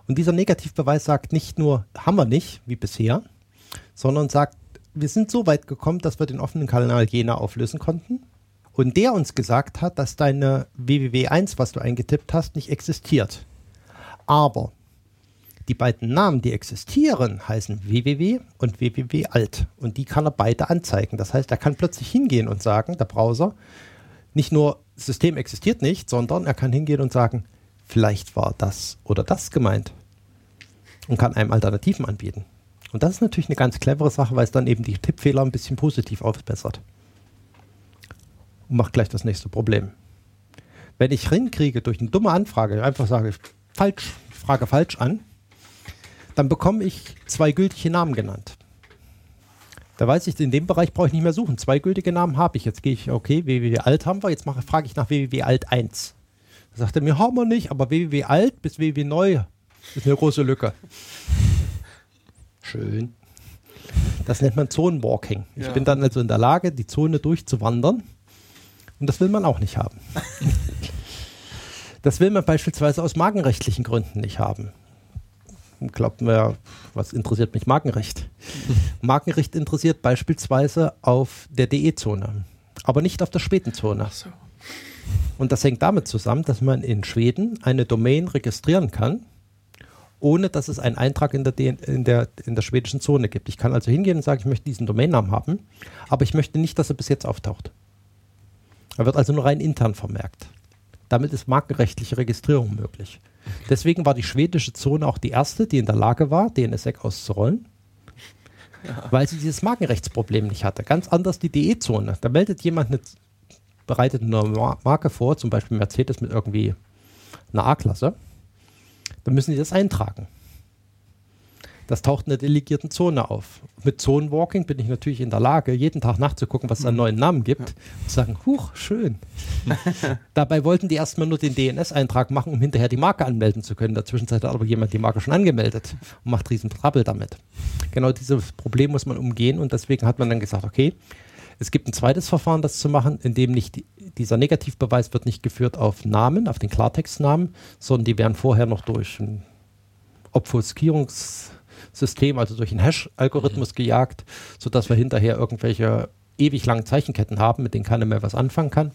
Und dieser Negativbeweis sagt nicht nur, haben wir nicht, wie bisher, sondern sagt, wir sind so weit gekommen, dass wir den offenen Kanal Jena auflösen konnten. Und der uns gesagt hat, dass deine www1, was du eingetippt hast, nicht existiert. Aber die beiden Namen, die existieren, heißen www und www-alt. Und die kann er beide anzeigen. Das heißt, er kann plötzlich hingehen und sagen, der Browser, nicht nur System existiert nicht, sondern er kann hingehen und sagen, vielleicht war das oder das gemeint und kann einem Alternativen anbieten. Und das ist natürlich eine ganz clevere Sache, weil es dann eben die Tippfehler ein bisschen positiv aufbessert. Und macht gleich das nächste Problem. Wenn ich hinkriege durch eine dumme Anfrage, einfach sage, falsch, frage falsch an, dann bekomme ich zwei gültige Namen genannt. Da weiß ich, in dem Bereich brauche ich nicht mehr suchen. Zwei gültige Namen habe ich. Jetzt gehe ich, okay, www.alt haben wir, jetzt mache, frage ich nach www.alt 1. Da sagt er mir, haben wir nicht, aber www alt bis www neu ist eine große Lücke. Schön. Das nennt man Zonenwalking. Ich ja. bin dann also in der Lage, die Zone durchzuwandern. Und das will man auch nicht haben. das will man beispielsweise aus markenrechtlichen Gründen nicht haben. Glaubt mir, was interessiert mich Markenrecht? Markenrecht interessiert beispielsweise auf der DE-Zone, aber nicht auf der späten Zone. So. Und das hängt damit zusammen, dass man in Schweden eine Domain registrieren kann, ohne dass es einen Eintrag in der, in, der, in der schwedischen Zone gibt. Ich kann also hingehen und sagen, ich möchte diesen Domainnamen haben, aber ich möchte nicht, dass er bis jetzt auftaucht. Er wird also nur rein intern vermerkt. Damit ist markenrechtliche Registrierung möglich. Deswegen war die schwedische Zone auch die erste, die in der Lage war, DNSSEC auszurollen, ja. weil sie dieses Markenrechtsproblem nicht hatte. Ganz anders die DE-Zone. Da meldet jemand eine, bereitet eine Marke vor, zum Beispiel Mercedes mit irgendwie einer A-Klasse. Dann müssen sie das eintragen. Das taucht in der delegierten Zone auf. Mit Zonenwalking bin ich natürlich in der Lage, jeden Tag nachzugucken, was es an mhm. neuen Namen gibt ja. und zu sagen, huch, schön. <laughs> Dabei wollten die erstmal nur den DNS-Eintrag machen, um hinterher die Marke anmelden zu können. In der Zwischenzeit hat aber jemand die Marke schon angemeldet und macht riesen Trouble damit. Genau dieses Problem muss man umgehen und deswegen hat man dann gesagt, okay, es gibt ein zweites Verfahren, das zu machen, in dem nicht die, dieser Negativbeweis wird nicht geführt auf Namen, auf den Klartextnamen, sondern die werden vorher noch durch ein Obfuskierungs System, also durch einen Hash-Algorithmus mhm. gejagt, sodass wir hinterher irgendwelche ewig langen Zeichenketten haben, mit denen keiner mehr was anfangen kann.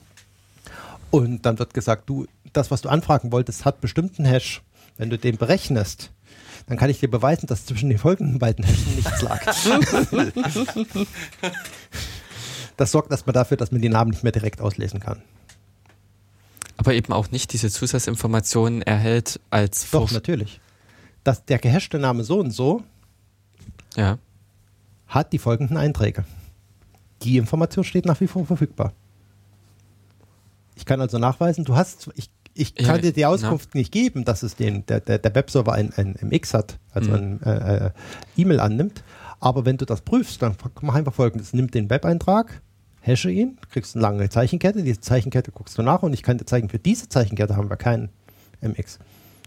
Und dann wird gesagt, du, das, was du anfragen wolltest, hat bestimmten Hash. Wenn du den berechnest, dann kann ich dir beweisen, dass zwischen den folgenden beiden Hashen nichts lag. <laughs> <laughs> das sorgt erstmal dafür, dass man die Namen nicht mehr direkt auslesen kann. Aber eben auch nicht diese Zusatzinformationen erhält als Doch, natürlich dass der gehashte Name so und so ja. hat die folgenden Einträge. Die Information steht nach wie vor verfügbar. Ich kann also nachweisen, du hast, ich, ich kann ja, dir die Auskunft na. nicht geben, dass es den, der, der, der Webserver ein, ein MX hat, also mhm. ein äh, äh, E-Mail annimmt. Aber wenn du das prüfst, dann mach einfach folgendes: Nimm den Web-Eintrag, hashe ihn, kriegst eine lange Zeichenkette, diese Zeichenkette guckst du nach und ich kann dir zeigen, für diese Zeichenkette haben wir keinen MX.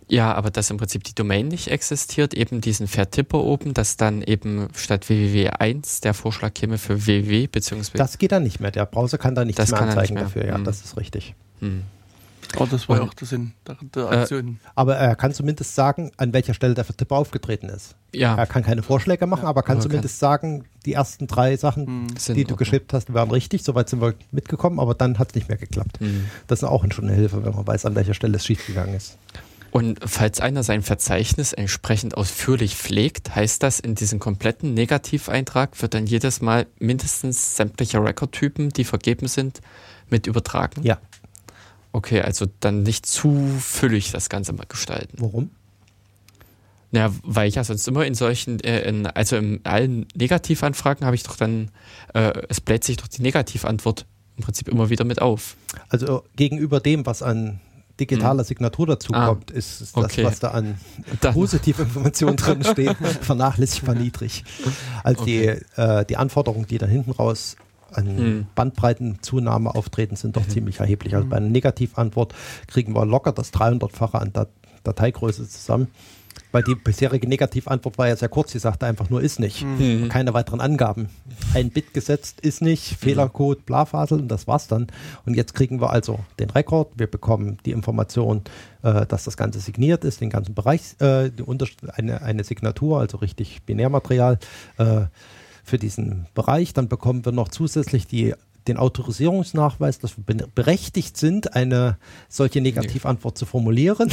Ja, aber dass im Prinzip die Domain nicht existiert, eben diesen Vertipper oben, dass dann eben statt www1 der Vorschlag käme für www, beziehungsweise. Das geht dann nicht mehr. Der Browser kann da nichts das mehr anzeigen mehr. dafür. Ja, hm. das ist richtig. Hm. Oh, das war ja auch der Sinn der, der äh, Aktion. Äh, aber er kann zumindest sagen, an welcher Stelle der Vertipper aufgetreten ist. Ja. Er kann keine Vorschläge machen, ja, aber kann aber zumindest kann. sagen, die ersten drei Sachen, hm. die du geschippt hast, waren richtig. Soweit sind wir mitgekommen, aber dann hat es nicht mehr geklappt. Hm. Das ist auch schon eine Hilfe, wenn man weiß, an welcher Stelle es schiefgegangen ist. Und falls einer sein Verzeichnis entsprechend ausführlich pflegt, heißt das, in diesem kompletten Negativeintrag wird dann jedes Mal mindestens sämtliche Rekordtypen, die vergeben sind, mit übertragen? Ja. Okay, also dann nicht zu füllig das Ganze mal gestalten. Warum? Ja, weil ich ja sonst immer in solchen, äh, in, also in allen Negativanfragen habe ich doch dann, äh, es bläht sich doch die Negativantwort im Prinzip immer wieder mit auf. Also gegenüber dem, was an digitaler hm. Signatur dazukommt, ah, ist, ist okay. das, was da an <laughs> positive Informationen drin <laughs> steht, vernachlässigbar niedrig. Also okay. die, äh, die Anforderungen, die da hinten raus an hm. Bandbreitenzunahme auftreten, sind doch mhm. ziemlich erheblich. Also bei einer Negativantwort kriegen wir locker das 300-fache an Dat Dateigröße zusammen. Weil die bisherige Negativantwort war ja sehr kurz. Sie sagte einfach nur ist nicht. Mhm. Keine weiteren Angaben. Ein Bit gesetzt ist nicht, Fehlercode, Blafasel und das war's dann. Und jetzt kriegen wir also den Rekord. Wir bekommen die Information, äh, dass das Ganze signiert ist, den ganzen Bereich, äh, eine, eine Signatur, also richtig Binärmaterial äh, für diesen Bereich. Dann bekommen wir noch zusätzlich die den Autorisierungsnachweis, dass wir berechtigt sind, eine solche Negativantwort zu formulieren.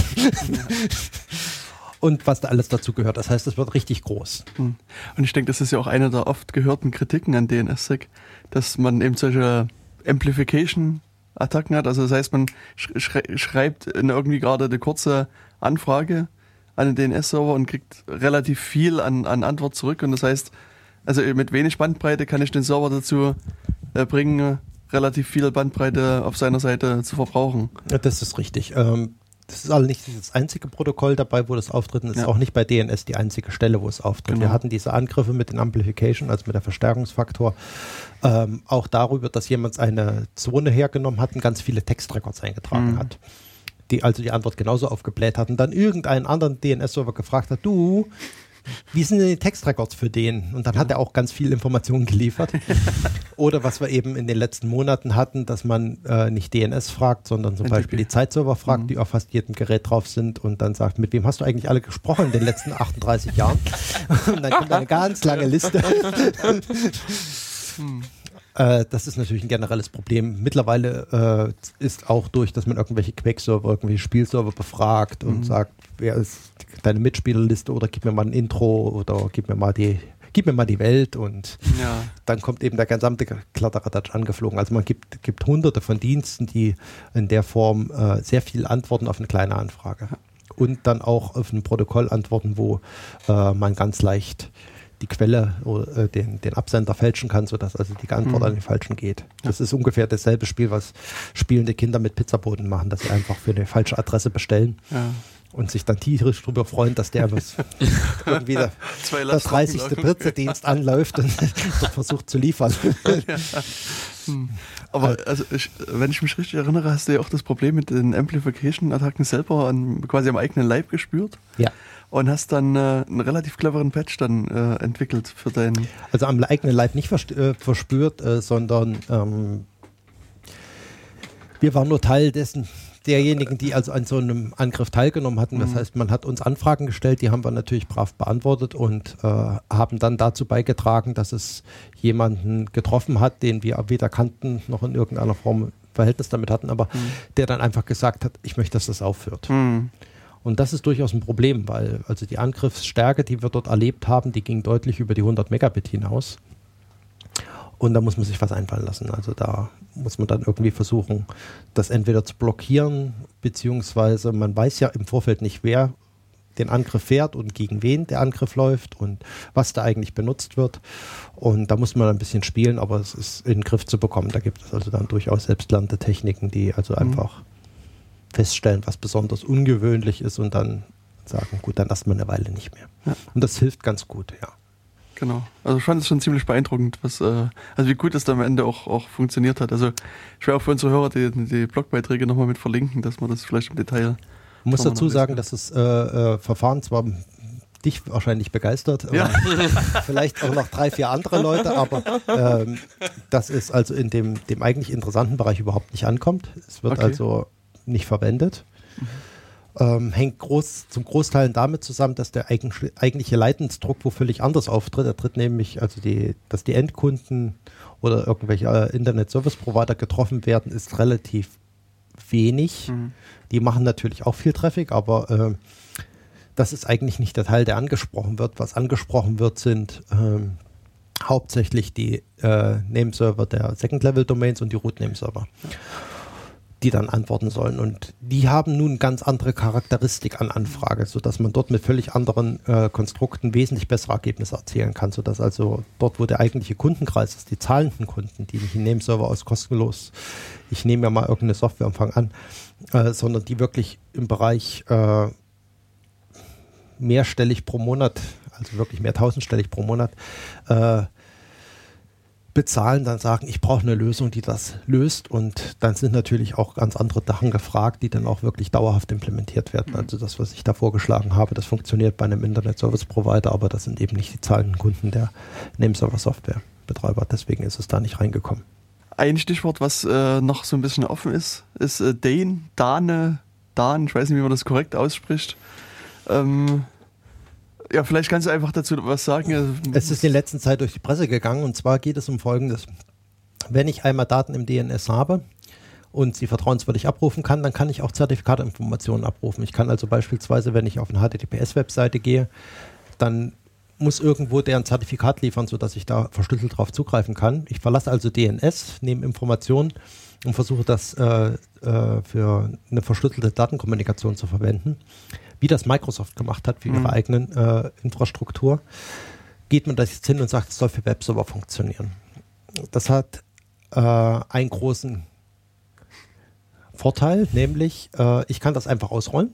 <laughs> und was da alles dazu gehört. Das heißt, es wird richtig groß. Hm. Und ich denke, das ist ja auch eine der oft gehörten Kritiken an DNSSEC, dass man eben solche Amplification-Attacken hat. Also das heißt, man schreibt irgendwie gerade eine kurze Anfrage an den DNS-Server und kriegt relativ viel an, an Antwort zurück. Und das heißt, also mit wenig Bandbreite kann ich den Server dazu äh, bringen, relativ viel Bandbreite auf seiner Seite zu verbrauchen. Ja, das ist richtig. Ähm, das ist allerdings nicht das einzige Protokoll dabei, wo das auftritt. Und es ja. ist auch nicht bei DNS die einzige Stelle, wo es auftritt. Genau. Wir hatten diese Angriffe mit den Amplification, also mit der Verstärkungsfaktor, ähm, auch darüber, dass jemand eine Zone hergenommen hat und ganz viele Textrecords eingetragen mhm. hat. Die also die Antwort genauso aufgebläht hatten. Dann irgendeinen anderen DNS-Server gefragt hat, du, wie sind denn die Textrecords für den? Und dann hat er auch ganz viel Informationen geliefert. <laughs> Oder was wir eben in den letzten Monaten hatten, dass man äh, nicht DNS fragt, sondern zum. Beispiel die Zeitserver fragt, mhm. die auf fast jedem Gerät drauf sind und dann sagt, mit wem hast du eigentlich alle gesprochen in den letzten 38 Jahren? <laughs> und dann kommt eine ganz lange Liste. hm. <laughs> Äh, das ist natürlich ein generelles Problem. Mittlerweile äh, ist auch durch, dass man irgendwelche Quake-Server, irgendwelche Spielserver befragt und mhm. sagt, wer ist deine Mitspielerliste oder gib mir mal ein Intro oder gib mir mal die gib mir mal die Welt und Ja. dann kommt eben der gesamte Kladderadatsch angeflogen. Also man gibt, gibt hunderte von Diensten, die in der Form äh, sehr viel antworten auf eine kleine Anfrage. Und dann auch auf ein Protokoll antworten, wo äh, man ganz leicht die Quelle oder äh, den, den Absender fälschen kann, sodass also die Antwort Mhm. an den Falschen geht. Das ist ungefähr dasselbe Spiel, was spielende Kinder mit Pizzaboden machen, dass sie einfach für eine falsche Adresse bestellen ja. Und sich dann tierisch drüber freuen, dass der was <laughs> irgendwie der, Lasten 30. laufen. Pizzadienst anläuft und <laughs> versucht zu liefern. Aber also ich, wenn ich mich richtig erinnere, hast du ja auch das Problem mit den Amplification-Attacken selber an, quasi am eigenen Leib gespürt Ja. und hast dann äh, einen relativ cleveren Patch dann äh, entwickelt für deinen. Also am eigenen Leib nicht verst- äh, verspürt, äh, sondern ähm, wir waren nur Teil dessen, derjenigen, die also an so einem Angriff teilgenommen hatten. Das Mhm. heißt, man hat uns Anfragen gestellt, die haben wir natürlich brav beantwortet und äh, haben dann dazu beigetragen, dass es jemanden getroffen hat, den wir weder kannten noch in irgendeiner Form Verhältnis damit hatten, aber der dann einfach gesagt hat, ich möchte, dass das aufhört. Hm. Und das ist durchaus ein Problem, weil also die Angriffsstärke, die wir dort erlebt haben, die ging deutlich über die 100 Megabit hinaus. Und da muss man sich was einfallen lassen. Also da muss man dann irgendwie versuchen, das entweder zu blockieren, beziehungsweise man weiß ja im Vorfeld nicht, wer den Angriff fährt und gegen wen der Angriff läuft und was da eigentlich benutzt wird. Und da muss man ein bisschen spielen, aber es ist in den Griff zu bekommen. Da gibt es also dann durchaus selbstlernende Techniken, die also einfach feststellen, was besonders ungewöhnlich ist und dann sagen, gut, dann erstmal eine Weile nicht mehr. Ja. Und das hilft ganz gut, ja. Genau. Also ich fand es schon ziemlich beeindruckend, was, äh, also wie gut es da am Ende auch, auch funktioniert hat. Also ich werde auch für unsere Hörer die, die Blogbeiträge nochmal mit verlinken, dass man das vielleicht im Detail. Ich muss dazu sagen, dass das äh, äh, Verfahren zwar dich wahrscheinlich begeistert, Ja. <laughs> vielleicht auch noch drei, vier andere Leute, aber ähm, das ist also in dem, dem eigentlich interessanten Bereich überhaupt nicht ankommt. Es wird Okay. also nicht verwendet. Ähm, hängt groß, zum Großteil damit zusammen, dass der eigentlich, eigentliche Leidensdruck wo völlig anders auftritt. Er tritt nämlich, also die, dass die Endkunden oder irgendwelche äh, Internet-Service-Provider getroffen werden, ist relativ wenig. Mhm. Die machen natürlich auch viel Traffic, aber äh, das ist eigentlich nicht der Teil, der angesprochen wird. Was angesprochen wird, sind ähm, hauptsächlich die äh, Nameserver der Second-Level-Domains und die Root-Nameserver, die dann antworten sollen. Und die haben nun ganz andere Charakteristik an Anfrage, sodass man dort mit völlig anderen äh, Konstrukten wesentlich bessere Ergebnisse erzielen kann, sodass also dort, wo der eigentliche Kundenkreis ist, die zahlenden Kunden, die nicht einen Nameserver aus kostenlos, ich nehme ja mal irgendeine Software und fange an, äh, sondern die wirklich im Bereich äh, mehrstellig pro Monat, also wirklich mehr tausendstellig pro Monat, äh, bezahlen, dann sagen, ich brauche eine Lösung, die das löst und dann sind natürlich auch ganz andere Sachen gefragt, die dann auch wirklich dauerhaft implementiert werden. Also das, was ich da vorgeschlagen habe, das funktioniert bei einem Internet Service Provider, aber das sind eben nicht die zahlenden Kunden der Nameserver Software Betreiber. Deswegen ist es da nicht reingekommen. Ein Stichwort, was äh, noch so ein bisschen offen ist, ist äh, Dane, Dane, Dan, ich weiß nicht, wie man das korrekt ausspricht. Ähm, ja, vielleicht kannst du einfach dazu was sagen. Also, Es ist in der letzten Zeit durch die Presse gegangen und zwar geht es um Folgendes. Wenn ich einmal Daten im DNS habe und sie vertrauenswürdig abrufen kann, dann kann ich auch Zertifikatinformationen abrufen. Ich kann also beispielsweise, wenn ich auf eine HTTPS-Webseite gehe, dann muss irgendwo der ein Zertifikat liefern, sodass ich da verschlüsselt drauf zugreifen kann. Ich verlasse also DNS, nehme Informationen und versuche das äh, äh, für eine verschlüsselte Datenkommunikation zu verwenden. Wie das Microsoft gemacht hat für ihre Mhm. eigenen äh, Infrastruktur, geht man das jetzt hin und sagt, es soll für Webserver funktionieren. Das hat äh, einen großen Vorteil, nämlich äh, ich kann das einfach ausrollen.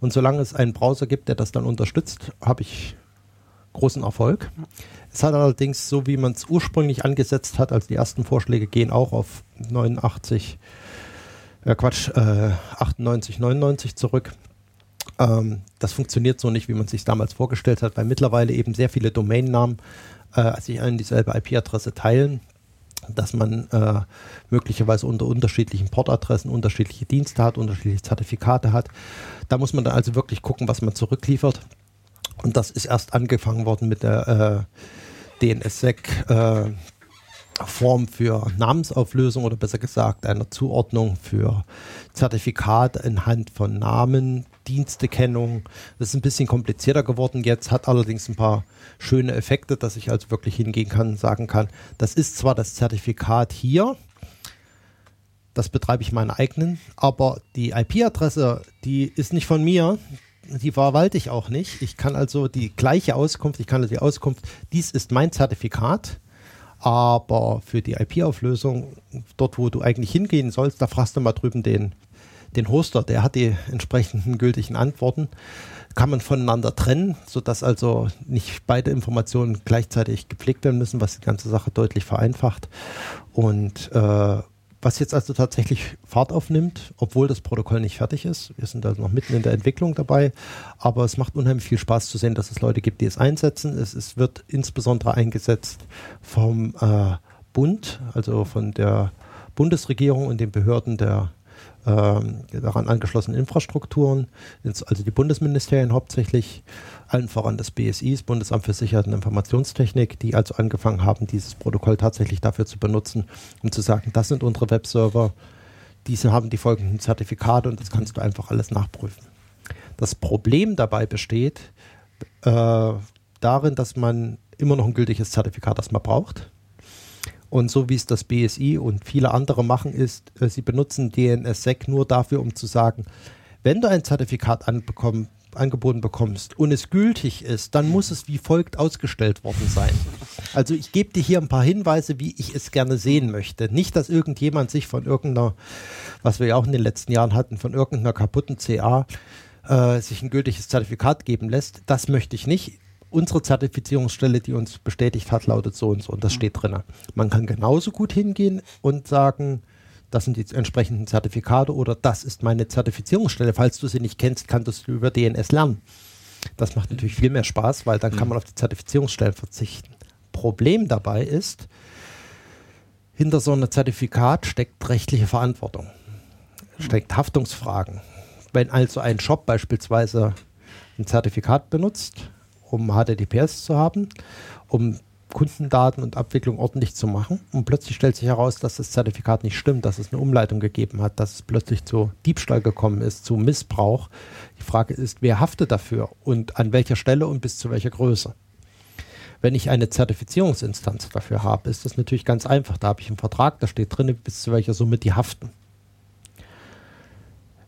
Und solange es einen Browser gibt, der das dann unterstützt, habe ich großen Erfolg. Es hat allerdings, so wie man es ursprünglich angesetzt hat, also die ersten Vorschläge gehen auch auf 89, äh Quatsch, äh, 98, 99 zurück. Ähm, das funktioniert so nicht, wie man sich damals vorgestellt hat, weil mittlerweile eben sehr viele Domainnamen äh, sich eine dieselbe IP-Adresse teilen, dass man äh, möglicherweise unter unterschiedlichen Portadressen unterschiedliche Dienste hat, unterschiedliche Zertifikate hat. Da muss man dann also wirklich gucken, was man zurückliefert. Und das ist erst angefangen worden mit der äh, DNSSEC äh, Form für Namensauflösung oder besser gesagt einer Zuordnung für Zertifikate anhand von Namen, Dienstekennung. Das ist ein bisschen komplizierter geworden jetzt, hat allerdings ein paar schöne Effekte, dass ich also wirklich hingehen kann und sagen kann, das ist zwar das Zertifikat hier, das betreibe ich meinen eigenen, aber die IP-Adresse, die ist nicht von mir, die verwalte ich auch nicht. Ich kann also die gleiche Auskunft, ich kann also die Auskunft, dies ist mein Zertifikat, aber für die IP-Auflösung, dort wo du eigentlich hingehen sollst, da fragst du mal drüben den, den Hoster, der hat die entsprechenden gültigen Antworten. Kann man voneinander trennen, sodass also nicht beide Informationen gleichzeitig gepflegt werden müssen, was die ganze Sache deutlich vereinfacht. Und äh, was jetzt also tatsächlich Fahrt aufnimmt, obwohl das Protokoll nicht fertig ist. Wir sind also noch mitten in der Entwicklung dabei, aber es macht unheimlich viel Spaß zu sehen, dass es Leute gibt, die es einsetzen. Es, es wird insbesondere eingesetzt vom äh, Bund, also von der Bundesregierung und den Behörden der daran angeschlossenen Infrastrukturen, also die Bundesministerien hauptsächlich, allen voran das BSI, das Bundesamt für Sicherheit und Informationstechnik, die also angefangen haben, dieses Protokoll tatsächlich dafür zu benutzen, um zu sagen, das sind unsere Webserver, diese haben die folgenden Zertifikate und das kannst du einfach alles nachprüfen. Das Problem dabei besteht äh, darin, dass man immer noch ein gültiges Zertifikat erstmal braucht. Und so wie es das BSI und viele andere machen, ist, äh, sie benutzen DNSSEC nur dafür, um zu sagen, wenn du ein Zertifikat anbekommen, angeboten bekommst und es gültig ist, dann muss es wie folgt ausgestellt worden sein. Also ich gebe dir hier ein paar Hinweise, wie ich es gerne sehen möchte. Nicht, dass irgendjemand sich von irgendeiner, was wir ja auch in den letzten Jahren hatten, von irgendeiner kaputten CA äh, sich ein gültiges Zertifikat geben lässt. Das möchte ich nicht unsere Zertifizierungsstelle, die uns bestätigt hat, lautet so und so und das steht drin. Man kann genauso gut hingehen und sagen, das sind die entsprechenden Zertifikate oder das ist meine Zertifizierungsstelle. Falls du sie nicht kennst, kannst du über DNS lernen. Das macht natürlich viel mehr Spaß, weil dann kann man auf die Zertifizierungsstellen verzichten. Problem dabei ist, hinter so einem Zertifikat steckt rechtliche Verantwortung, steckt Haftungsfragen. Wenn also ein Shop beispielsweise ein Zertifikat benutzt um HTTPS zu haben, um Kundendaten und Abwicklung ordentlich zu machen. Und plötzlich stellt sich heraus, dass das Zertifikat nicht stimmt, dass es eine Umleitung gegeben hat, dass es plötzlich zu Diebstahl gekommen ist, zu Missbrauch. Die Frage ist, wer haftet dafür und an welcher Stelle und bis zu welcher Größe? Wenn ich eine Zertifizierungsinstanz dafür habe, ist das natürlich ganz einfach. Da habe ich einen Vertrag, da steht drin, bis zu welcher Summe die haften.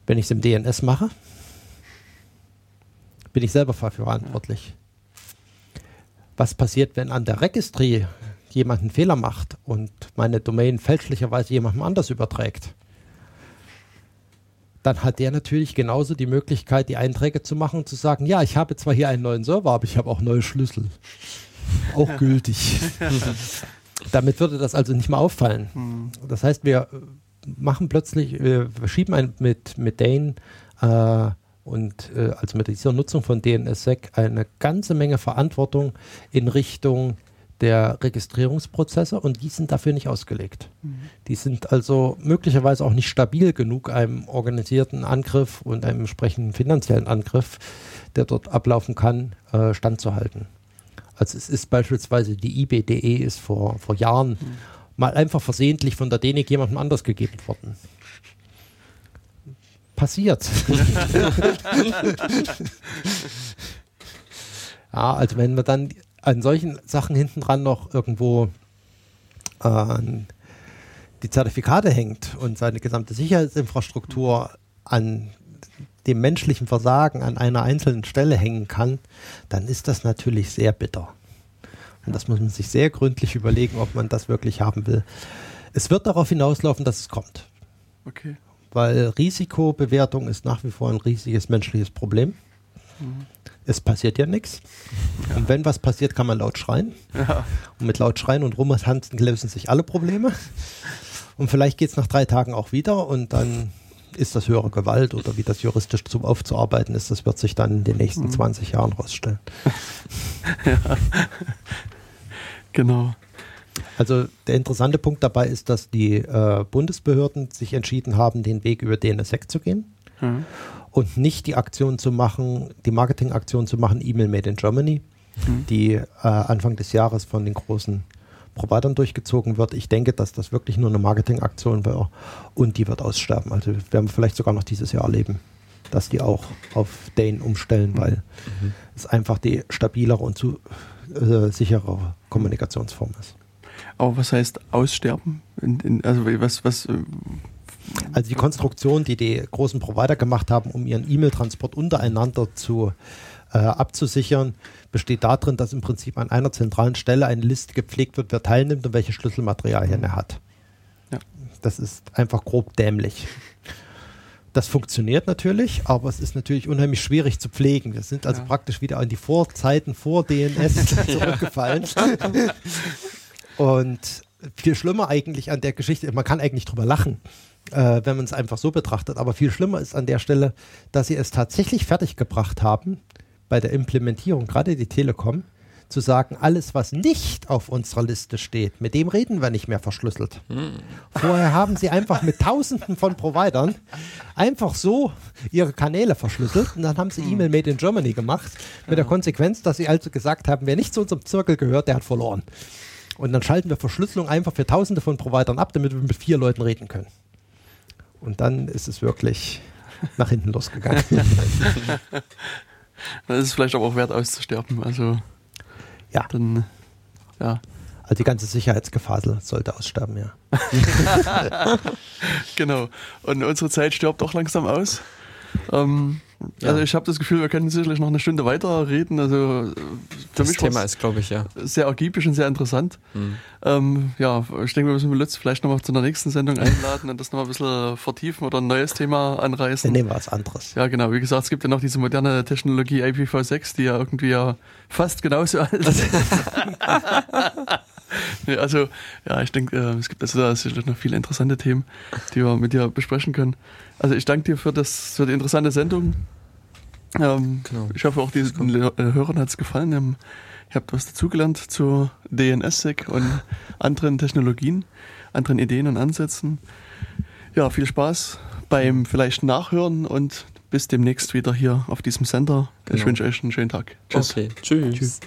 Wenn ich es im DNS mache, bin ich selber dafür verantwortlich was passiert, wenn an der Registry jemand einen Fehler macht und meine Domain fälschlicherweise jemandem anders überträgt, dann hat der natürlich genauso die Möglichkeit, die Einträge zu machen und zu sagen, ja, ich habe zwar hier einen neuen Server, aber ich habe auch neue Schlüssel. <laughs> Auch gültig. Damit würde das also nicht mehr auffallen. Hm. Das heißt, wir machen plötzlich, wir schieben ein, mit, mit Dane äh, und äh, also mit dieser Nutzung von DNSSEC eine ganze Menge Verantwortung in Richtung der Registrierungsprozesse und die sind dafür nicht ausgelegt. Mhm. Die sind also möglicherweise auch nicht stabil genug, einem organisierten Angriff und einem entsprechenden finanziellen Angriff, der dort ablaufen kann, äh, standzuhalten. Also es ist beispielsweise die IBDE ist vor, vor Jahren mhm. mal einfach versehentlich von der DENIC jemandem anders gegeben worden passiert. <laughs> ja, also wenn man dann an solchen Sachen hinten dran noch irgendwo äh, die Zertifikate hängt und seine gesamte Sicherheitsinfrastruktur an dem menschlichen Versagen an einer einzelnen Stelle hängen kann, dann ist das natürlich sehr bitter. Und das muss man sich sehr gründlich überlegen, ob man das wirklich haben will. Es wird darauf hinauslaufen, dass es kommt. Okay weil Risikobewertung ist nach wie vor ein riesiges menschliches Problem. Mhm. Es passiert ja nichts. Ja. Und wenn was passiert, kann man laut schreien. Ja. Und mit laut schreien und rumtanzen lösen sich alle Probleme. Und vielleicht geht es nach drei Tagen auch wieder und dann ist das höhere Gewalt oder wie das juristisch zum aufzuarbeiten ist, das wird sich dann in den nächsten mhm. 20 Jahren rausstellen. <laughs> ja. Genau. Also der interessante Punkt dabei ist, dass die äh, Bundesbehörden sich entschieden haben, den Weg über DNSSEC zu gehen mhm. und nicht die Aktion zu machen, die Marketingaktion zu machen, E-Mail Made in Germany, mhm. die äh, Anfang des Jahres von den großen Providern durchgezogen wird. Ich denke, dass das wirklich nur eine Marketingaktion wäre und die wird aussterben. Also werden wir vielleicht sogar noch dieses Jahr erleben, dass die auch auf Dane umstellen, weil Mhm. es einfach die stabilere und zu, äh, sichere Kommunikationsform ist. Aber was heißt aussterben? In, in, also was, was, äh, Also die Konstruktion, die die großen Provider gemacht haben, um ihren E-Mail-Transport untereinander zu äh, abzusichern, besteht darin, dass im Prinzip an einer zentralen Stelle eine Liste gepflegt wird, wer teilnimmt und welche Schlüsselmaterialien er hat. Ja. Das ist einfach grob dämlich. Das funktioniert natürlich, aber es ist natürlich unheimlich schwierig zu pflegen. Wir sind also Ja. praktisch wieder in die Vorzeiten vor DNS <laughs> <laughs> zurückgefallen. Und viel schlimmer eigentlich an der Geschichte, man kann eigentlich drüber lachen, äh, wenn man es einfach so betrachtet, aber viel schlimmer ist an der Stelle, dass sie es tatsächlich fertiggebracht haben, bei der Implementierung, gerade die Telekom, zu sagen, alles, was nicht auf unserer Liste steht, mit dem reden wir nicht mehr verschlüsselt. Vorher haben sie einfach mit Tausenden von Providern einfach so ihre Kanäle verschlüsselt und dann haben sie E-Mail Made in Germany gemacht, mit der Konsequenz, dass sie also gesagt haben, wer nicht zu unserem Zirkel gehört, der hat verloren. Und dann schalten wir Verschlüsselung einfach für Tausende von Providern ab, damit wir mit vier Leuten reden können. Und dann ist es wirklich nach hinten losgegangen. <laughs> dann ist es vielleicht aber auch wert auszusterben. Also ja, dann, ja, also die ganze Sicherheitsgefasel sollte aussterben, ja. <laughs> genau. Und unsere Zeit stirbt auch langsam aus. Ähm, Ja. Also ich habe das Gefühl, wir können sicherlich noch eine Stunde weiter reden. Also äh, für Das mich Thema ist, glaube ich, ja. sehr ergiebig und sehr interessant. Mhm. Ähm, ja, ich denke, wir müssen Lutz vielleicht nochmal zu einer nächsten Sendung einladen und das nochmal ein bisschen vertiefen oder ein neues Thema Dann anreißen. nehmen wir was anderes. Ja, genau. Wie gesagt, es gibt ja noch diese moderne Technologie IPv6, die ja irgendwie ja fast genauso <laughs> alt ist. <laughs> nee, also, ja, ich denke, äh, es gibt also da sicherlich noch viele interessante Themen, die wir mit dir besprechen können. Also ich danke dir für, das, für die interessante Sendung. Ähm, Genau. Ich hoffe, auch diesen Le- äh, Hörern hat es gefallen. Ähm, Ihr habt was dazugelernt zu DNSSEC und anderen Technologien, anderen Ideen und Ansätzen. Ja, viel Spaß beim vielleicht Nachhören und bis demnächst wieder hier auf diesem Sender. Ich Genau. wünsche euch einen schönen Tag. Tschüss. Okay, tschüss. Tschüss.